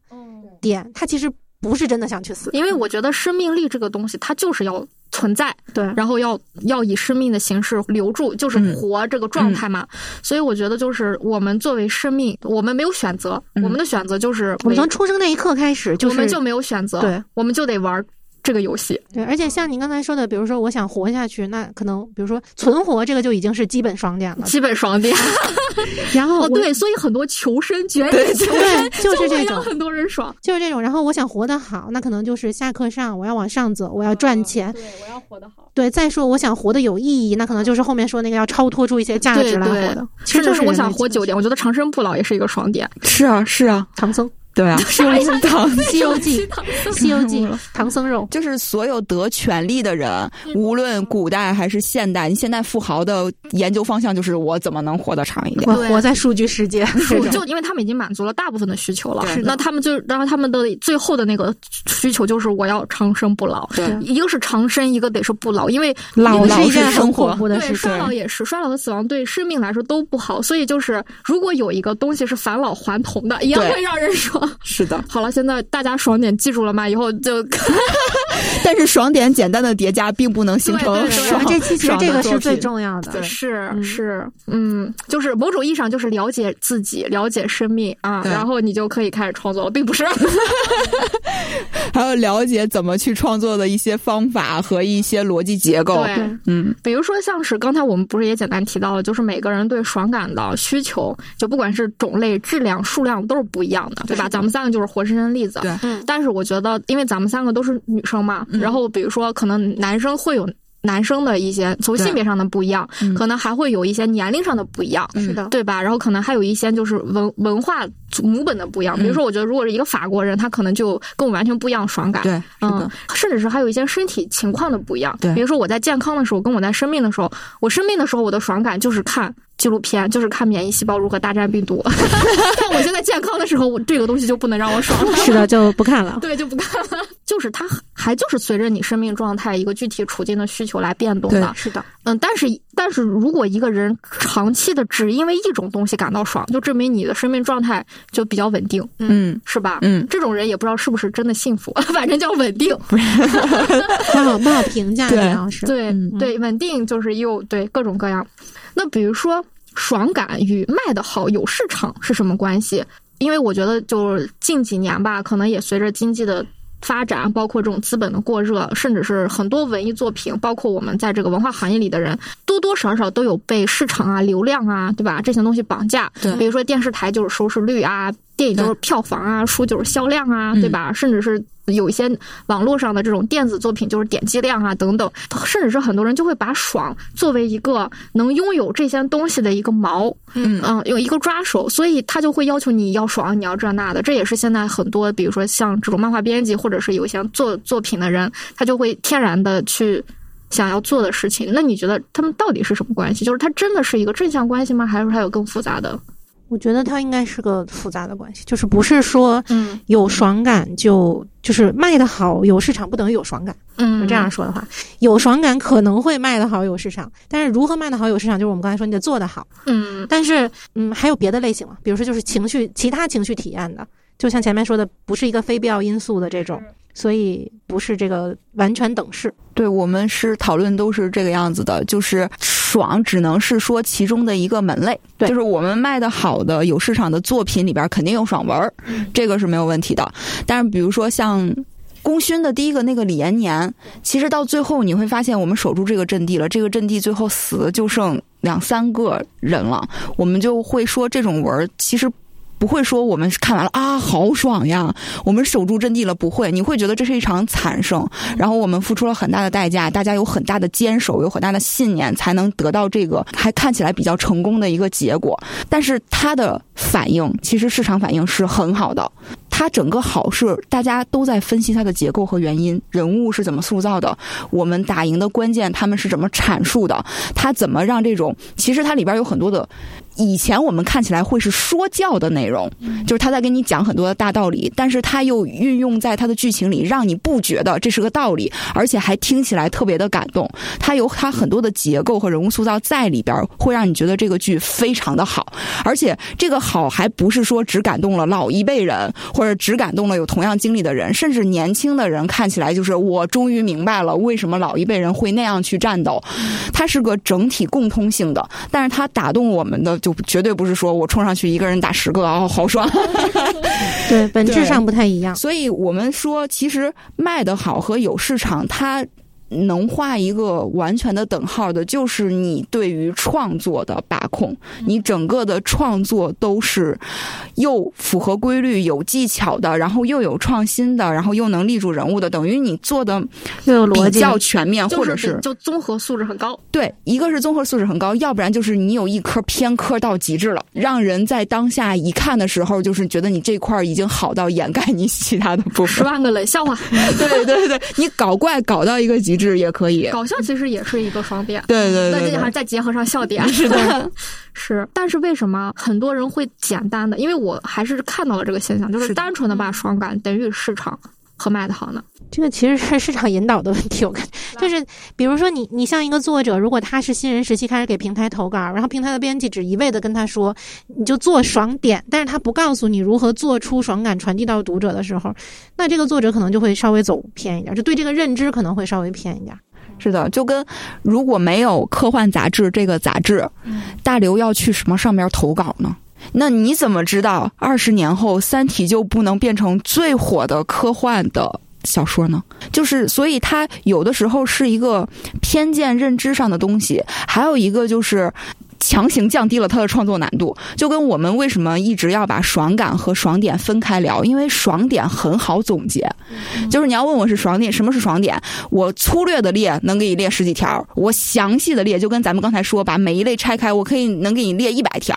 点，他其实不是真的想去死。因为我觉得生命力这个东西，它就是要存在，对，然后要要以生命的形式留住，就是活这个状态嘛。所以我觉得，就是我们作为生命，我们没有选择，我们的选择就是我们从出生那一刻开始，就是我们就没有选择，对，我们就得玩。这个游戏对，而且像您刚才说的，比如说我想活下去，那可能比如说存活这个就已经是基本爽点了，基本爽点。然后对，所以很多求生绝对求对，就是这种，很多人爽，就是这种。然后我想活得好，那可能就是下课上我要往上走，我要赚钱，对，我要活得好。对，再说我想活得有意义，那可能就是后面说那个要超脱出一些价值来活的。其实就是我想活久点，我觉得长生不老也是一个爽点。是啊，是啊，唐僧。对啊，西游记，西游记，西游记，唐僧肉，就是所有得权力的人，无论古代还是现代，现代富豪的研究方向就是我怎么能活得长一点，我活在数据世界，就因为他们已经满足了大部分的需求了，那他们就，然后他们的最后的那个需求就是我要长生不老，对，一个是长生，一个得是不老，因为老是一件很恐怖的事，衰老也是，衰老和死亡对生命来说都不好，所以就是如果有一个东西是返老还童的，也会让人爽，是的，好了。现在大家爽点记住了吗？以后就，但是爽点简单的叠加并不能形成爽。这期其实这个是最重要的，是是，嗯，就是某种意义上就是了解自己，了解生命啊，然后你就可以开始创作了，并不是。还有了解怎么去创作的一些方法和一些逻辑结构。对，嗯，比如说像是刚才我们不是也简单提到了，就是每个人对爽感的需求，就不管是种类、质量、数量都是不一样的，对吧？咱们三个就是活生生例子。对，嗯。但是我觉得，因为咱们三个都是女生嘛，然后比如说可能男生会有。男生的一些从性别上的不一样，可能还会有一些年龄上的不一样，是的，对吧？然后可能还有一些就是文文化母本的不一样。比如说，我觉得如果是一个法国人，他可能就跟我完全不一样爽感，对，嗯，甚至是还有一些身体情况的不一样。对，比如说我在健康的时候，跟我在生病的时候，我生病的时候我的爽感就是看纪录片，就是看免疫细胞如何大战病毒。但我现在健康的时候，我这个东西就不能让我爽了，是的，就不看了。对，就不看了。就是它还就是随着你生命状态一个具体处境的需求来变动的，是的，嗯，但是但是如果一个人长期的只因为一种东西感到爽，就证明你的生命状态就比较稳定，嗯，是吧？嗯，这种人也不知道是不是真的幸福，反正叫稳定，不好不好评价，对，是对对，稳定就是又对各种各样。那比如说爽感与卖得好有市场是什么关系？因为我觉得就是近几年吧，可能也随着经济的。发展包括这种资本的过热，甚至是很多文艺作品，包括我们在这个文化行业里的人，多多少少都有被市场啊、流量啊，对吧？这些东西绑架。对，比如说电视台就是收视率啊，电影就是票房啊，书就是销量啊，对吧？甚至是。有一些网络上的这种电子作品，就是点击量啊等等，甚至是很多人就会把爽作为一个能拥有这些东西的一个锚，嗯嗯，有一个抓手，所以他就会要求你要爽，你要这那的。这也是现在很多，比如说像这种漫画编辑，或者是有一些做作品的人，他就会天然的去想要做的事情。那你觉得他们到底是什么关系？就是他真的是一个正向关系吗？还是他有更复杂的？我觉得它应该是个复杂的关系，就是不是说嗯有爽感就就是卖的好有市场不等于有爽感。嗯，这样说的话，有爽感可能会卖的好有市场，但是如何卖的好有市场，就是我们刚才说你得做的好。嗯，但是嗯还有别的类型嘛，比如说就是情绪其他情绪体验的，就像前面说的，不是一个非必要因素的这种。所以不是这个完全等式，对我们是讨论都是这个样子的，就是爽只能是说其中的一个门类，对，就是我们卖的好的有市场的作品里边肯定有爽文，这个是没有问题的。但是比如说像功勋的第一个那个李延年，其实到最后你会发现，我们守住这个阵地了，这个阵地最后死的就剩两三个人了，我们就会说这种文其实。不会说我们看完了啊，好爽呀！我们守住阵地了，不会。你会觉得这是一场惨胜，然后我们付出了很大的代价，大家有很大的坚守，有很大的信念，才能得到这个还看起来比较成功的一个结果。但是它的反应，其实市场反应是很好的。它整个好是大家都在分析它的结构和原因，人物是怎么塑造的，我们打赢的关键他们是怎么阐述的，它怎么让这种其实它里边有很多的。以前我们看起来会是说教的内容，就是他在跟你讲很多的大道理，但是他又运用在他的剧情里，让你不觉得这是个道理，而且还听起来特别的感动。他有他很多的结构和人物塑造在里边，会让你觉得这个剧非常的好。而且这个好还不是说只感动了老一辈人，或者只感动了有同样经历的人，甚至年轻的人看起来就是我终于明白了为什么老一辈人会那样去战斗。它是个整体共通性的，但是它打动我们的。就绝对不是说我冲上去一个人打十个哦，好爽。对，本质上不太一样。所以我们说，其实卖的好和有市场，它。能画一个完全的等号的，就是你对于创作的把控，你整个的创作都是又符合规律、有技巧的，然后又有创新的，然后又能立住人物的，等于你做的又有、比较全面，或者是就综合素质很高。对，一个是综合素质很高，要不然就是你有一科偏科到极致了，让人在当下一看的时候，就是觉得你这块已经好到掩盖你其他的部分。十万个冷笑话，对对对，你搞怪搞到一个极。质也可以，搞笑其实也是一个双点，对对对，那这还再结合上笑点，是的，是。但是为什么很多人会简单的？因为我还是看到了这个现象，就是单纯的把爽感等于市场和卖的好呢？这个其实是市场引导的问题，我感觉就是，比如说你，你像一个作者，如果他是新人时期开始给平台投稿，然后平台的编辑只一味的跟他说，你就做爽点，但是他不告诉你如何做出爽感传递到读者的时候，那这个作者可能就会稍微走偏一点，就对这个认知可能会稍微偏一点。是的，就跟如果没有科幻杂志这个杂志，大刘要去什么上面投稿呢？那你怎么知道二十年后《三体》就不能变成最火的科幻的？小说呢，就是所以它有的时候是一个偏见认知上的东西，还有一个就是强行降低了它的创作难度。就跟我们为什么一直要把爽感和爽点分开聊，因为爽点很好总结。就是你要问我是爽点，什么是爽点？我粗略的列能给你列十几条，我详细的列就跟咱们刚才说，把每一类拆开，我可以能给你列一百条。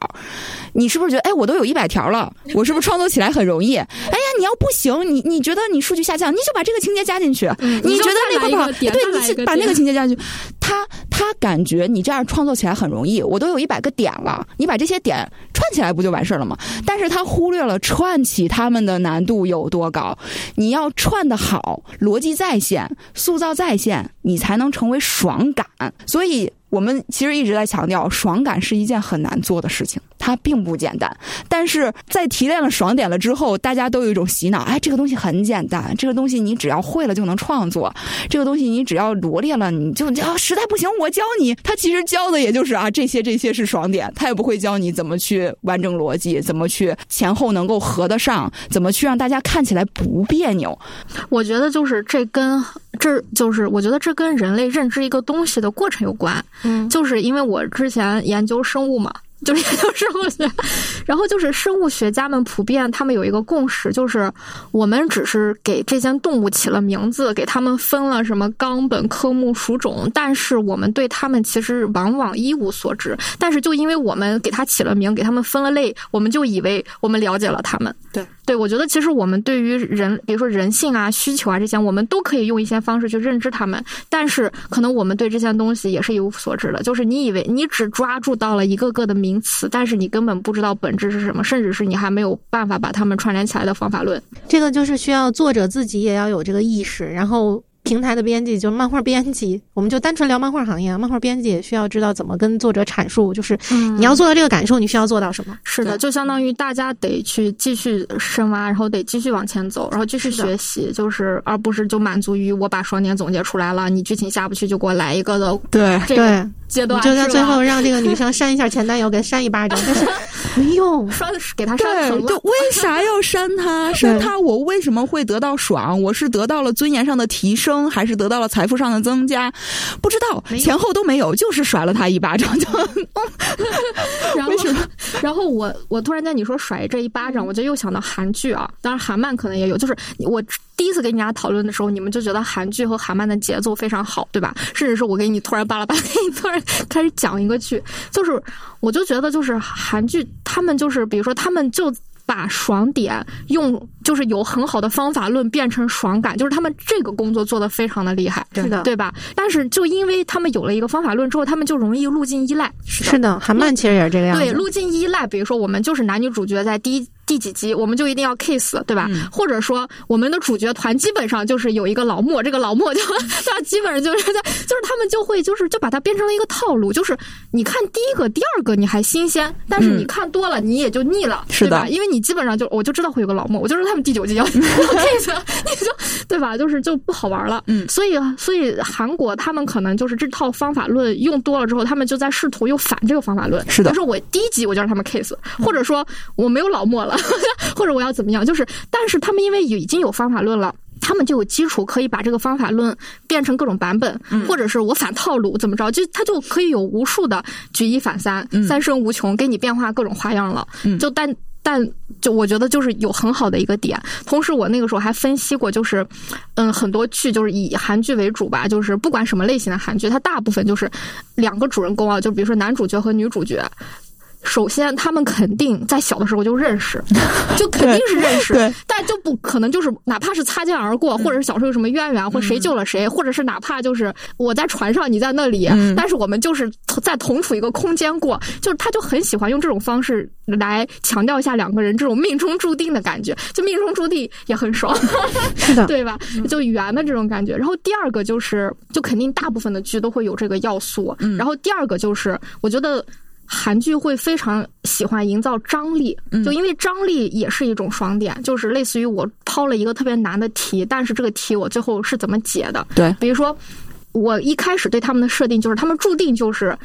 你是不是觉得，哎，我都有一百条了，我是不是创作起来很容易？哎呀，你要不行，你你觉得你数据下降，你就把这个情节加进去。你觉得那个不好，对，你把那个情节加进去。他他感觉你这样创作起来很容易，我都有一百个点了，你把这些点串起来不就完事儿了吗？但是他忽略了串起他们的难度有多高。你要串的好，逻辑在线，塑造在线，你才能成为爽感。所以。我们其实一直在强调，爽感是一件很难做的事情，它并不简单。但是在提炼了爽点了之后，大家都有一种洗脑：哎，这个东西很简单，这个东西你只要会了就能创作，这个东西你只要罗列了你就啊，实在不行我教你。他其实教的也就是啊，这些这些是爽点，他也不会教你怎么去完整逻辑，怎么去前后能够合得上，怎么去让大家看起来不别扭。我觉得就是这跟。这就是我觉得这跟人类认知一个东西的过程有关，嗯，就是因为我之前研究生物嘛。就是研究生物学，然后就是生物学家们普遍他们有一个共识，就是我们只是给这些动物起了名字，给他们分了什么纲本科目属种，但是我们对他们其实往往一无所知。但是就因为我们给它起了名，给他们分了类，我们就以为我们了解了他们。对，对我觉得其实我们对于人，比如说人性啊、需求啊这些，我们都可以用一些方式去认知他们。但是可能我们对这些东西也是一无所知的，就是你以为你只抓住到了一个个的名。名词，但是你根本不知道本质是什么，甚至是你还没有办法把它们串联起来的方法论。这个就是需要作者自己也要有这个意识，然后。平台的编辑就是漫画编辑，我们就单纯聊漫画行业啊。漫画编辑也需要知道怎么跟作者阐述，就是你要做到这个感受，你需要做到什么？是的，就相当于大家得去继续深挖，然后得继续往前走，然后继续学习，就是而不是就满足于我把爽点总结出来了，你剧情下不去就给我来一个的。对对，阶段就在最后让这个女生扇一下前男友，给扇一巴掌，但是 没用，扇给他扇疼了。就为啥要扇他？扇他我为什么会得到爽？我是得到了尊严上的提升。还是得到了财富上的增加，不知道前后都没有，就是甩了他一巴掌就。然后，然后我我突然间你说甩这一巴掌，我就又想到韩剧啊，当然韩漫可能也有。就是我第一次跟你俩讨论的时候，你们就觉得韩剧和韩漫的节奏非常好，对吧？甚至是我给你突然巴拉巴拉，给你突然开始讲一个剧，就是我就觉得就是韩剧，他们就是比如说他们就。把爽点用，就是有很好的方法论变成爽感，就是他们这个工作做的非常的厉害，是的，对吧？但是就因为他们有了一个方法论之后，他们就容易路径依赖。是的，韩漫其实也是这个样子。对，路径依赖，比如说我们就是男女主角在第一。第几集我们就一定要 kiss，对吧？或者说我们的主角团基本上就是有一个老莫，这个老莫就他基本上就是在，就是他们就会就是就把它变成了一个套路，就是你看第一个、第二个你还新鲜，但是你看多了你也就腻了，对吧？因为你基本上就我就知道会有个老莫，我就知道他们第九集要 kiss，你就对吧？就是就不好玩了。嗯，所以所以韩国他们可能就是这套方法论用多了之后，他们就在试图又反这个方法论。是的，就是我第一集我就让他们 kiss，或者说我没有老莫了。或者我要怎么样？就是，但是他们因为已经有方法论了，他们就有基础可以把这个方法论变成各种版本，或者是我反套路怎么着？就他就可以有无数的举一反三，三生无穷，给你变化各种花样了。就但但就我觉得就是有很好的一个点。同时，我那个时候还分析过，就是嗯，很多剧就是以韩剧为主吧，就是不管什么类型的韩剧，它大部分就是两个主人公啊，就比如说男主角和女主角。首先，他们肯定在小的时候就认识，就肯定是认识，但就不可能就是哪怕是擦肩而过，或者是小时候有什么渊源，或谁救了谁，或者是哪怕就是我在船上，你在那里，但是我们就是在同处一个空间过，就是他就很喜欢用这种方式来强调一下两个人这种命中注定的感觉，就命中注定也很爽，是的，对吧？就圆的这种感觉。然后第二个就是，就肯定大部分的剧都会有这个要素。然后第二个就是，我觉得。韩剧会非常喜欢营造张力，就因为张力也是一种爽点，就是类似于我抛了一个特别难的题，但是这个题我最后是怎么解的？对，比如说我一开始对他们的设定就是他们注定就是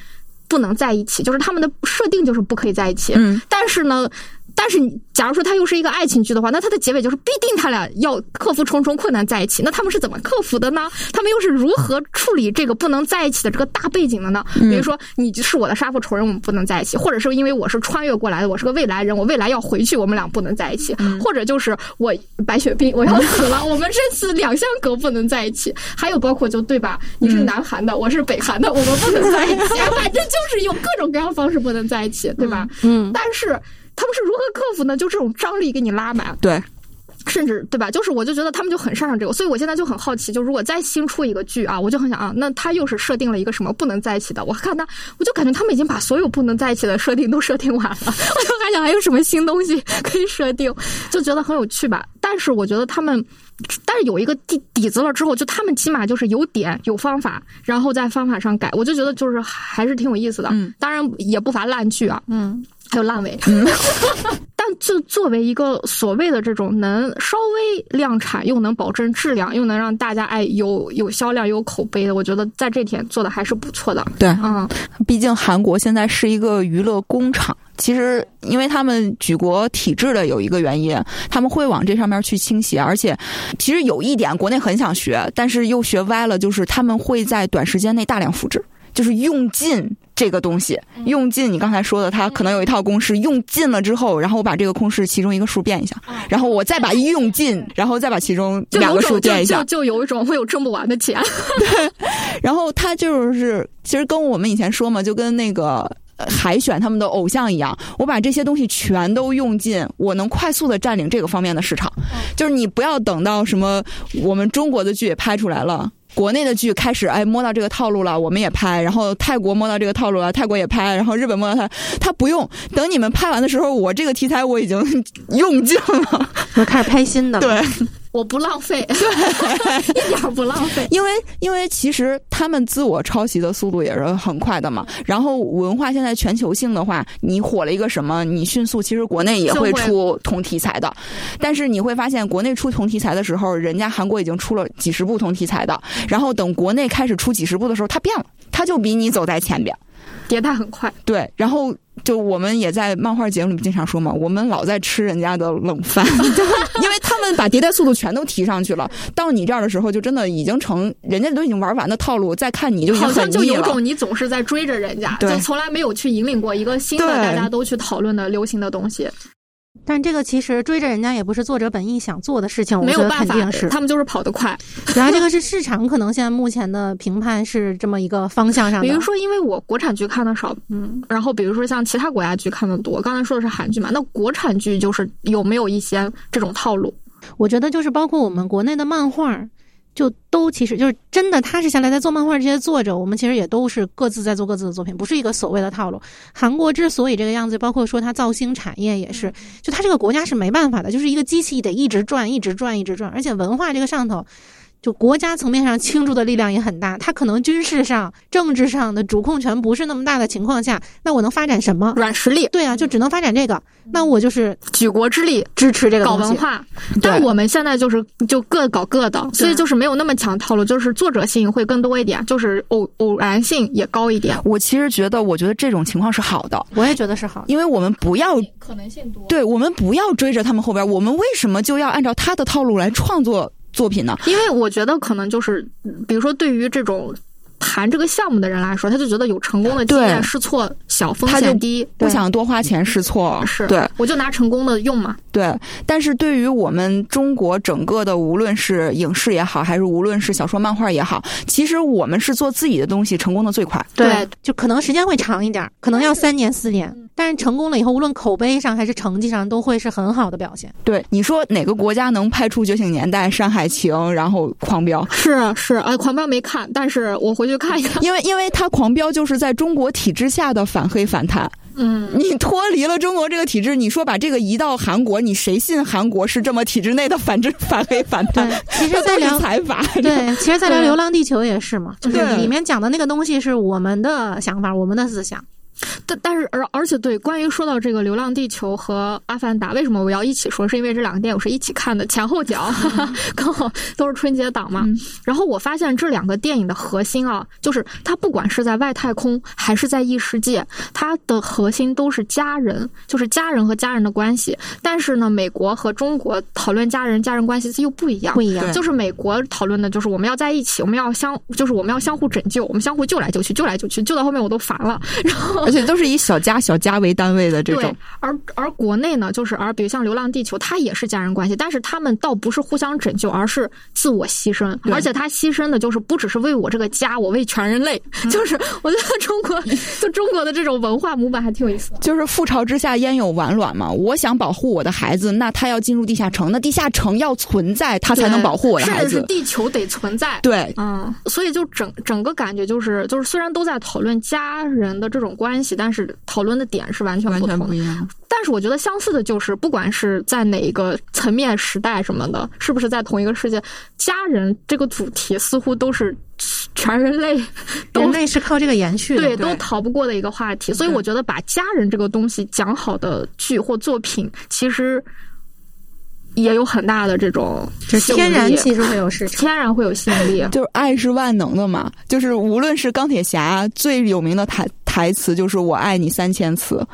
不能在一起，就是他们的设定就是不可以在一起。嗯，但是呢。但是，假如说它又是一个爱情剧的话，那它的结尾就是必定他俩要克服重重困难在一起。那他们是怎么克服的呢？他们又是如何处理这个不能在一起的这个大背景的呢？比如说，你是我的杀父仇人，我们不能在一起；或者是因为我是穿越过来的，我是个未来人，我未来要回去，我们俩不能在一起；或者就是我白血病我要死了，我们这次两相隔不能在一起。还有包括就对吧？你是南韩的，我是北韩的，我们不能在一起。反正就是有各种各样方式不能在一起，对吧？嗯，但是。他们是如何克服呢？就这种张力给你拉满，对，甚至对吧？就是我就觉得他们就很擅长这个，所以我现在就很好奇，就如果再新出一个剧啊，我就很想啊，那他又是设定了一个什么不能在一起的？我看他，我就感觉他们已经把所有不能在一起的设定都设定完了，我就还想还有什么新东西可以设定，就觉得很有趣吧。但是我觉得他们，但是有一个底底子了之后，就他们起码就是有点有方法，然后在方法上改，我就觉得就是还是挺有意思的。嗯，当然也不乏烂剧啊。嗯。还有烂尾，但就作为一个所谓的这种能稍微量产又能保证质量又能让大家哎有有销量有口碑的，我觉得在这点做的还是不错的。对，嗯，毕竟韩国现在是一个娱乐工厂，其实因为他们举国体制的有一个原因，他们会往这上面去倾斜，而且其实有一点国内很想学，但是又学歪了，就是他们会在短时间内大量复制。就是用尽这个东西，用尽你刚才说的，它可能有一套公式，用尽了之后，然后我把这个公式其中一个数变一下，然后我再把用尽，然后再把其中两个数变一下，就有一种会有挣不完的钱。对，然后他就是其实跟我们以前说嘛，就跟那个海选他们的偶像一样，我把这些东西全都用尽，我能快速的占领这个方面的市场。就是你不要等到什么我们中国的剧也拍出来了。国内的剧开始哎摸到这个套路了，我们也拍；然后泰国摸到这个套路了，泰国也拍；然后日本摸到它，它不用等你们拍完的时候，我这个题材我已经用尽了，我开始拍新的。对。我不浪费，对，一点不浪费。因为因为其实他们自我抄袭的速度也是很快的嘛。然后文化现在全球性的话，你火了一个什么，你迅速其实国内也会出同题材的。但是你会发现，国内出同题材的时候，人家韩国已经出了几十部同题材的。然后等国内开始出几十部的时候，它变了，它就比你走在前边。迭代很快，对，然后就我们也在漫画节目里经常说嘛，我们老在吃人家的冷饭，因为他们把迭代速度全都提上去了，到你这儿的时候，就真的已经成人家都已经玩完的套路，再看你就好像就有种你总是在追着人家，就从来没有去引领过一个新的大家都去讨论的流行的东西。但这个其实追着人家也不是作者本意想做的事情，我觉得没有办法肯定是。他们就是跑得快。然后这个是市场可能现在目前的评判是这么一个方向上的。比如说，因为我国产剧看的少，嗯，然后比如说像其他国家剧看的多。刚才说的是韩剧嘛，那国产剧就是有没有一些这种套路？我觉得就是包括我们国内的漫画。就都其实就是真的，踏实下来在做漫画这些作者，我们其实也都是各自在做各自的作品，不是一个所谓的套路。韩国之所以这个样子，包括说它造星产业也是，就它这个国家是没办法的，就是一个机器得一直转，一直转，一直转，而且文化这个上头。就国家层面上倾注的力量也很大，他可能军事上、政治上的主控权不是那么大的情况下，那我能发展什么软实力？对啊，就只能发展这个。那我就是举国之力支持这个搞文化。但我们现在就是就各搞各的，所以就是没有那么强套路，就是作者性会更多一点，就是偶偶然性也高一点。我其实觉得，我觉得这种情况是好的，我也觉得是好，因为我们不要可能性多，对我们不要追着他们后边，我们为什么就要按照他的套路来创作？作品呢？因为我觉得可能就是，比如说对于这种。谈这个项目的人来说，他就觉得有成功的经验，试错小，风险低，不想多花钱试错。是对，我就拿成功的用嘛。对，但是对于我们中国整个的，无论是影视也好，还是无论是小说漫画也好，其实我们是做自己的东西，成功的最快。对，就可能时间会长一点，可能要三年四年，但是成功了以后，无论口碑上还是成绩上，都会是很好的表现。对，你说哪个国家能拍出《觉醒年代》《山海情》，然后《狂飙》？是是，哎，《狂飙》没看，但是我回去。看一看，因为因为他狂飙就是在中国体制下的反黑反贪。嗯，你脱离了中国这个体制，你说把这个移到韩国，你谁信韩国是这么体制内的反制反黑反贪？其实，在聊财阀，对，其实，在聊《流浪地球》也是嘛，就是里面讲的那个东西是我们的想法，我们的思想。但但是而而且对，关于说到这个《流浪地球》和《阿凡达》，为什么我要一起说？是因为这两个电影是一起看的，前后脚，刚好都是春节档嘛。然后我发现这两个电影的核心啊，就是它不管是在外太空还是在异世界，它的核心都是家人，就是家人和家人的关系。但是呢，美国和中国讨论家人家人关系又不一样，不一样。就是美国讨论的就是我们要在一起，我们要相，就是我们要相互拯救，我们相互救来救去，救来救去，救到后面我都烦了。然后。而且都是以小家小家为单位的这种，而而国内呢，就是而比如像《流浪地球》，它也是家人关系，但是他们倒不是互相拯救，而是自我牺牲，而且他牺牲的就是不只是为我这个家，我为全人类。就是我觉得中国就中国的这种文化模板还挺有意思的。就是覆巢之下焉有完卵嘛，我想保护我的孩子，那他要进入地下城，那地下城要存在，他才能保护我的孩子。是地球得存在。对，嗯，所以就整整个感觉就是就是虽然都在讨论家人的这种关。关系，但是讨论的点是完全完全不一样。但是我觉得相似的就是，不管是在哪一个层面、时代什么的，是不是在同一个世界，家人这个主题似乎都是全人类，人类是靠这个延续的，对，都逃不过的一个话题。所以我觉得把家人这个东西讲好的剧或作品，其实。也有很大的这种，就天然其实会有市场，天然会有吸引力。就是爱是万能的嘛，就是无论是钢铁侠最有名的台台词就是“我爱你三千次”，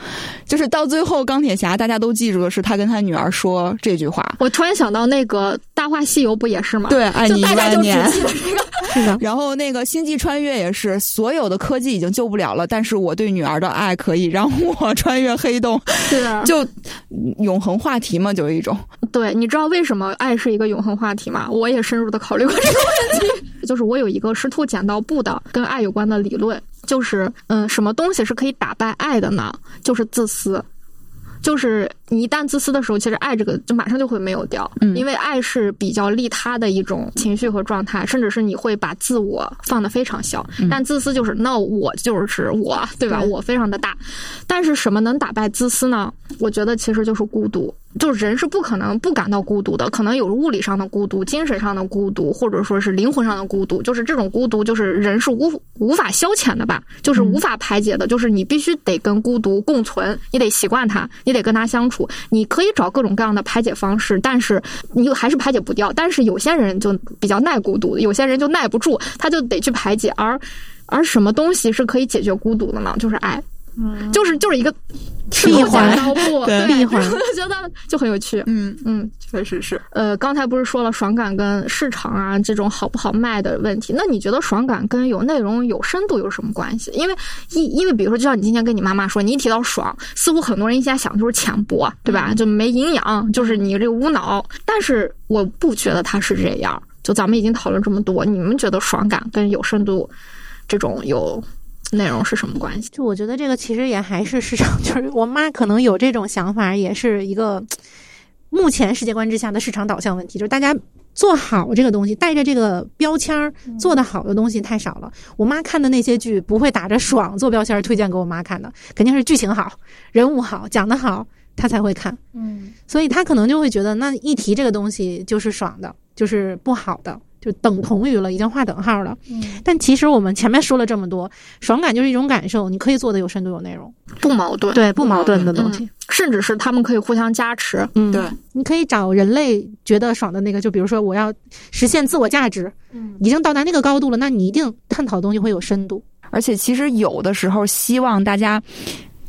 就是到最后钢铁侠大家都记住的是他跟他女儿说这句话。我突然想到那个《大话西游》不也是吗？对，爱你一万年。是的。然后那个《星际穿越》也是，所有的科技已经救不了了，但是我对女儿的爱可以让我穿越黑洞。是的。就永恒话题嘛，就一种。对。你知道为什么爱是一个永恒话题吗？我也深入的考虑过这个问题。就是我有一个师徒剪刀布的跟爱有关的理论，就是嗯，什么东西是可以打败爱的呢？就是自私。就是你一旦自私的时候，其实爱这个就马上就会没有掉，嗯，因为爱是比较利他的一种情绪和状态，甚至是你会把自我放得非常小。但自私就是那我就是我，对吧？我非常的大。但是什么能打败自私呢？我觉得其实就是孤独。就是人是不可能不感到孤独的，可能有物理上的孤独、精神上的孤独，或者说是灵魂上的孤独。就是这种孤独，就是人是无无法消遣的吧？就是无法排解的。就是你必须得跟孤独共存，你得习惯它，你得跟它相处。你可以找各种各样的排解方式，但是你还是排解不掉。但是有些人就比较耐孤独，有些人就耐不住，他就得去排解。而而什么东西是可以解决孤独的呢？就是爱。就是就是一个闭环 对闭环我 就觉得就很有趣。嗯，嗯，确实是。呃，刚才不是说了爽感跟市场啊这种好不好卖的问题？那你觉得爽感跟有内容、有深度有什么关系？因为因因为比如说，就像你今天跟你妈妈说，你一提到爽，似乎很多人一下想就是浅薄，对吧？就没营养，就是你这个无脑。但是我不觉得它是这样。就咱们已经讨论这么多，你们觉得爽感跟有深度这种有内容是什么关系？就我觉得这个其实也还是市场，就是我妈可能有这种想法，也是一个目前世界观之下的市场导向问题，就是大家做好这个东西，带着这个标签儿做的好的东西太少了。我妈看的那些剧不会打着爽做标签儿推荐给我妈看的，肯定是剧情好、人物好、讲的好，她才会看。嗯，所以她可能就会觉得，那一提这个东西就是爽的，就是不好的。就等同于了，已经划等号了。嗯，但其实我们前面说了这么多，爽感就是一种感受，你可以做的有深度、有内容，不矛盾，对，不矛盾的东西。甚至是他们可以互相加持。嗯，对，你可以找人类觉得爽的那个，就比如说我要实现自我价值，嗯，已经到达那个高度了，那你一定探讨的东西会有深度。而且其实有的时候，希望大家。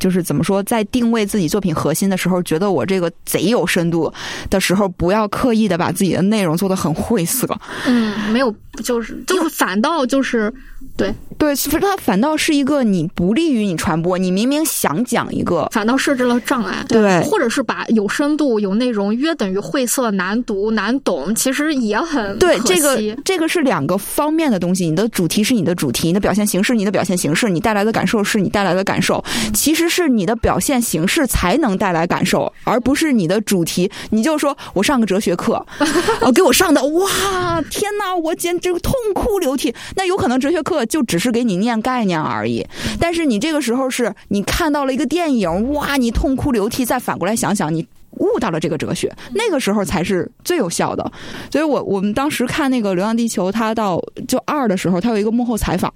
就是怎么说，在定位自己作品核心的时候，觉得我这个贼有深度的时候，不要刻意的把自己的内容做的很晦涩。嗯，没有，就是就是反倒就是对对，它反倒是一个你不利于你传播。你明明想讲一个，反倒设置了障碍。对，或者是把有深度、有内容约等于晦涩、难读、难懂，其实也很对。这个这个是两个方面的东西。你的主题是你的主题，你的表现形式你的表现形式，你带来的感受是你带来的感受。其实。是你的表现形式才能带来感受，而不是你的主题。你就说我上个哲学课，哦，给我上的哇，天哪，我简直痛哭流涕。那有可能哲学课就只是给你念概念而已，但是你这个时候是你看到了一个电影，哇，你痛哭流涕。再反过来想想，你悟到了这个哲学，那个时候才是最有效的。所以我我们当时看那个《流浪地球》，它到就二的时候，它有一个幕后采访。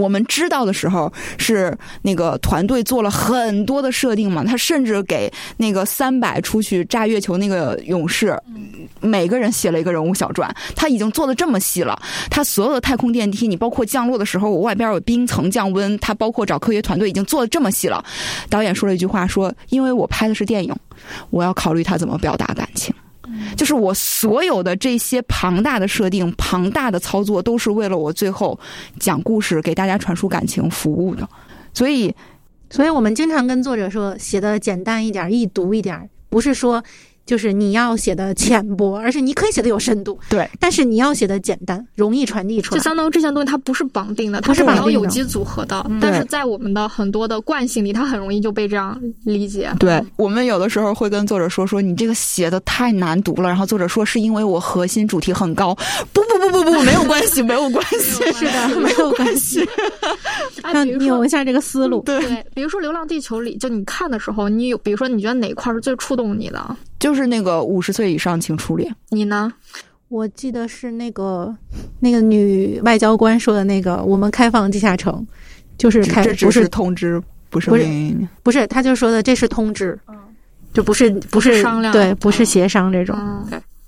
我们知道的时候是那个团队做了很多的设定嘛，他甚至给那个三百出去炸月球那个勇士，每个人写了一个人物小传。他已经做的这么细了，他所有的太空电梯，你包括降落的时候，我外边有冰层降温，他包括找科学团队已经做的这么细了。导演说了一句话，说：“因为我拍的是电影，我要考虑他怎么表达感情。”就是我所有的这些庞大的设定、庞大的操作，都是为了我最后讲故事、给大家传输感情服务的。所以，所以我们经常跟作者说，写的简单一点、易读一点，不是说。就是你要写的浅薄，而且你可以写的有深度，对。但是你要写的简单，容易传递出来。就相当于这些东西它不是绑定的，它是要有机组合的。但是在我们的很多的惯性里，它很容易就被这样理解。对我们有的时候会跟作者说说你这个写的太难读了，然后作者说是因为我核心主题很高。不不不不不，没有关系，没有关系，是的，没有关系。那扭一下这个思路。对，比如说《流浪地球》里，就你看的时候，你有比如说你觉得哪块是最触动你的？就是那个五十岁以上请出列。你呢？我记得是那个那个女外交官说的那个，我们开放地下城，就是开不是通知，不是不是不是，他就说的这是通知，就不是不是商量，对，不是协商这种。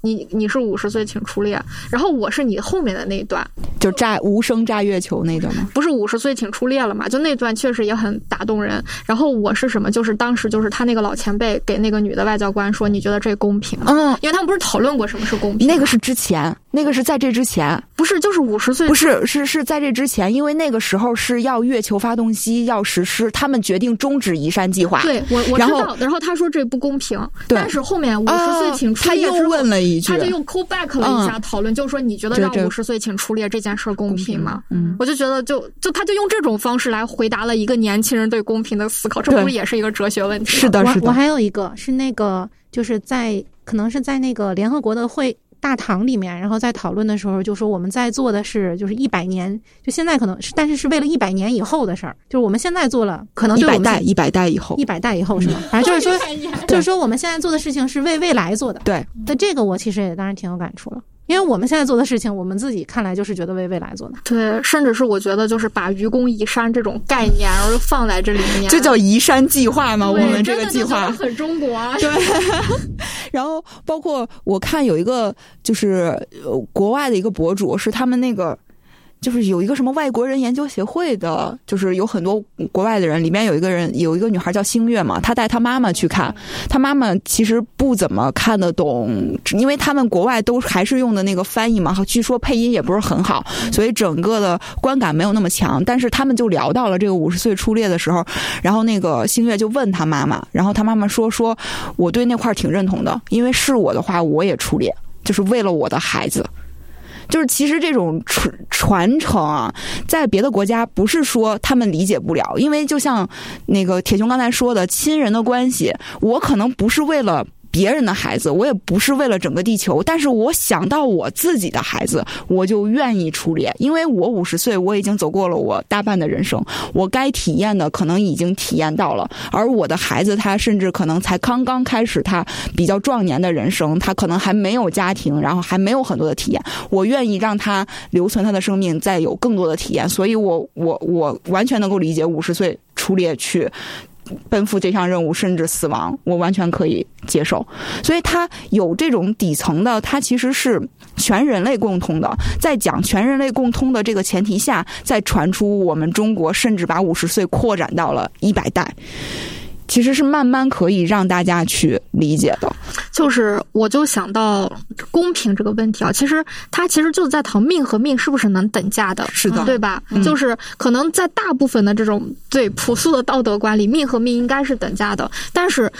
你你是五十岁请出列，然后我是你后面的那一段，就炸无声炸月球那段吗？不是五十岁请出列了嘛？就那段确实也很打动人。然后我是什么？就是当时就是他那个老前辈给那个女的外交官说：“你觉得这公平吗？”嗯，因为他们不是讨论过什么是公平？那个是之前，那个是在这之前，不是就是五十岁？不是，是是在这之前，因为那个时候是要月球发动机要实施，他们决定终止移山计划。对，我我知道。然后他说这不公平，但是后面五十岁请出列他又问了一句，他就用 callback 了一下讨论，就是说你觉得让五十岁请出列这件事公平吗？嗯，我就觉得就就他就用这种方式来回答了一个年轻人对公平的思考，这不是也是一个哲学问题？是的，是的。我还有一个是那个就是在可能是在那个联合国的会大堂里面，然后在讨论的时候就说我们在做的是就是一百年，就现在可能是但是是为了一百年以后的事儿，就是我们现在做了可能一百代一百代以后一百代以后是吗？反正就是说就是说我们现在做的事情是为未来做的。对，那这个我其实也当然挺有感触了。因为我们现在做的事情，我们自己看来就是觉得为未来做的。对，甚至是我觉得就是把愚公移山这种概念，然后放在这里面，这叫移山计划吗？我们这个计划很中国。对。然后包括我看有一个就是国外的一个博主，是他们那个就是有一个什么外国人研究协会的，就是有很多国外的人，里面有一个人有一个女孩叫星月嘛，她带她妈妈去看，她妈妈其实不怎么看得懂，因为他们国外都还是用的那个翻译嘛，据说配音也不是很好，所以整个的观感没有那么强。但是他们就聊到了这个五十岁初恋的时候，然后那个星月就问他妈妈，然后他妈妈说说我对那块挺认同的，因为是我的话我也初恋，就是为了我的孩子。就是其实这种传传承啊，在别的国家不是说他们理解不了，因为就像那个铁雄刚才说的，亲人的关系，我可能不是为了。别人的孩子，我也不是为了整个地球，但是我想到我自己的孩子，我就愿意出列，因为我五十岁，我已经走过了我大半的人生，我该体验的可能已经体验到了，而我的孩子他甚至可能才刚刚开始他比较壮年的人生，他可能还没有家庭，然后还没有很多的体验，我愿意让他留存他的生命，再有更多的体验，所以我我我完全能够理解五十岁出列去。奔赴这项任务，甚至死亡，我完全可以接受。所以，他有这种底层的，他其实是全人类共通的。在讲全人类共通的这个前提下，再传出我们中国，甚至把五十岁扩展到了一百代。其实是慢慢可以让大家去理解的，就是我就想到公平这个问题啊，其实它其实就在讨命和命是不是能等价的，是的，对吧？就是可能在大部分的这种最朴素的道德观里，命和命应该是等价的，但是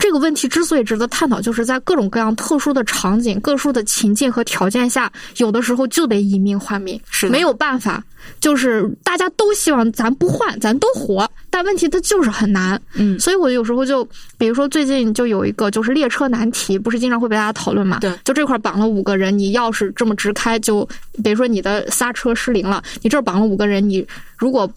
这个问题之所以值得探讨，就是在各种各样特殊的场景、特殊的情境和条件下，有的时候就得以命换命，是没有办法。就是大家都希望咱不换，咱都活，但问题它就是很难。嗯，所以我有时候就，比如说最近就有一个就是列车难题，不是经常会被大家讨论嘛？对，就这块绑了五个人，你要是这么直开，就比如说你的刹车失灵了，你这儿绑了五个人，你如果。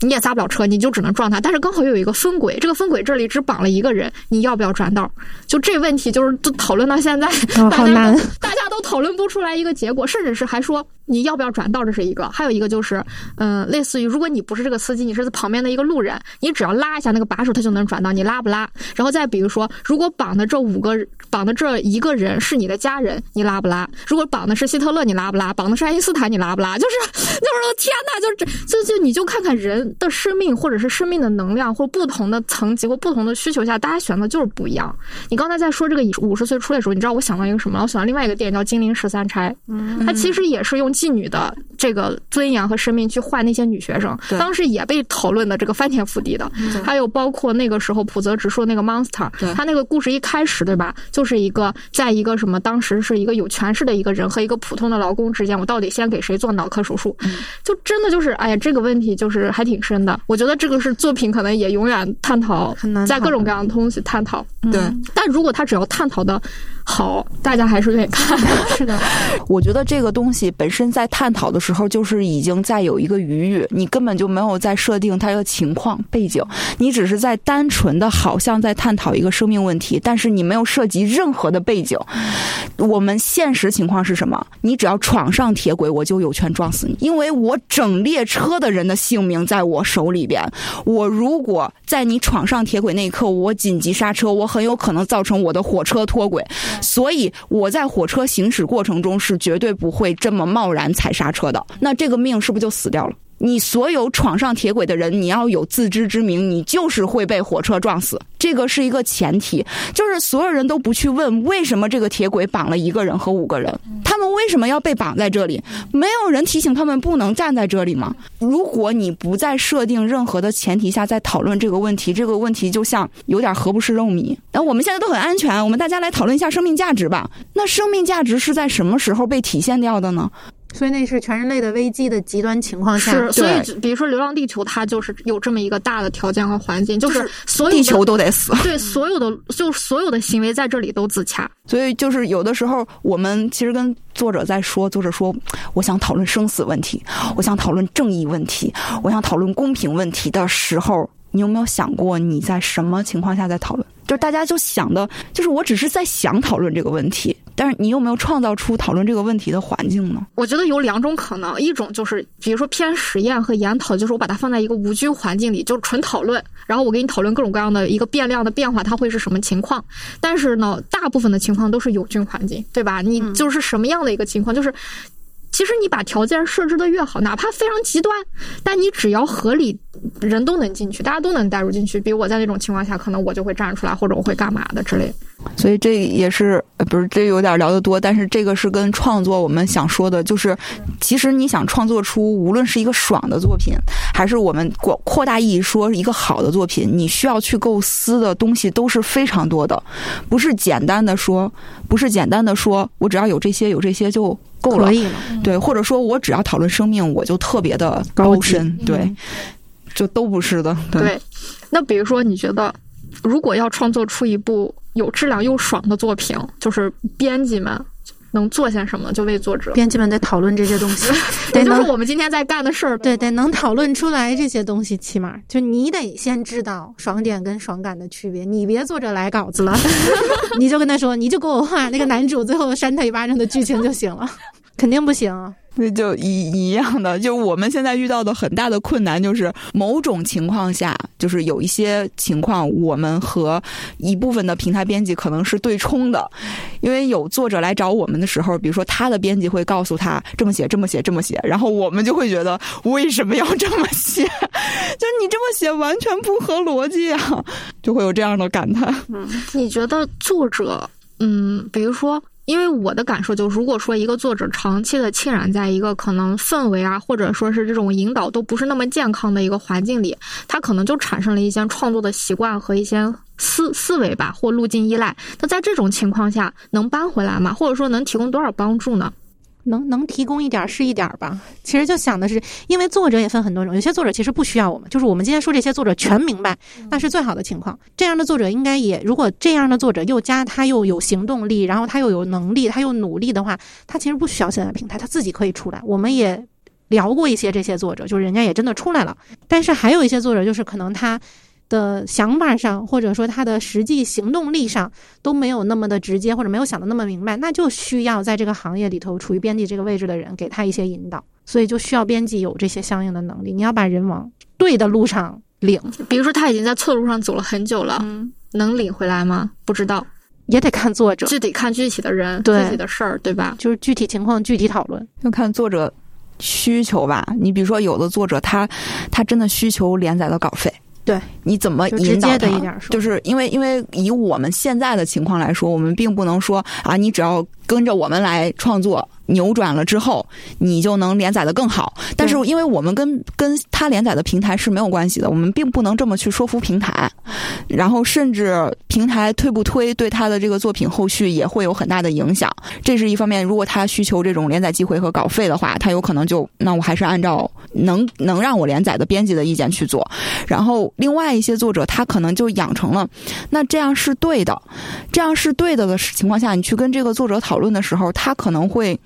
你也砸不了车，你就只能撞他。但是刚好又有一个分轨，这个分轨这里只绑了一个人，你要不要转道？就这问题，就是都讨论到现在，大家大家都讨论不出来一个结果，甚至是还说你要不要转道，这是一个。还有一个就是，嗯，类似于如果你不是这个司机，你是旁边的一个路人，你只要拉一下那个把手，他就能转道，你拉不拉？然后再比如说，如果绑的这五个绑的这一个人是你的家人，你拉不拉？如果绑的是希特勒，你拉不拉？绑的是爱因斯坦，你拉不拉？就是就是天呐，就这就就你就看看人。的生命，或者是生命的能量，或不同的层级或不同的需求下，大家选择就是不一样。你刚才在说这个五十岁出来的时候，你知道我想到一个什么？我想到另外一个电影叫《金陵十三钗》，嗯它其实也是用妓女的这个尊严和生命去换那些女学生，当时也被讨论的这个翻天覆地的。还有包括那个时候浦泽直树那个 Monster，他那个故事一开始对吧，就是一个在一个什么当时是一个有权势的一个人和一个普通的劳工之间，我到底先给谁做脑科手术？就真的就是哎呀，这个问题就是还挺。真的，我觉得这个是作品可能也永远探讨，在各种各样的东西探讨。对，但如果他只要探讨的好，大家还是愿意看。是的，我觉得这个东西本身在探讨的时候，就是已经在有一个余裕，你根本就没有在设定它的情况背景，你只是在单纯的好像在探讨一个生命问题，但是你没有涉及任何的背景。我们现实情况是什么？你只要闯上铁轨，我就有权撞死你，因为我整列车的人的性命在我手里边。我如果在你闯上铁轨那一刻，我紧急刹车，我。很有可能造成我的火车脱轨，所以我在火车行驶过程中是绝对不会这么贸然踩刹车的。那这个命是不是就死掉了？你所有闯上铁轨的人，你要有自知之明，你就是会被火车撞死。这个是一个前提，就是所有人都不去问为什么这个铁轨绑了一个人和五个人，他们为什么要被绑在这里？没有人提醒他们不能站在这里吗？如果你不在设定任何的前提下在讨论这个问题，这个问题就像有点何不是肉糜。那我们现在都很安全，我们大家来讨论一下生命价值吧。那生命价值是在什么时候被体现掉的呢？所以那是全人类的危机的极端情况下，是所以比如说《流浪地球》，它就是有这么一个大的条件和环境，就是所有地球都得死，对所有的就所有的行为在这里都自洽。所以就是有的时候我们其实跟作者在说，作者说我想讨论生死问题，我想讨论正义问题，我想讨论公平问题的时候，你有没有想过你在什么情况下在讨论？就是大家就想的，就是我只是在想讨论这个问题。但是你有没有创造出讨论这个问题的环境呢？我觉得有两种可能，一种就是比如说偏实验和研讨，就是我把它放在一个无菌环境里，就是纯讨论，然后我给你讨论各种各样的一个变量的变化，它会是什么情况。但是呢，大部分的情况都是有菌环境，对吧？你就是什么样的一个情况，就是。其实你把条件设置的越好，哪怕非常极端，但你只要合理，人都能进去，大家都能带入进去。比如我在那种情况下，可能我就会站出来，或者我会干嘛的之类。所以这也是不是这有点聊得多，但是这个是跟创作我们想说的，就是其实你想创作出无论是一个爽的作品，还是我们扩扩大意义说一个好的作品，你需要去构思的东西都是非常多的，不是简单的说，不是简单的说我只要有这些有这些就够了。可，以了。对，或者说我只要讨论生命我就特别的高深，对。嗯，就都不是的，对。对，那比如说，你觉得如果要创作出一部有质量又爽的作品，就是编辑们能做些什么？就为作者，编辑们得讨论这些东西，就是能我们今天在干的事儿。对，得能讨论出来这些东西，起码就你得先知道爽点跟爽感的区别。你别作者来稿子了，你就跟他说，你就给我画那个男主最后扇他一巴掌的剧情就行了，肯定不行啊。那就一一样的，就我们现在遇到的很大的困难就是，某种情况下，就是有一些情况，我们和一部分的平台编辑可能是对冲的，因为有作者来找我们的时候，比如说他的编辑会告诉他这么写、这么写、这么写，然后我们就会觉得为什么要这么写？就是你这么写完全不合逻辑啊，就会有这样的感叹。你觉得作者，嗯，比如说，因为我的感受就是，如果说一个作者长期的浸染在一个可能氛围啊，或者说是这种引导都不是那么健康的一个环境里，他可能就产生了一些创作的习惯和一些思思维吧，或路径依赖。那在这种情况下，能搬回来吗？或者说能提供多少帮助呢？能能提供一点儿是一点儿吧。其实就想的是，因为作者也分很多种，有些作者其实不需要我们，就是我们今天说这些作者全明白，那是最好的情况。这样的作者应该也，如果这样的作者又加他又有行动力，然后他又有能力，他又努力的话，他其实不需要现在平台，他自己可以出来。我们也聊过一些这些作者，就是人家也真的出来了。但是还有一些作者，就是可能他。的想法上，或者说他的实际行动力上都没有那么的直接，或者没有想的那么明白，那就需要在这个行业里头处于编辑这个位置的人给他一些引导，所以就需要编辑有这些相应的能力。你要把人往对的路上领，比如说他已经在错路上走了很久了，嗯，能领回来吗？不知道，也得看作者，这得看具体的人、对具体的事儿，对吧？就是具体情况具体讨论。要看作者需求吧。你比如说，有的作者他他真的需求连载的稿费，对，你怎么引导他？的一点，就是因为因为以我们现在的情况来说，我们并不能说啊，你只要跟着我们来创作，扭转了之后，你就能连载的更好。但是因为我们跟跟他连载的平台是没有关系的，我们并不能这么去说服平台。然后甚至平台推不推，对他的这个作品后续也会有很大的影响。这是一方面。如果他需求这种连载机会和稿费的话，他有可能就那我还是按照能能让我连载的编辑的意见去做。然后另外一些作者，他可能就养成了，那这样是对的，这样是对的的情况下，你去跟这个作者讨论的时候，他可能会。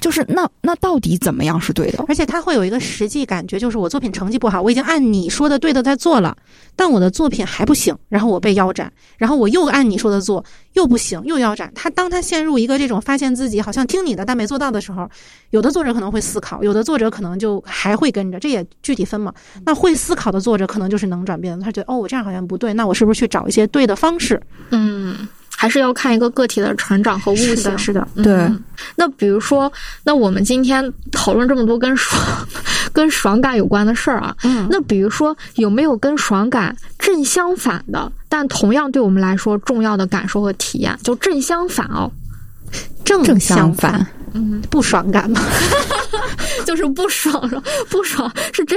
就是那那到底怎么样是对的？而且他会有一个实际感觉，就是我作品成绩不好，我已经按你说的对的在做了，但我的作品还不行，然后我被腰斩，然后我又按你说的做，又不行，又腰斩。他当他陷入一个这种发现自己好像听你的但没做到的时候，有的作者可能会思考，有的作者可能就还会跟着，这也具体分嘛。那会思考的作者可能就是能转变的，他觉得哦，我这样好像不对，那我是不是去找一些对的方式？嗯，还是要看一个个体的成长和悟性。是的，是的，嗯对那比如说，那我们今天讨论这么多跟爽、跟爽感有关的事儿啊，嗯那比如说有没有跟爽感正相反的，但同样对我们来说重要的感受和体验？就正相反哦，正正相相反，嗯，不爽感嘛。就是不爽，不爽是这，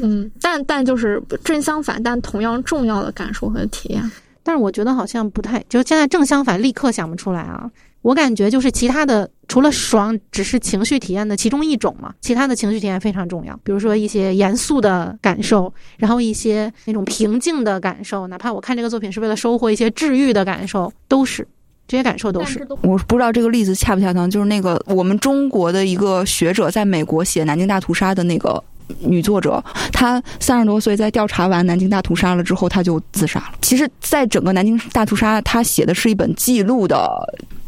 嗯，但但就是正相反，但同样重要的感受和体验。但是我觉得好像不太，就是现在正相反，立刻想不出来啊。我感觉就是其他的，除了爽，只是情绪体验的其中一种嘛。其他的情绪体验非常重要，比如说一些严肃的感受，然后一些那种平静的感受，哪怕我看这个作品是为了收获一些治愈的感受，都是这些感受都是。我不知道这个例子恰不恰当，就是那个我们中国的一个学者在美国写南京大屠杀的那个女作者，她三十多岁，在调查完南京大屠杀了之后，她就自杀了。其实，在整个南京大屠杀，她写的是一本记录的。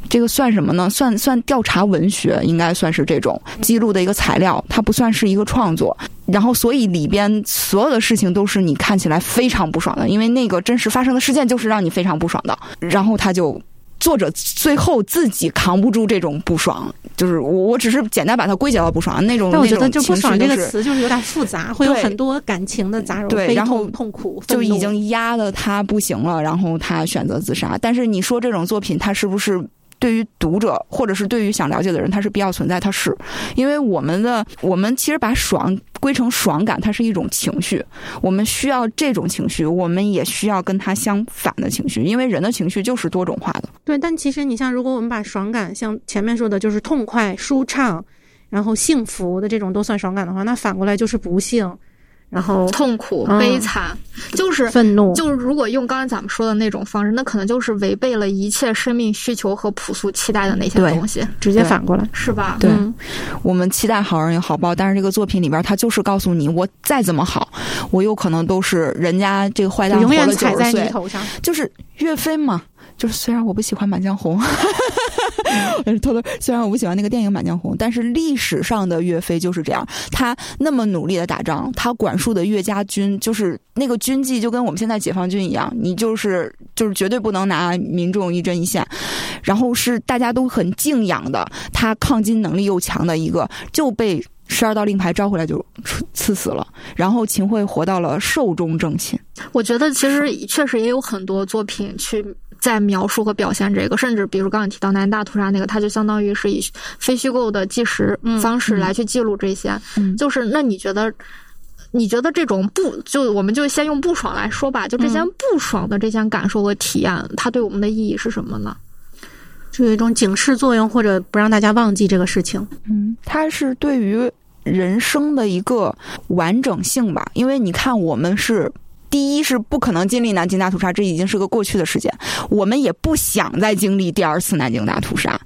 这个算什么呢？算算调查文学，应该算是这种记录的一个材料，它不算是一个创作。然后，所以里边所有的事情都是你看起来非常不爽的，因为那个真实发生的事件就是让你非常不爽的。然后他就作者最后自己扛不住这种不爽，就是我我只是简单把它归结到不爽那种。但我觉得就就不爽这个词就是有点复杂，会有很多感情的杂糅，对悲然后痛、苦，就已经压得他不行了，然后他选择自杀。但是你说这种作品，它是不是？对于读者，或者是对于想了解的人，它是必要存在。它是，因为我们的我们其实把爽归成爽感，它是一种情绪，我们需要这种情绪，我们也需要跟它相反的情绪，因为人的情绪就是多种化的。对，但其实你像，如果我们把爽感像前面说的，就是痛快、舒畅，然后幸福的这种都算爽感的话，那反过来就是不幸，然后痛苦、嗯悲惨，就是愤怒，就是如果用刚才咱们说的那种方式，那可能就是违背了一切生命需求和朴素期待的那些东西，直接反过来。是吧？对嗯我们期待好人有好报，但是这个作品里边，它就是告诉你，我再怎么好，我有可能都是人家这个坏蛋永远活了九踩在你十岁，头上。就是岳飞嘛。就是虽然我不喜欢《满江红》，但 是偷偷虽然我不喜欢那个电影《满江红》，但是历史上的岳飞就是这样，他那么努力的打仗，他管束的岳家军就是那个军纪就跟我们现在解放军一样，你就是就是绝对不能拿民众一针一线，然后是大家都很敬仰的，他抗金能力又强的一个，就被十二道令牌招回来就刺死了，然后秦桧活到了寿终正寝。我觉得其实确实也有很多作品去在描述和表现这个，甚至比如刚才提到南大屠杀那个，它就相当于是以非虚构的纪实嗯方式来去记录这些。嗯就是那你觉得？你觉得这种不就我们就先用不爽来说吧，就这些不爽的这些感受和体验，它对我们的意义是什么呢？就有一种警示作用，或者不让大家忘记这个事情。嗯，它是对于人生的一个完整性吧，因为你看，我们是。第一是不可能经历南京大屠杀，这已经是个过去的事件，我们也不想再经历第二次南京大屠杀，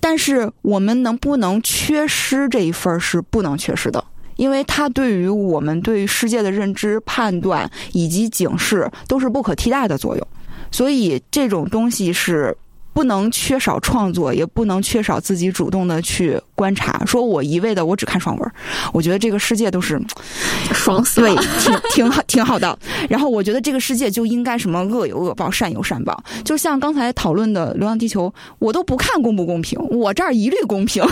但是我们能不能缺失这一份儿是不能缺失的，因为它对于我们对世界的认知、判断以及警示都是不可替代的作用，所以这种东西是不能缺少创作，也不能缺少自己主动的去观察。说我一味的我只看爽文，我觉得这个世界都是 爽死了对！，挺 挺好挺好的。然后我觉得这个世界就应该什么恶有恶报，善有善报。就像刚才讨论的《流浪地球》，我都不看公不公平，我这儿一律公平。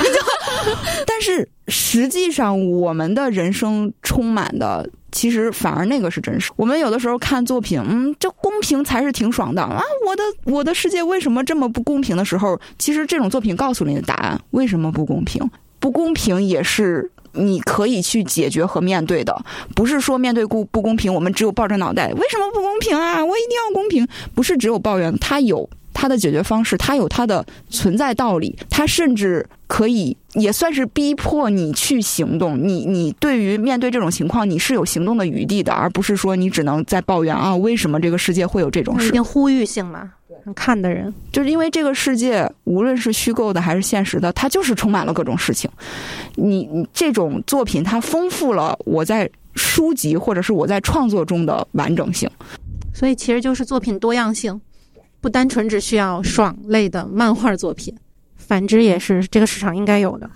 但是实际上，我们的人生充满的。其实反而那个是真实。我们有的时候看作品，嗯，这公平才是挺爽的啊！我的我的世界为什么这么不公平的时候，其实这种作品告诉你的答案，为什么不公平？不公平也是你可以去解决和面对的，不是说面对不不公平，我们只有抱着脑袋，为什么不公平啊？我一定要公平，不是只有抱怨，它有它的解决方式，它有它的存在道理，它甚至可以也算是逼迫你去行动。你你对于面对这种情况，你是有行动的余地的，而不是说你只能在抱怨啊，为什么这个世界会有这种事？有一定呼吁性嘛，看的人。就是因为这个世界，无论是虚构的还是现实的，它就是充满了各种事情。你你这种作品，它丰富了我在书籍或者是我在创作中的完整性。所以其实就是作品多样性，不单纯只需要爽类的漫画作品，反之也是这个市场应该有的。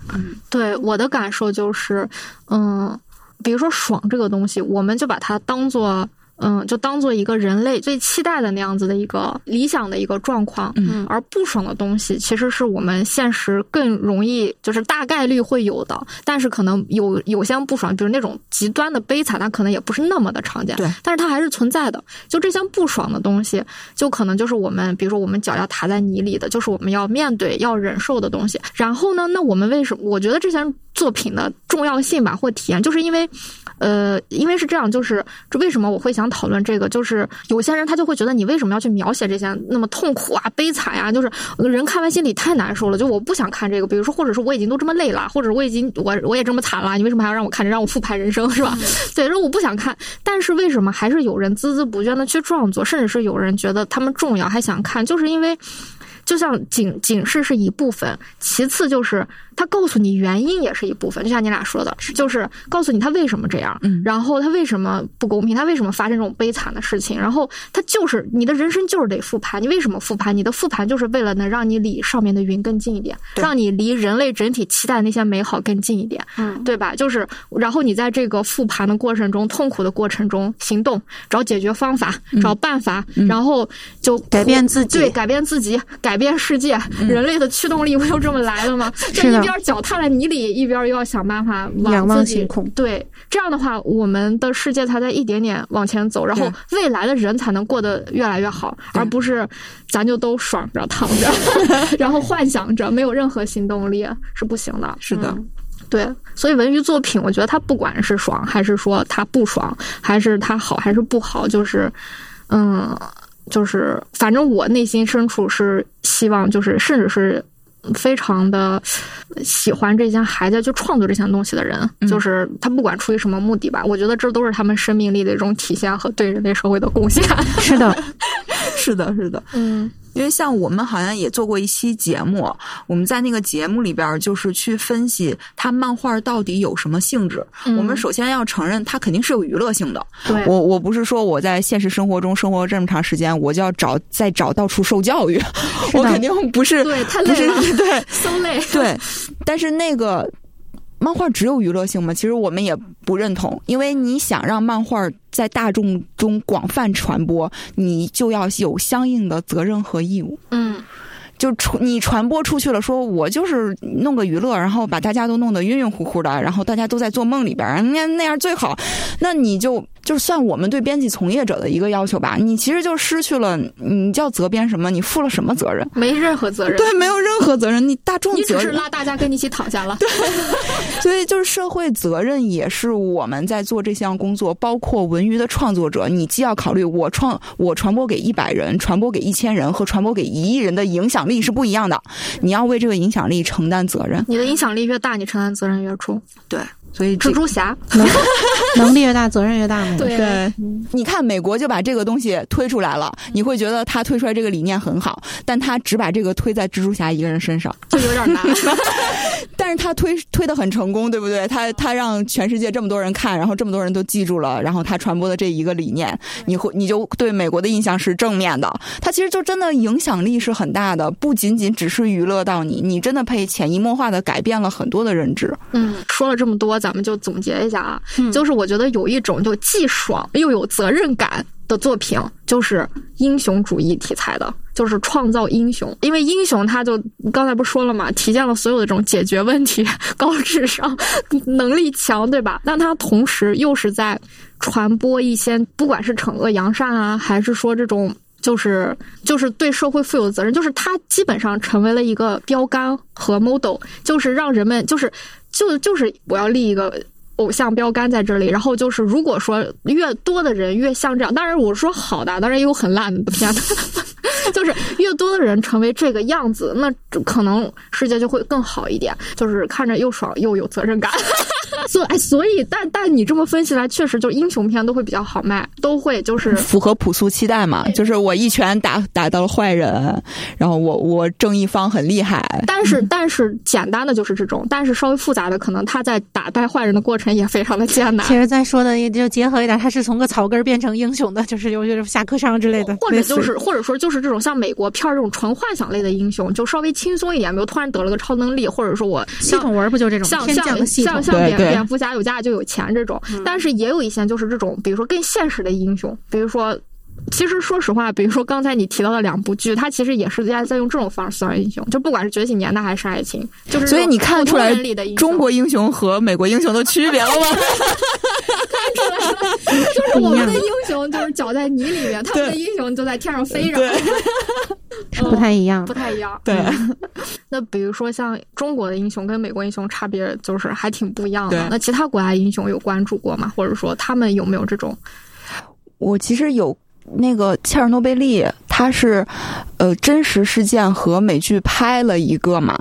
对我的感受就是，嗯，比如说爽这个东西，我们就把它当做。嗯，就当做一个人类最期待的那样子的一个理想的一个状况，嗯而不爽的东西，其实是我们现实更容易，就是大概率会有的，但是可能有有些不爽，比如那种极端的悲惨，它可能也不是那么的常见，对，但是它还是存在的。就这些不爽的东西，就可能就是我们，比如说我们脚要踏在泥里的，就是我们要面对、要忍受的东西。然后呢，那我们为什么？我觉得这些作品的重要性吧，或体验，就是因为。呃，因为是这样，就是这为什么我会想讨论这个？就是有些人他就会觉得你为什么要去描写这些那么痛苦啊、悲惨啊、就是人看完心里太难受了，就我不想看这个。比如说，或者是我已经都这么累了，或者我已经我我也这么惨了，你为什么还要让我看着，让我复盘人生是吧？对，说我不想看，但是为什么还是有人孜孜不倦的去创作，甚至是有人觉得他们重要还想看，就是因为。就像警警示是一部分，其次就是他告诉你原因也是一部分，就像你俩说的，就是告诉你他为什么这样，嗯然后他为什么不公平，他为什么发生这种悲惨的事情，然后他就是你的人生就是得复盘，你为什么复盘？你的复盘就是为了能让你离上面的云更近一点，让你离人类整体期待那些美好更近一点，嗯，对吧？就是，然后你在这个复盘的过程中，痛苦的过程中行动，找解决方法，找办法，然后就改变自己对，改变自己，改变世界。人类的驱动力不就这么来了吗？就是边脚踏在泥里，一边又要想办法仰望往自己星空对，这样的话，我们的世界才在一点点往前走，然后未来的人才能过得越来越好，而不是咱就都爽着躺着，然后幻想着，没有任何行动力是不行的。是的嗯对，所以文娱作品，我觉得它不管是爽，还是说它不爽，还是它好还是不好，就是，嗯，就是反正我内心深处是希望，就是甚至是非常的喜欢这些还在去创作这项东西的人，就是他不管出于什么目的吧，我觉得这都是他们生命力的一种体现和对人类社会的贡献。是的，是的，是的。嗯因为像我们好像也做过一期节目，我们在那个节目里边儿就是去分析它漫画到底有什么性质。嗯我们首先要承认它肯定是有娱乐性的。对我我不是说我在现实生活中生活这么长时间，我就要找再找到处受教育，我肯定不是对，太累了，对 so 累。对，但是那个漫画只有娱乐性吗？其实我们也不认同，因为你想让漫画在大众中广泛传播，你就要有相应的责任和义务。嗯就传你传播出去了，说我就是弄个娱乐，然后把大家都弄得晕晕乎乎的，然后大家都在做梦里边儿，那那样最好。那你就就算我们对编辑从业者的一个要求吧，你其实就失去了，你叫责编什么？你负了什么责任？没任何责任。对，没有任何责任，你大众你只是。拉大家跟你一起躺下了。对 所以就是社会责任也是我们在做这项工作，包括文娱的创作者，你既要考虑我创我传播给一百人、传播给一千人和传播给一亿人的影响力是不一样的，你要为这个影响力承担责任。你的影响力越大，你承担责任越重。对，所以蜘蛛侠，能 能力越大，责任越大嘛。对对，你看美国就把这个东西推出来了，你会觉得他推出来这个理念很好，但他只把这个推在蜘蛛侠一个人身上，就有点难。但是他推推的很成功，对不对？他他让全世界这么多人看，然后这么多人都记住了，然后他传播的这一个理念，你会你就对美国的印象是正面的。他其实就真的影响力是很大的，不仅仅只是娱乐到你，你真的被潜移默化的改变了很多的认知。嗯，说了这么多，咱们就总结一下啊，嗯就是我觉得有一种就既爽又有责任感的作品，就是英雄主义题材的，就是创造英雄。因为英雄他就刚才不说了嘛，体现了所有的这种解决问题、高智商、能力强，对吧？但他同时又是在传播一些，不管是惩恶扬善啊，还是说这种。就是就是对社会负有责任，就是他基本上成为了一个标杆和 model，就是让人们就是就就是我要立一个偶像标杆在这里，然后就是如果说越多的人越像这样，当然我说好的，当然也有很烂的片子，就是越多的人成为这个样子，那可能世界就会更好一点，就是看着又爽又有责任感。所以，哎，所以，但但你这么分析来，确实就英雄片都会比较好卖，都会就是符合朴素期待嘛，就是我一拳打打到了坏人，然后我我正义方很厉害，但是但是简单的就是这种，但是稍微复杂的，可能他在打败坏人的过程也非常的艰难其。实再说的也就结合一点，他是从个草根变成英雄的，就是有就是下课上之类的，或者就是，或者说就是这种像美国片儿这种纯幻想类的英雄，就稍微轻松一点，比如突然得了个超能力，或者说我系统文不就这种天像像降的系统像？像对对蝙蝙蝠侠有家就有钱这种，但是也有一些就是这种，比如说更现实的英雄，比如说。其实说实话，比如说刚才你提到的两部剧，它其实也是在在用这种方式塑造英雄，就不管是觉醒年代还是爱情，就是所以你看出来中国英雄和美国英雄的区别了吗？就是我们的英雄就是脚在泥里面，他们的英雄就在天上飞着，是 不太一样不。太一样。对，那比如说像中国的英雄跟美国英雄差别就是还挺不一样的。那其他国家英雄有关注过吗？或者说他们有没有这种？我其实有那个切尔诺贝利，它是呃真实事件和美剧拍了一个嘛，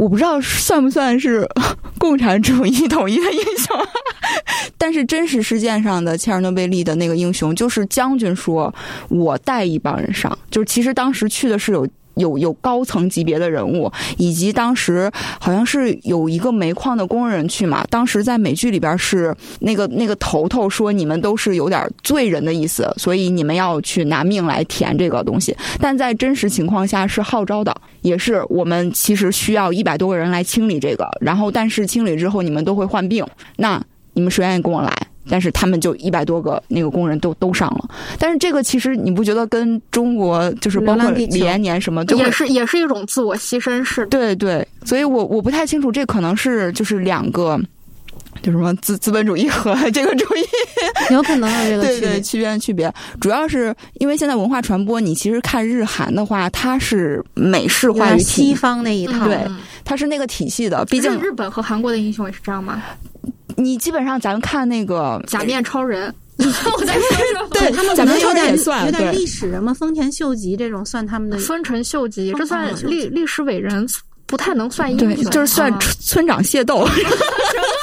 我不知道算不算是 共产主义统一的英雄，但是真实事件上的切尔诺贝利的那个英雄，就是将军说我带一帮人上，就是其实当时去的是有。有有高层级别的人物，以及当时好像是有一个煤矿的工人去嘛。当时在美剧里边是那个那个头头说你们都是有点罪人的意思，所以你们要去拿命来填这个东西。但在真实情况下是号召的，也是我们其实需要一百多个人来清理这个，然后但是清理之后你们都会患病，那你们谁愿意跟我来？但是他们就一百多个那个工人都都上了，但是这个其实你不觉得跟中国就是包括李延年什么，也是也是一种自我牺牲式。对对，所以我我不太清楚，这可能是就是两个，就什么资资本主义和这个主义，有可能有这个对对区别区别，主要是因为现在文化传播，你其实看日韩的话，它是美式化于西方那一套，对，它是那个体系的。毕竟日本和韩国的英雄也是这样吗？你基本上咱们看那个假面超人，我再说说，对他们咱们有点算有点历史人嘛，丰田秀吉这种算他们的丰臣秀吉，这算历历史伟人，不太能算英雄，就是算村长械斗。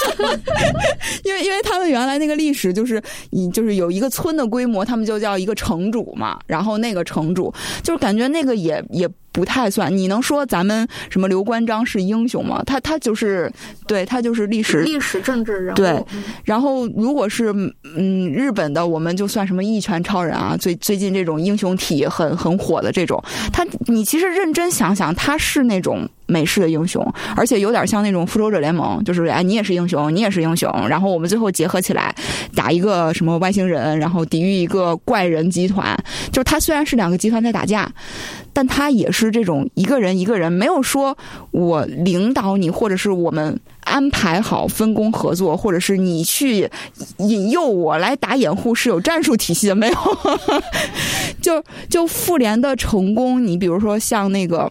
因为因为他们原来那个历史就是以就是有一个村的规模，他们就叫一个城主嘛，然后那个城主就是感觉那个也也。不太算，你能说咱们什么刘关张是英雄吗？他他就是，对他就是历史历史政治人物。对，然后如果是嗯日本的，我们就算什么一拳超人啊，最最近这种英雄体很很火的这种，他你其实认真想想，他是那种美式的英雄，而且有点像那种复仇者联盟，就是哎你也是英雄，你也是英雄，然后我们最后结合起来打一个什么外星人，然后抵御一个怪人集团。就是他虽然是两个集团在打架。但他也是这种一个人一个人，没有说我领导你，或者是我们安排好分工合作，或者是你去引诱我来打掩护，是有战术体系的，没有。就就复联的成功，你比如说像那个。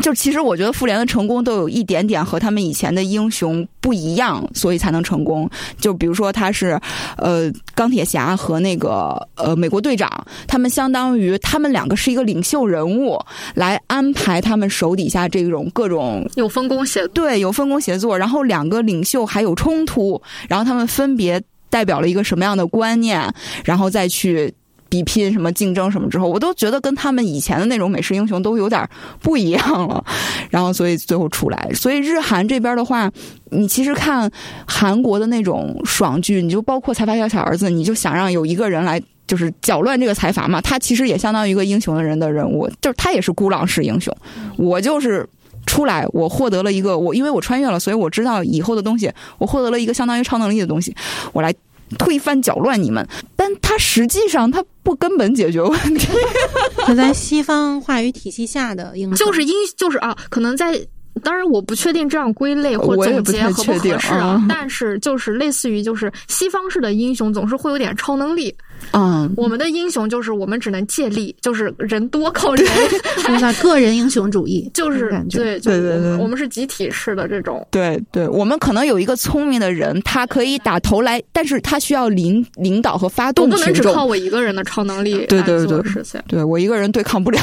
就其实我觉得复联的成功都有一点点和他们以前的英雄不一样，所以才能成功。就比如说他是，呃，钢铁侠和那个呃美国队长，他们相当于他们两个是一个领袖人物，来安排他们手底下这种各种有分工协对有分工协作，然后两个领袖还有冲突，然后他们分别代表了一个什么样的观念，然后再去。比拼什么竞争什么之后，我都觉得跟他们以前的那种美式英雄都有点不一样了。然后，所以最后出来，所以日韩这边的话，你其实看韩国的那种爽剧，你就包括财阀家小儿子，你就想让有一个人来就是搅乱这个财阀嘛，他其实也相当于一个英雄的人的人物，就是他也是孤狼式英雄。我就是出来，我获得了一个我，因为我穿越了，所以我知道以后的东西，我获得了一个相当于超能力的东西，我来。推翻搅乱你们，但他实际上他不根本解决问题。就在西方话语体系下的英雄，就是英就是啊，可能在当然我不确定这样归类或总结合不合适啊，但是就是类似于就是西方式的英雄总是会有点超能力。嗯，我们的英雄就是我们只能借力，就是人多靠人，个人英雄主义，就是对对对对，我们是集体式的这种。对对，我们可能有一个聪明的人，他可以打头来，但是他需要领领导和发动。不能只靠我一个人的超能力对对对实现。对我一个人对抗不了。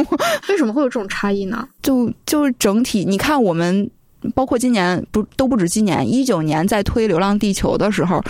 为什么会有这种差异呢？就就是整体，你看我们。包括今年不都不止今年，一九年在推《流浪地球》的时候，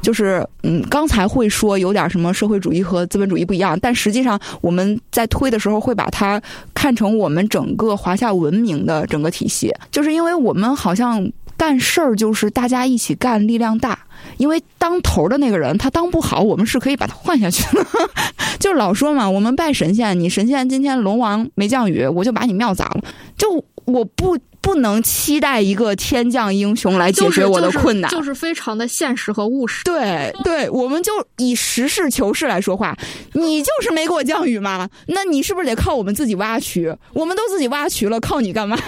就是嗯，刚才会说有点什么社会主义和资本主义不一样，但实际上我们在推的时候会把它看成我们整个华夏文明的整个体系，就是因为我们好像干事儿就是大家一起干，力量大。因为当头的那个人他当不好，我们是可以把他换下去的。就老说嘛，我们拜神仙，你神仙今天龙王没降雨，我就把你庙砸了。就我不。不能期待一个天降英雄来解决我的困难，就是非常的现实和务实。对 对，我们就以实事求是来说话。你就是没给我降雨嘛？那你是不是得靠我们自己挖渠？我们都自己挖渠了，靠你干嘛？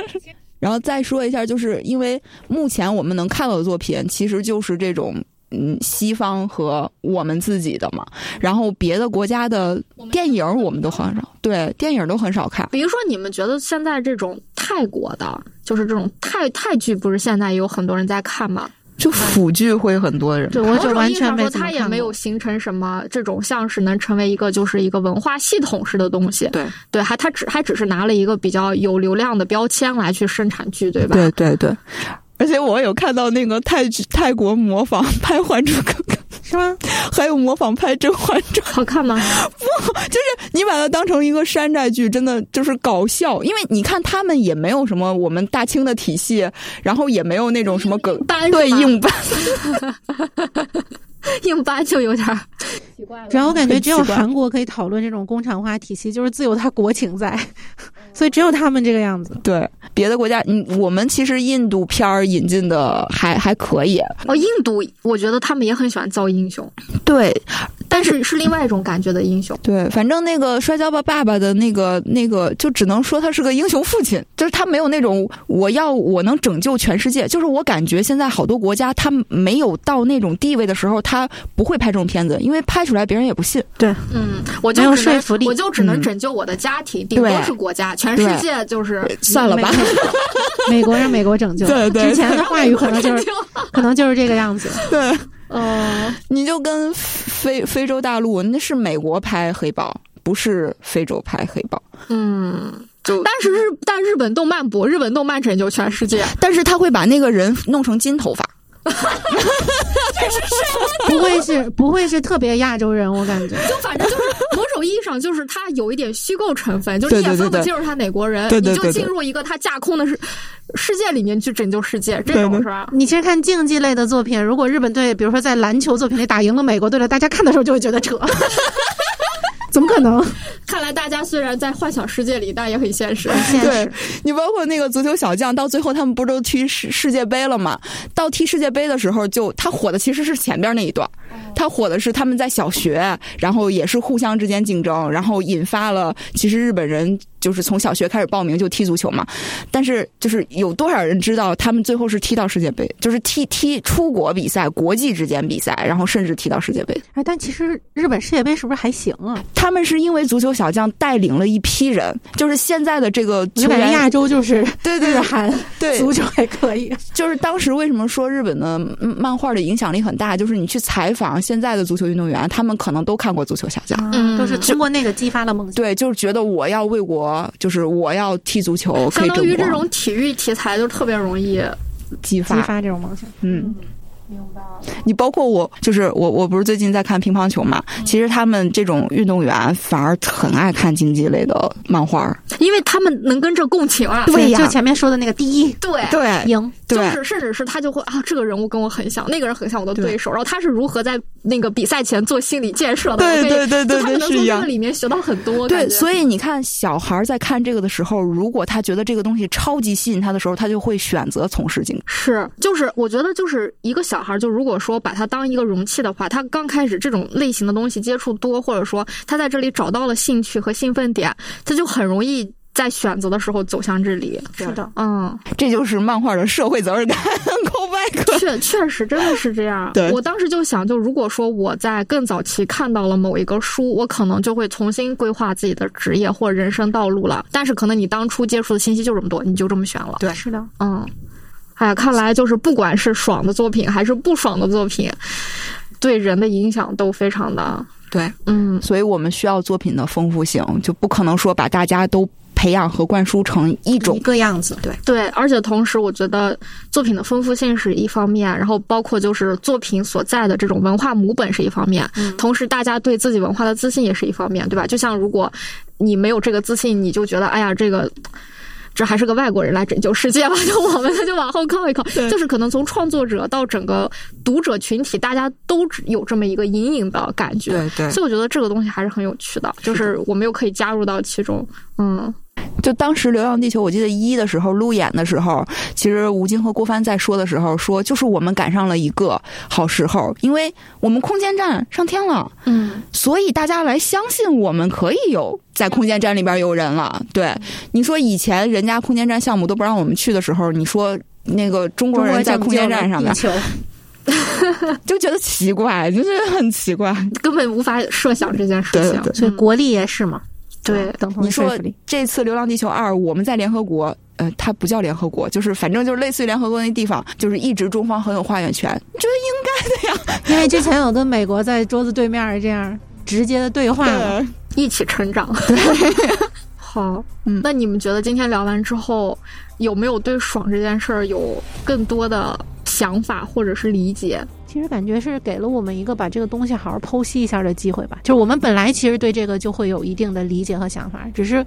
然后再说一下，就是因为目前我们能看到的作品，其实就是这种。嗯，西方和我们自己的嘛，然后别的国家的电影我们都很少，对电影都很少看。比如说，你们觉得现在这种泰国的，就是这种泰泰剧，不是现在也有很多人在看吗？就腐剧会很多人。对，我就完全说，它也没有形成什么这种像是能成为一个就是一个文化系统式的东西。对对，还它只还只是拿了一个比较有流量的标签来去生产剧，对吧？对对对。而且我有看到那个泰泰国模仿拍《还珠格格》，是吗？还有模仿拍《甄嬛传》，好看吗？不，就是你把它当成一个山寨剧，真的就是搞笑。因为你看他们也没有什么我们大清的体系，然后也没有那种什么梗对硬搬。硬搬就有点奇怪了。主要我感觉只有韩国可以讨论这种工厂化体系，就是自有它国情在，所以只有他们这个样子。对别的国家，嗯，我们其实印度片儿引进的还还可以。哦，印度，我觉得他们也很喜欢造英雄。对。但是是另外一种感觉的英雄。对，反正那个摔跤吧爸爸的那个那个，就只能说他是个英雄父亲，就是他没有那种我要我能拯救全世界。就是我感觉现在好多国家他没有到那种地位的时候，他不会拍这种片子，因为拍出来别人也不信。对，嗯，我就有说服力，我就只能拯救我的家庭，顶多是国家，全世界就是算了吧。美国 让美国拯救，对对，之前的话语可能就是可能就是这个样子。对。嗯，你就跟非非洲大陆，那是美国拍黑豹，不是非洲拍黑豹。嗯，就但是日但日本动漫不，日本动漫拯救全世界，但是他会把那个人弄成金头发。这 是不会是不会是特别亚洲人，我感觉。就反正就是某种意义上，就是他有一点虚构成分，就是你也分不清楚他哪国人，你就进入一个他架空的世世界里面去拯救世界，这种是吧？你其实看竞技类的作品，如果日本队比如说在篮球作品里打赢了美国队了，大家看的时候就会觉得扯。怎么可能？看来大家虽然在幻想世界里，但也很现实。对你，包括那个足球小将，到最后他们不都踢世世界杯了吗？到踢世界杯的时候，就他火的其实是前边那一段，他火的是他们在小学，然后也是互相之间竞争，然后引发了其实日本人。就是从小学开始报名就踢足球嘛，但是就是有多少人知道他们最后是踢到世界杯，就是踢踢出国比赛、国际之间比赛，然后甚至踢到世界杯。哎，但其实日本世界杯是不是还行啊？他们是因为足球小将带领了一批人，就是现在的这个球员，亚洲就是对对日韩对足球还可以。就是当时为什么说日本的漫画的影响力很大？就是你去采访现在的足球运动员，他们可能都看过足球小将，嗯，都是通过那个激发了梦想。对，就是觉得我要为国。就是我要踢足球，相当于这种体育题材就特别容易激发。激发这种梦想。嗯，明白了。你包括我，就是我，我不是最近在看乒乓球嘛？其实他们这种运动员反而很爱看竞技类的漫画，因为他们能跟这共情啊。对呀，就前面说的那个第一，对对赢，就是甚至是他就会啊，这个人物跟我很像，那个人很像我的对手，然后他是如何在。那个比赛前做心理建设的，对对对对对，是一样。里面学到很多。对，所以你看，小孩在看这个的时候，如果他觉得这个东西超级吸引他的时候，他就会选择从事竞技。是，就是我觉得，就是一个小孩，就如果说把它当一个容器的话，他刚开始这种类型的东西接触多，或者说他在这里找到了兴趣和兴奋点，他就很容易。在选择的时候走向这里，是的，嗯，这就是漫画的社会责任感。确确实真的是这样。对，我当时就想，就如果说我在更早期看到了某一个书，我可能就会重新规划自己的职业或人生道路了。但是可能你当初接触的信息就这么多，你就这么选了。对，是的，嗯，哎呀，看来就是不管是爽的作品还是不爽的作品，对人的影响都非常的对。嗯，所以我们需要作品的丰富性，就不可能说把大家都。培养和灌输成一种一个样子，对对，而且同时，我觉得作品的丰富性是一方面，然后包括就是作品所在的这种文化母本是一方面，同时大家对自己文化的自信也是一方面，对吧？就像如果你没有这个自信，你就觉得哎呀，这个这还是个外国人来拯救世界吧，就我们那就往后靠一靠，就是可能从创作者到整个读者群体，大家都有这么一个隐隐的感觉，对对，所以我觉得这个东西还是很有趣的，就是我们又可以加入到其中，嗯。就当时《流浪地球》，我记得一的时候路演的时候，其实吴京和郭帆在说的时候说，就是我们赶上了一个好时候，因为我们空间站上天了，嗯，所以大家来相信我们可以有在空间站里边有人了。对，你说以前人家空间站项目都不让我们去的时候，你说那个中国人在空间站上面，就觉得奇怪，就觉得很奇怪，根本无法设想这件事情。所以国力也是嘛。对，你说这次《流浪地球二》，我们在联合国，呃，它不叫联合国，就是反正就是类似于联合国那地方，就是一直中方很有话语权，觉得应该的呀。因为之前有跟美国在桌子对面这样直接的对话，一起成长。对，好，嗯，那你们觉得今天聊完之后，有没有对爽这件事儿有更多的想法或者是理解？其实感觉是给了我们一个把这个东西好好剖析一下的机会吧。就是我们本来其实对这个就会有一定的理解和想法，只是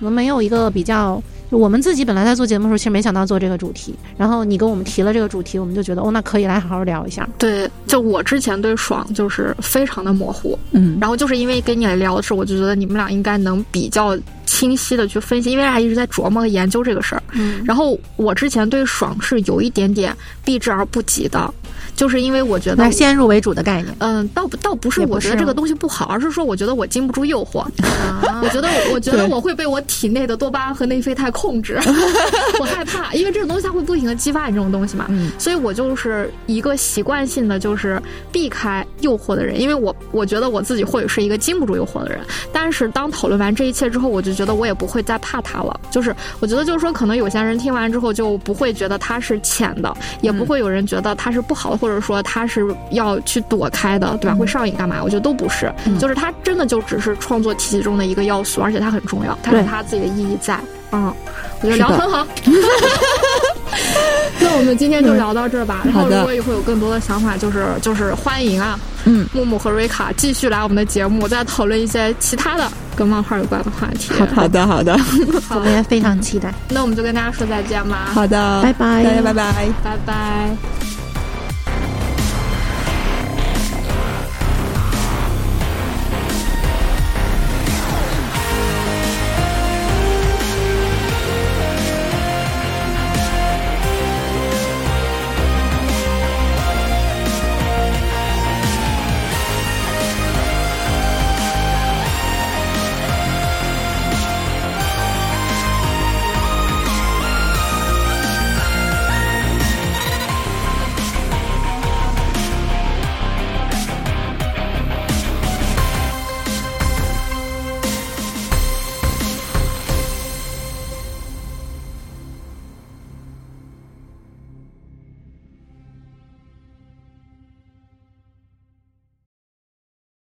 我们没有一个比较。我们自己本来在做节目的时候，其实没想到做这个主题。然后你跟我们提了这个主题，我们就觉得哦，那可以来好好聊一下。对，就我之前对爽就是非常的模糊，嗯，然后就是因为跟你聊的时候，我就觉得你们俩应该能比较清晰的去分析，因为俩一直在琢磨和研究这个事儿。嗯，然后我之前对爽是有一点点避之而不及的，就是因为我觉得先入为主的概念。嗯，倒不倒不是我觉得这个东西不好，而是说我觉得我经不住诱惑。我觉得我我觉得我会被我体内的多巴胺和内啡肽控制，我害怕，因为这个东西它会不停的激发你这种东西嘛。嗯所以我就是一个习惯性的就是避开诱惑的人，因为我我觉得我自己或许是一个经不住诱惑的人。但是当讨论完这一切之后，我就觉得我也不会再怕它了。就是我觉得就是说，可能有些人听完之后就不会觉得它是浅的，也不会有人觉得它是不好的，或者说他是要去躲开的，对吧？会上瘾干嘛？我觉得都不是，就是他真的就只是创作体系中的一个要素，而且他很重要，它有对它自己的意义在。嗯，我觉得聊得很好。那我们今天就聊到这儿吧。然后好的如果以后有更多的想法，就是就是欢迎啊，嗯，木木和瑞卡继续来我们的节目，再讨论一些其他的跟漫画有关的话题。好的好的 我们也非常期待。那我们就跟大家说再见吧，好的，拜拜大家拜拜。拜拜。